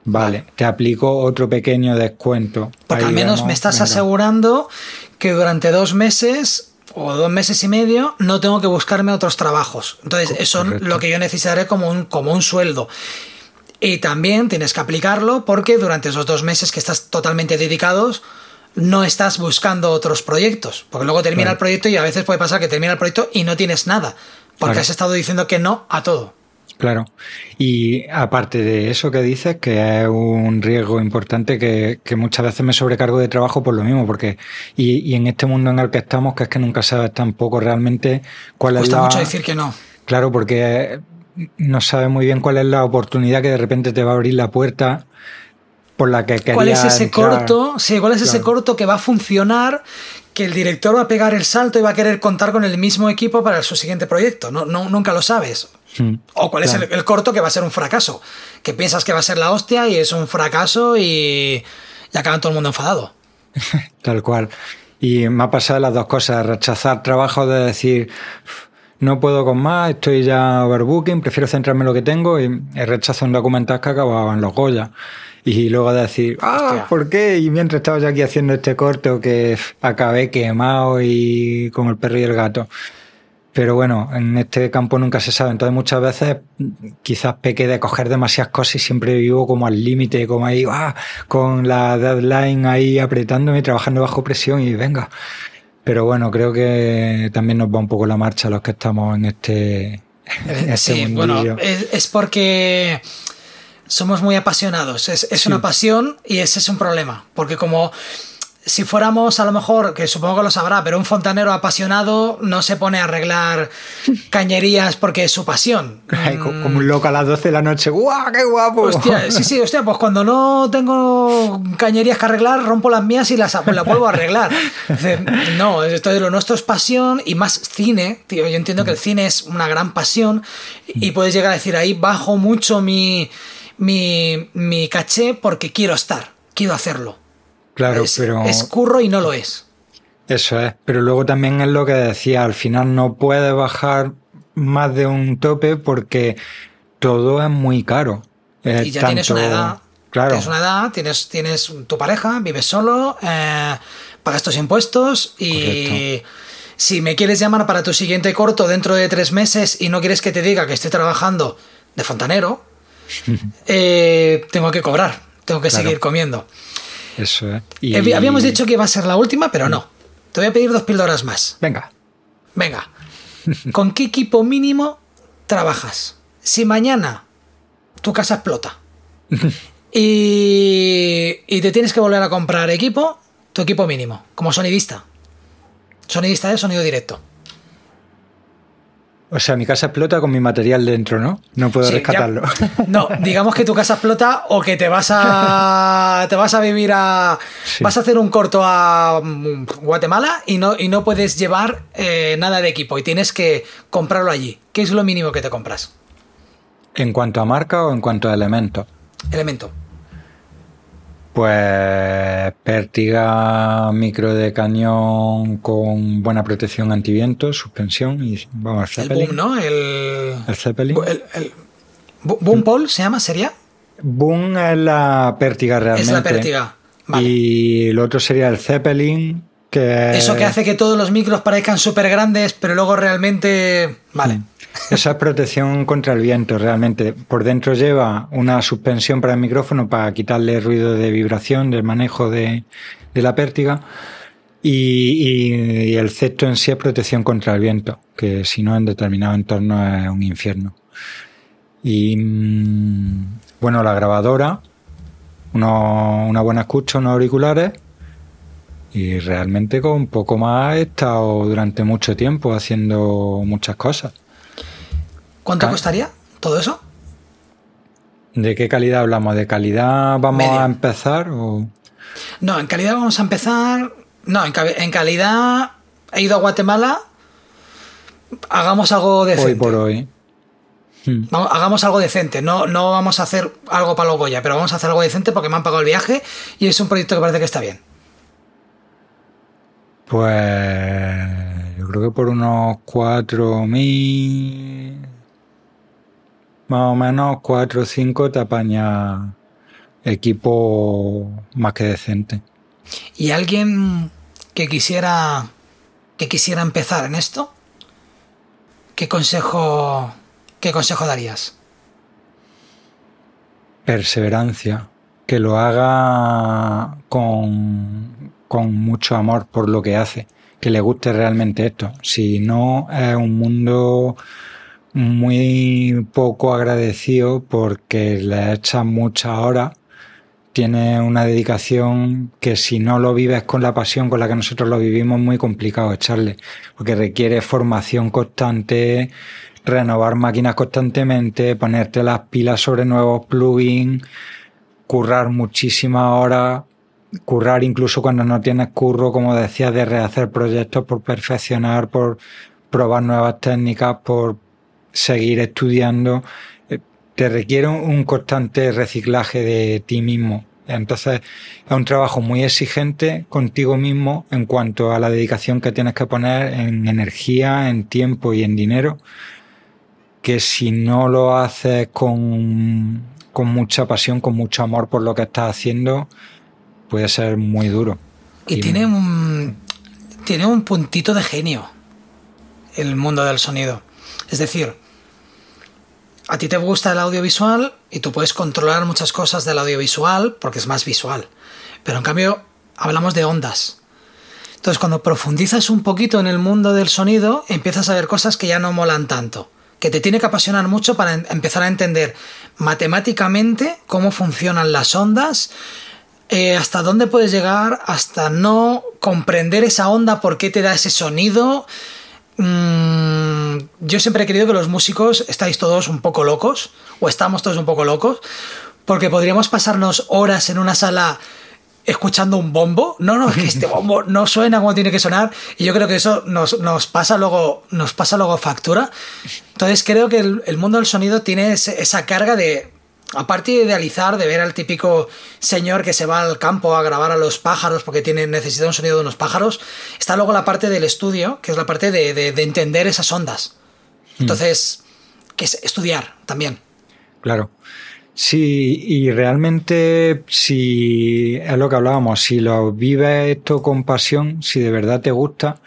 Vale, te aplico otro pequeño descuento. Porque al menos me estás asegurando que durante dos meses o dos meses y medio no tengo que buscarme otros trabajos. Entonces, eso es lo que yo necesitaré como un, como un sueldo. Y también tienes que aplicarlo porque durante esos dos meses que estás totalmente dedicados, no estás buscando otros proyectos. Porque luego termina el proyecto y a veces puede pasar que termina el proyecto y no tienes nada. Porque has estado diciendo que no a todo. Claro. Y aparte de eso que dices, que es un riesgo importante que, muchas veces me sobrecargo de trabajo por lo mismo, porque y, y, en este mundo en el que estamos, que es que nunca sabes tampoco realmente cuál es la... mucho decir que no. Claro, porque no sabes muy bien cuál es la oportunidad que de repente te va a abrir la puerta por la que ¿Cuál es ese corto? Sí, ¿cuál es ese corto que va a funcionar? Que el director va a pegar el salto y va a querer contar con el mismo equipo para su siguiente proyecto. No, no, nunca lo sabes. Hmm. o cuál es el, corto que va a ser un fracaso. Que piensas que va a ser la hostia y es un fracaso y, y acaban todo el mundo enfadado. Tal cual. Y me ha pasado las dos cosas, rechazar trabajo de decir, no puedo con más, estoy ya overbooking, prefiero centrarme en lo que tengo y rechazo un documental que acababa en los Goya. Y luego decir, ah, ¿por qué? Y mientras estaba yo aquí haciendo este corto que acabé quemado y con el perro y el gato. Pero bueno, en este campo nunca se sabe. Entonces muchas veces quizás peque de coger demasiadas cosas y siempre vivo como al límite, como ahí, ah, con la deadline ahí apretándome, trabajando bajo presión y venga. Pero bueno, creo que también nos va un poco la marcha los que estamos en este... este sí, bueno, es, porque somos muy apasionados. Es, es una pasión y ese es un problema. Porque como si fuéramos a lo mejor, que supongo que lo sabrá, pero un fontanero apasionado no se pone a arreglar cañerías porque es su pasión. como un loco a las 12 de la noche. ¡Guau, qué guapo! Hostia, sí, sí, hostia, pues cuando no tengo cañerías que arreglar, rompo las mías y las, las vuelvo a arreglar. no, esto de lo nuestro es pasión y más cine, tío. Yo entiendo que el cine es una gran pasión y puedes llegar a decir ahí bajo mucho mi, mi, mi caché porque quiero estar, quiero hacerlo. Claro, es, pero. Es curro y no lo es. Eso es. Pero luego también es lo que decía, al final no puedes bajar más de un tope porque todo es muy caro. y ya tienes una edad. Claro. Tienes una edad, tienes, tienes tu pareja, vives solo, eh, pagas tus impuestos y. Si me quieres llamar para tu siguiente corto dentro de tres meses y no quieres que te diga que estoy trabajando de fontanero, eh, tengo que cobrar, tengo que seguir comiendo. Eso es. Eh, habíamos dicho que iba a ser la última, pero no. Te voy a pedir dos píldoras más. Venga. Venga. ¿Con qué equipo mínimo trabajas? Si mañana tu casa explota y, y te tienes que volver a comprar equipo, tu equipo mínimo, como sonidista. Sonidista de sonido directo. O sea, mi casa explota con mi material dentro, ¿no? No puedo rescatarlo. no, digamos que tu casa explota o que te vas a te vas a vivir a vas a hacer un corto a mm, Guatemala y no y no puedes llevar eh, nada de equipo y tienes que comprarlo allí. ¿Qué es lo mínimo que te compras? ¿En cuanto a marca o en cuanto a elemento? Elemento. Pues pértiga micro de cañón con buena protección antiviento, suspensión y vamos al Zeppelin. El boom, ¿no? El, el Zeppelin. El, ¿Boom Paul se llama? ¿Sería? Boom es la pértiga realmente. Es la pértiga. Vale. Y el otro sería el Zeppelin. Que... Eso que hace que todos los micros parezcan súper grandes, pero luego realmente. Vale. Esa es protección contra el viento, realmente. Por dentro lleva una suspensión para el micrófono para quitarle ruido de vibración del manejo de, la pértiga. Y, el cesto en sí es protección contra el viento, que si no en determinado entorno es un infierno. Y mm, bueno, la grabadora, una buena escucha, unos auriculares. Y realmente con poco más he estado durante mucho tiempo haciendo muchas cosas. ¿Cuánto costaría todo eso? ¿De qué calidad hablamos? ¿De calidad vamos a empezar? O... No, en calidad vamos a empezar. No, en, calidad he ido a Guatemala. Hagamos algo decente. Hoy por hoy. Hmm. hagamos algo decente. No, no vamos a hacer algo para los Goya, pero vamos a hacer algo decente porque me han pagado el viaje y es un proyecto que parece que está bien. Pues yo creo que por unos 4.000 más o menos cuatro o cinco te apaña equipo más que decente. ¿Y alguien que quisiera que quisiera empezar en esto? ¿Qué consejo qué consejo darías? Perseverancia, que lo haga con, con mucho amor por lo que hace, que le guste realmente esto. Si no, es un mundo muy poco agradecido porque le echas muchas horas. Tiene una dedicación que si no lo vives con la pasión con la que nosotros lo vivimos, muy complicado echarle, porque requiere formación constante, renovar máquinas constantemente, ponerte las pilas sobre nuevos plugins, currar muchísimas horas, currar incluso cuando no tienes curro, como decías, de rehacer proyectos por perfeccionar, por probar nuevas técnicas, por seguir estudiando, eh, te requiere un constante reciclaje de ti mismo. Entonces es un trabajo muy exigente contigo mismo en cuanto a la dedicación que tienes que poner en energía, en tiempo y en dinero, que si no lo haces con, con mucha pasión, con mucho amor por lo que estás haciendo, puede ser muy duro. Y, tiene un, tiene un puntito de genio el mundo del sonido. Es decir, a ti te gusta el audiovisual y tú puedes controlar muchas cosas del audiovisual porque es más visual. Pero en cambio, hablamos de ondas. Entonces, cuando profundizas un poquito en el mundo del sonido, empiezas a ver cosas que ya no molan tanto. Que te tiene que apasionar mucho para empezar a entender matemáticamente cómo funcionan las ondas, eh, hasta dónde puedes llegar, hasta no comprender esa onda, por qué te da ese sonido. Mm, yo siempre he querido que los músicos estáis todos un poco locos, o estamos todos un poco locos, porque podríamos pasarnos horas en una sala escuchando un bombo. No, no, es que este bombo no suena como tiene que sonar. Y yo creo que eso nos, pasa, luego, nos pasa luego factura. Entonces creo que el, mundo del sonido tiene esa carga de aparte de idealizar, de ver al típico señor que se va al campo a grabar a los pájaros porque tiene necesidad un sonido de unos pájaros, está luego la parte del estudio, que es la parte de, entender esas ondas. Hmm. Entonces, que es estudiar también. Claro. Sí, y realmente si es lo que hablábamos, si lo vives esto con pasión, si de verdad te gusta,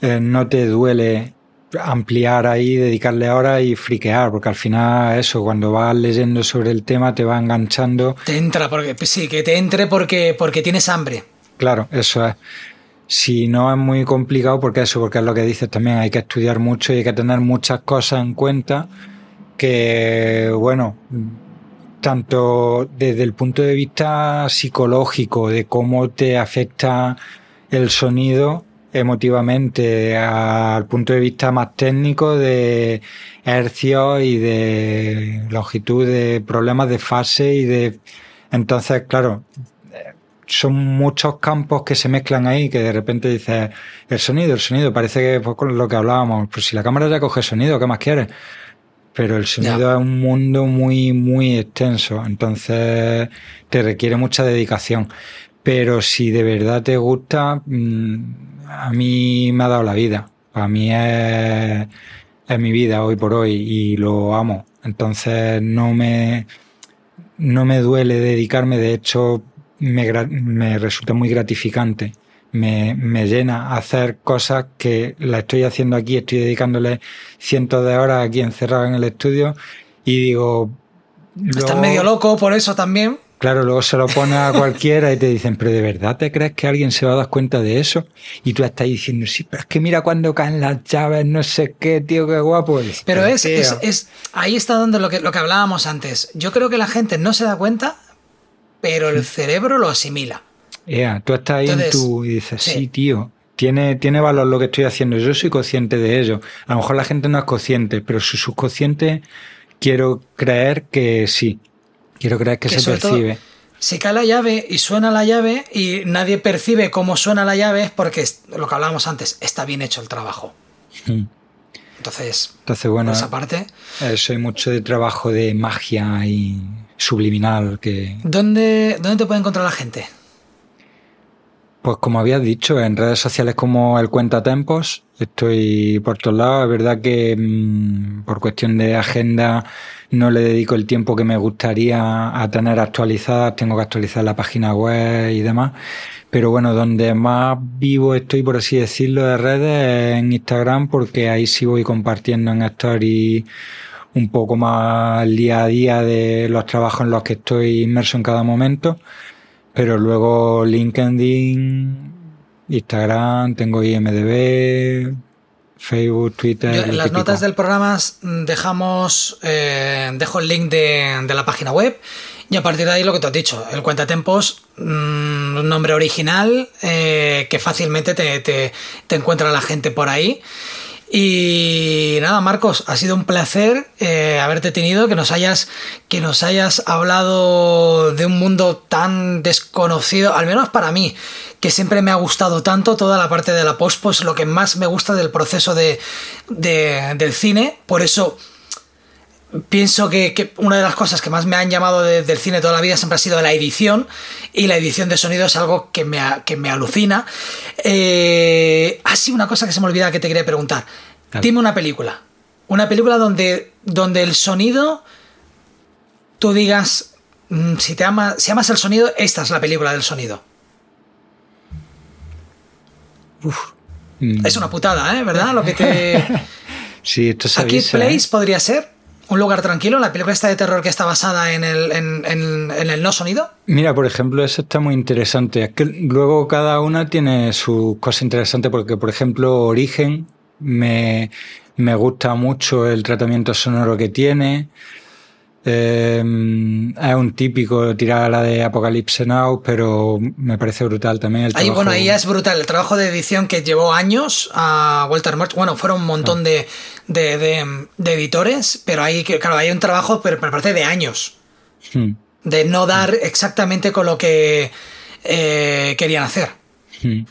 eh, no te duele ampliar ahí, dedicarle horas y friquear, porque al final eso, cuando vas leyendo sobre el tema te va enganchando. Te entra, porque sí, que te entre porque, porque tienes hambre. Claro, eso es. Si no es muy complicado, porque eso, porque es lo que dices también, hay que estudiar mucho y hay que tener muchas cosas en cuenta que, bueno, tanto desde el punto de vista psicológico, de cómo te afecta el sonido, emotivamente al punto de vista más técnico de hercios y de longitud de problemas de fase y de entonces claro son muchos campos que se mezclan ahí que de repente dices el sonido el sonido parece que pues, con lo que hablábamos pues si la cámara ya coge sonido qué más quieres pero el sonido es un mundo muy muy extenso entonces te requiere mucha dedicación. Pero si de verdad te gusta mm, a mí me ha dado la vida. Para mí es, es mi vida hoy por hoy y lo amo. Entonces no me, no me duele dedicarme, de hecho me, me resulta muy gratificante. Me, me, llena hacer cosas que la estoy haciendo aquí, estoy dedicándole cientos de horas aquí encerrado en el estudio y digo... Estás medio loco por eso también. Claro, luego se lo pone a cualquiera y te dicen, pero ¿de verdad te crees que alguien se va a dar cuenta de eso? Y tú estás diciendo, sí, pero es que mira cuando caen las llaves, no sé qué, tío, qué guapo es. Pero es, es, ahí está donde lo que, lo que hablábamos antes. Yo creo que la gente no se da cuenta, pero el cerebro lo asimila. Yeah, tú estás ahí en tu y dices, sí, tío, tiene, tiene valor lo que estoy haciendo, yo soy consciente de ello. A lo mejor la gente no es consciente, pero su subconsciente quiero creer que sí, Quiero creer que, se percibe. si cae la llave y suena la llave y nadie percibe cómo suena la llave es porque lo que hablábamos antes, está bien hecho el trabajo. Hmm. Entonces, Entonces bueno, esa parte. Eh, soy mucho de trabajo de magia y subliminal que. ¿Dónde, dónde te puede encontrar la gente? Pues como habías dicho, en redes sociales como el Cuentatempos, estoy por todos lados. Es verdad que mm, por cuestión de agenda no le dedico el tiempo que me gustaría a tener actualizadas, tengo que actualizar la página web y demás. Pero bueno, donde más vivo estoy, por así decirlo, de redes es en Instagram, porque ahí sí voy compartiendo en stories un poco más día a día de los trabajos en los que estoy inmerso en cada momento. Pero luego LinkedIn, Instagram, tengo IMDB, Facebook, Twitter. en las notas del programa dejamos, eh, dejo el link de, la página web y a partir de ahí lo que te has dicho, el cuentatempos, mm, un nombre original eh, que fácilmente te, te, te, encuentra la gente por ahí. Y nada, Marcos, ha sido un placer eh, haberte tenido, que nos hayas, que nos hayas hablado de un mundo tan desconocido, al menos para mí, que siempre me ha gustado tanto toda la parte de la post, pues lo que más me gusta del proceso de, del cine, por eso pienso que, una de las cosas que más me han llamado del cine toda la vida siempre ha sido la edición y la edición de sonido es algo que me, que me alucina. Eh, ah, sí, una cosa que se me olvida que te quería preguntar. Dime una película. Una película donde, donde el sonido, tú digas, mm, si, te ama, si amas el sonido, esta es la película del sonido. Es una putada, ¿eh? ¿Verdad? Lo que te... sí, esto Aquí Place podría ser un lugar tranquilo, la película esta de terror que está basada en el, en, el no sonido. Mira, por ejemplo, eso está muy interesante. Es que luego cada una tiene su cosa interesante porque, por ejemplo, Origen me, me gusta mucho el tratamiento sonoro que tiene. Em, es un típico tirar a la de Apocalypse Now, pero me parece brutal también. El ahí, bueno, ahí es brutal. El trabajo de edición que llevó años a Walter Murch. Bueno, fueron un montón ah. de, de, de, editores, pero ahí, claro, hay un trabajo, pero me parece de años. Hmm. De no dar exactamente con lo que eh, querían hacer. Hmm.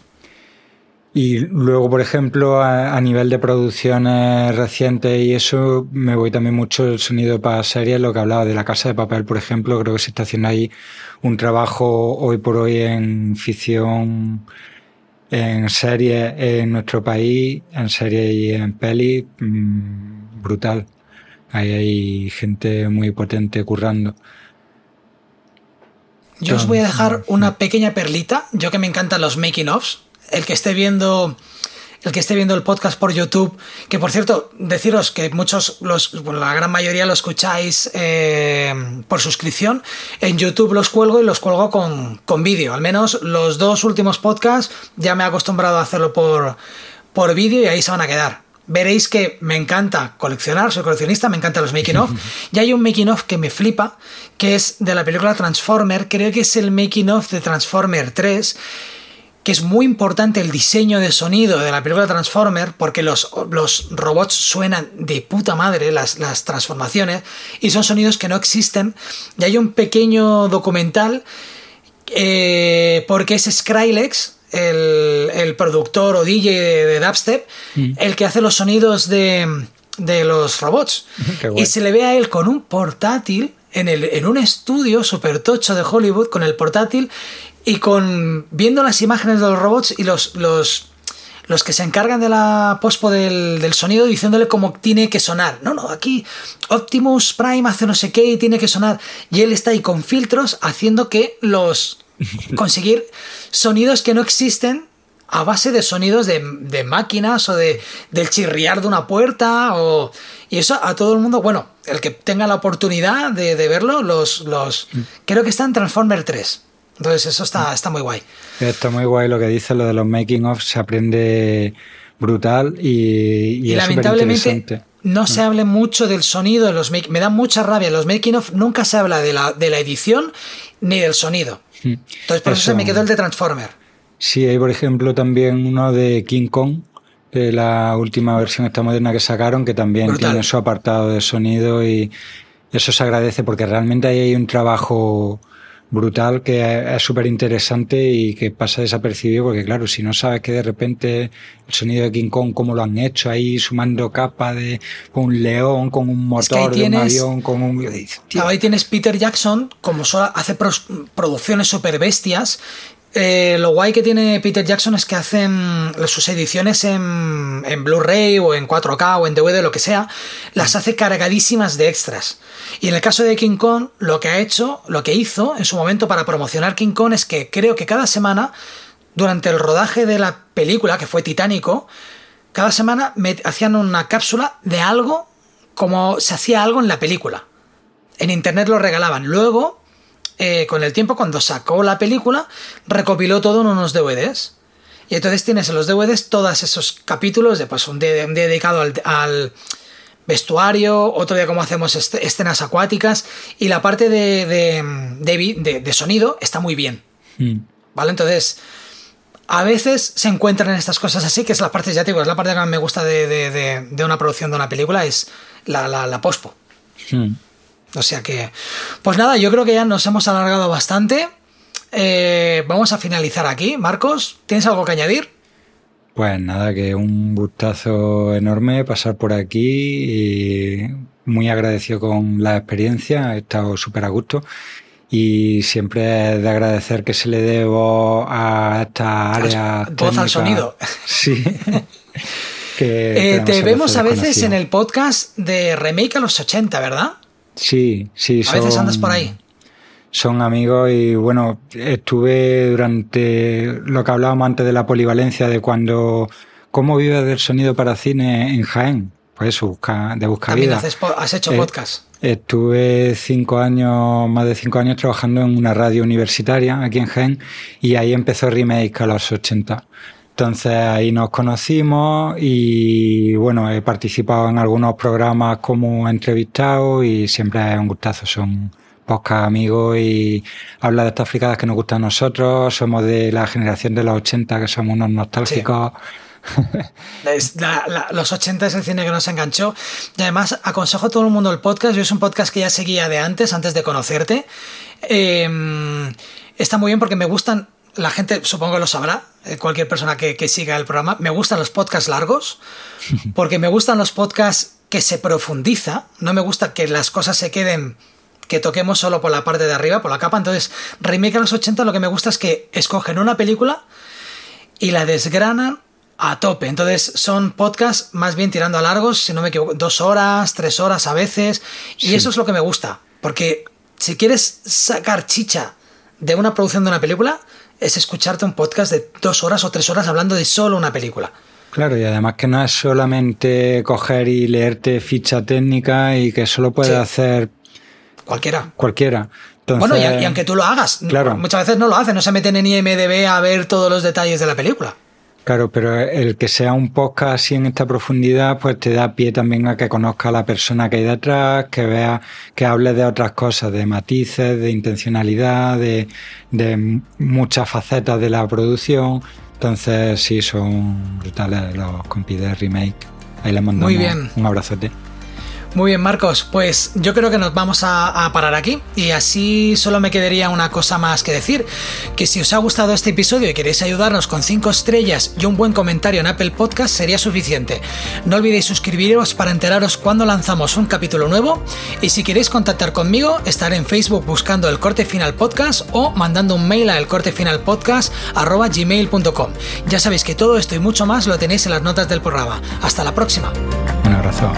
Y luego, por ejemplo, a, nivel de producciones recientes y eso, me voy también mucho el sonido para series, lo que hablaba de La Casa de Papel, por ejemplo, creo que se está haciendo ahí un trabajo hoy por hoy en ficción, en series en nuestro país, en series y en peli, mm, brutal. Ahí hay gente muy potente currando. Yo os voy a dejar una pequeña perlita, yo que me encantan los making ofs el que esté viendo el que esté viendo el podcast por YouTube, que por cierto, deciros que muchos, los, la gran mayoría lo escucháis eh, por suscripción, en YouTube los cuelgo y los cuelgo con, con vídeo. Al menos los dos últimos podcasts ya me he acostumbrado a hacerlo por, por vídeo y ahí se van a quedar. Veréis que me encanta coleccionar, soy coleccionista, me encantan los making of. y hay un making of que me flipa, que es de la película Transformer, creo que es el making of de Transformer 3 que es muy importante el diseño de sonido de la película Transformer, porque los, los robots suenan de puta madre, las, las, transformaciones, y son sonidos que no existen. Y hay un pequeño documental, eh, porque es Skrillex, el, productor o DJ de, dubstep, mm. el que hace los sonidos de, de los robots. y se le ve a él con un portátil en, el, en un estudio super tocho de Hollywood, con el portátil y con viendo las imágenes de los robots y los, los, los que se encargan de la pospo del, del, sonido diciéndole cómo tiene que sonar. No, no, aquí Optimus Prime hace no sé qué y tiene que sonar. Y él está ahí con filtros haciendo que los... conseguir sonidos que no existen a base de sonidos de, de máquinas o de, del chirriar de una puerta o... Y eso a todo el mundo, bueno, el que tenga la oportunidad de, de verlo, los, los... Mm. Creo que está en Transformer 3. Entonces eso está, está muy guay. Está muy guay lo que dice, lo de los making of, se aprende brutal y, y, lamentablemente no se mm. hable mucho del sonido de los make me da mucha rabia los making of nunca se habla de la, de la edición ni del sonido mm. entonces por eso, se me quedó el de Transformer sí hay por ejemplo también uno de King Kong de la última versión esta moderna que sacaron que también tiene su apartado de sonido y eso se agradece porque realmente ahí hay un trabajo brutal que es súper interesante y que pasa desapercibido porque claro, si no sabes que de repente el sonido de King Kong, cómo lo han hecho ahí sumando capa de con un león, con un motor de un avión, con un... ahí tienes Peter Jackson, como hace producciones súper bestias eh, lo guay que tiene Peter Jackson es que hacen sus ediciones en, en Blu-ray o en 4K o en DVD, lo que sea, las hace cargadísimas de extras. Y en el caso de King Kong, lo que ha hecho, lo que hizo en su momento para promocionar King Kong es que creo que cada semana, durante el rodaje de la película, que fue titánico, cada semana me hacían una cápsula de algo como se hacía algo en la película. En internet lo regalaban. Luego eh, con el tiempo, cuando sacó la película, recopiló todo en unos DVDs. Y entonces tienes en los DVDs todos esos capítulos de pues un día, dedicado al, vestuario, otro día como hacemos escenas acuáticas y la parte de, de, de, sonido está muy bien. Hmm. ¿Vale? Entonces, a veces se encuentran estas cosas así, que es la parte, ya te digo, es la parte que más me gusta de, una producción de una película, es la, la, pospo. Hmm. O sea que, pues nada, yo creo que ya nos hemos alargado bastante. Eh, vamos a finalizar aquí. Marcos, ¿tienes algo que añadir? Pues nada, que un gustazo enorme pasar por aquí y muy agradecido con la experiencia, he estado súper a gusto y siempre de agradecer que se le debo a esta área. Voz al sonido. Sí. que eh, te vemos a veces en el podcast de Remake a los 80, ¿verdad? Sí, sí. A veces andas por ahí. Son amigos y bueno, estuve durante lo que hablábamos antes de la polivalencia, de cuando. ¿Cómo vives del sonido para cine en Jaén? Pues busca, de buscar También has hecho eh, podcast. Estuve cinco años, más de cinco años trabajando en una radio universitaria aquí en Gen y ahí empezó Remake a los 80. Entonces ahí nos conocimos y bueno, he participado en algunos programas como entrevistado y siempre es un gustazo, son podcast amigos y habla de estas fricadas que nos gustan a nosotros, somos de la generación de los 80 que somos unos nostálgicos. los 80 es el cine que nos enganchó. Y además, aconsejo a todo el mundo el podcast. Yo es un podcast que ya seguía de antes, antes de conocerte. Em, está muy bien porque me gustan. La gente supongo que lo sabrá, eh, cualquier persona que, que siga el programa. Me gustan los podcasts largos, porque me gustan los podcasts que se profundiza. No me gusta que las cosas se queden que toquemos solo por la parte de arriba, por la capa. Entonces, Remake a los 80 lo que me gusta es que escogen una película y la desgranan a tope. Entonces son podcasts más bien tirando a largos, si no me equivoco, dos horas, tres horas a veces. Y eso es lo que me gusta. Porque si quieres sacar chicha de una producción de una película, es escucharte un podcast de dos horas o tres horas hablando de solo una película. Claro, y además que no es solamente coger y leerte ficha técnica y que solo puede hacer cualquiera. Cualquiera. bueno, y, aunque tú lo hagas, claro. muchas veces no lo hacen, no se meten en IMDB a ver todos los detalles de la película. Claro, pero el que sea un podcast así en esta profundidad, pues te da pie también a que conozca a la persona que hay detrás, que vea, que hable de otras cosas, de matices, de intencionalidad, de, de muchas facetas de la producción. Entonces, sí, son brutales los compis de Remake. Ahí les mandamos Muy bien. un abrazote. Muy bien, Marcos. Pues yo creo que nos vamos a, parar aquí y así solo me quedaría una cosa más que decir, que si os ha gustado este episodio y queréis ayudarnos con 5 estrellas y un buen comentario en Apple Podcast sería suficiente. No olvidéis suscribiros para enteraros cuando lanzamos un capítulo nuevo y si queréis contactar conmigo estaré en Facebook buscando el corte final podcast o mandando un mail a elcortefinalpodcast.gmail.com. Ya sabéis que todo esto y mucho más lo tenéis en las notas del programa. Hasta la próxima. Un abrazo.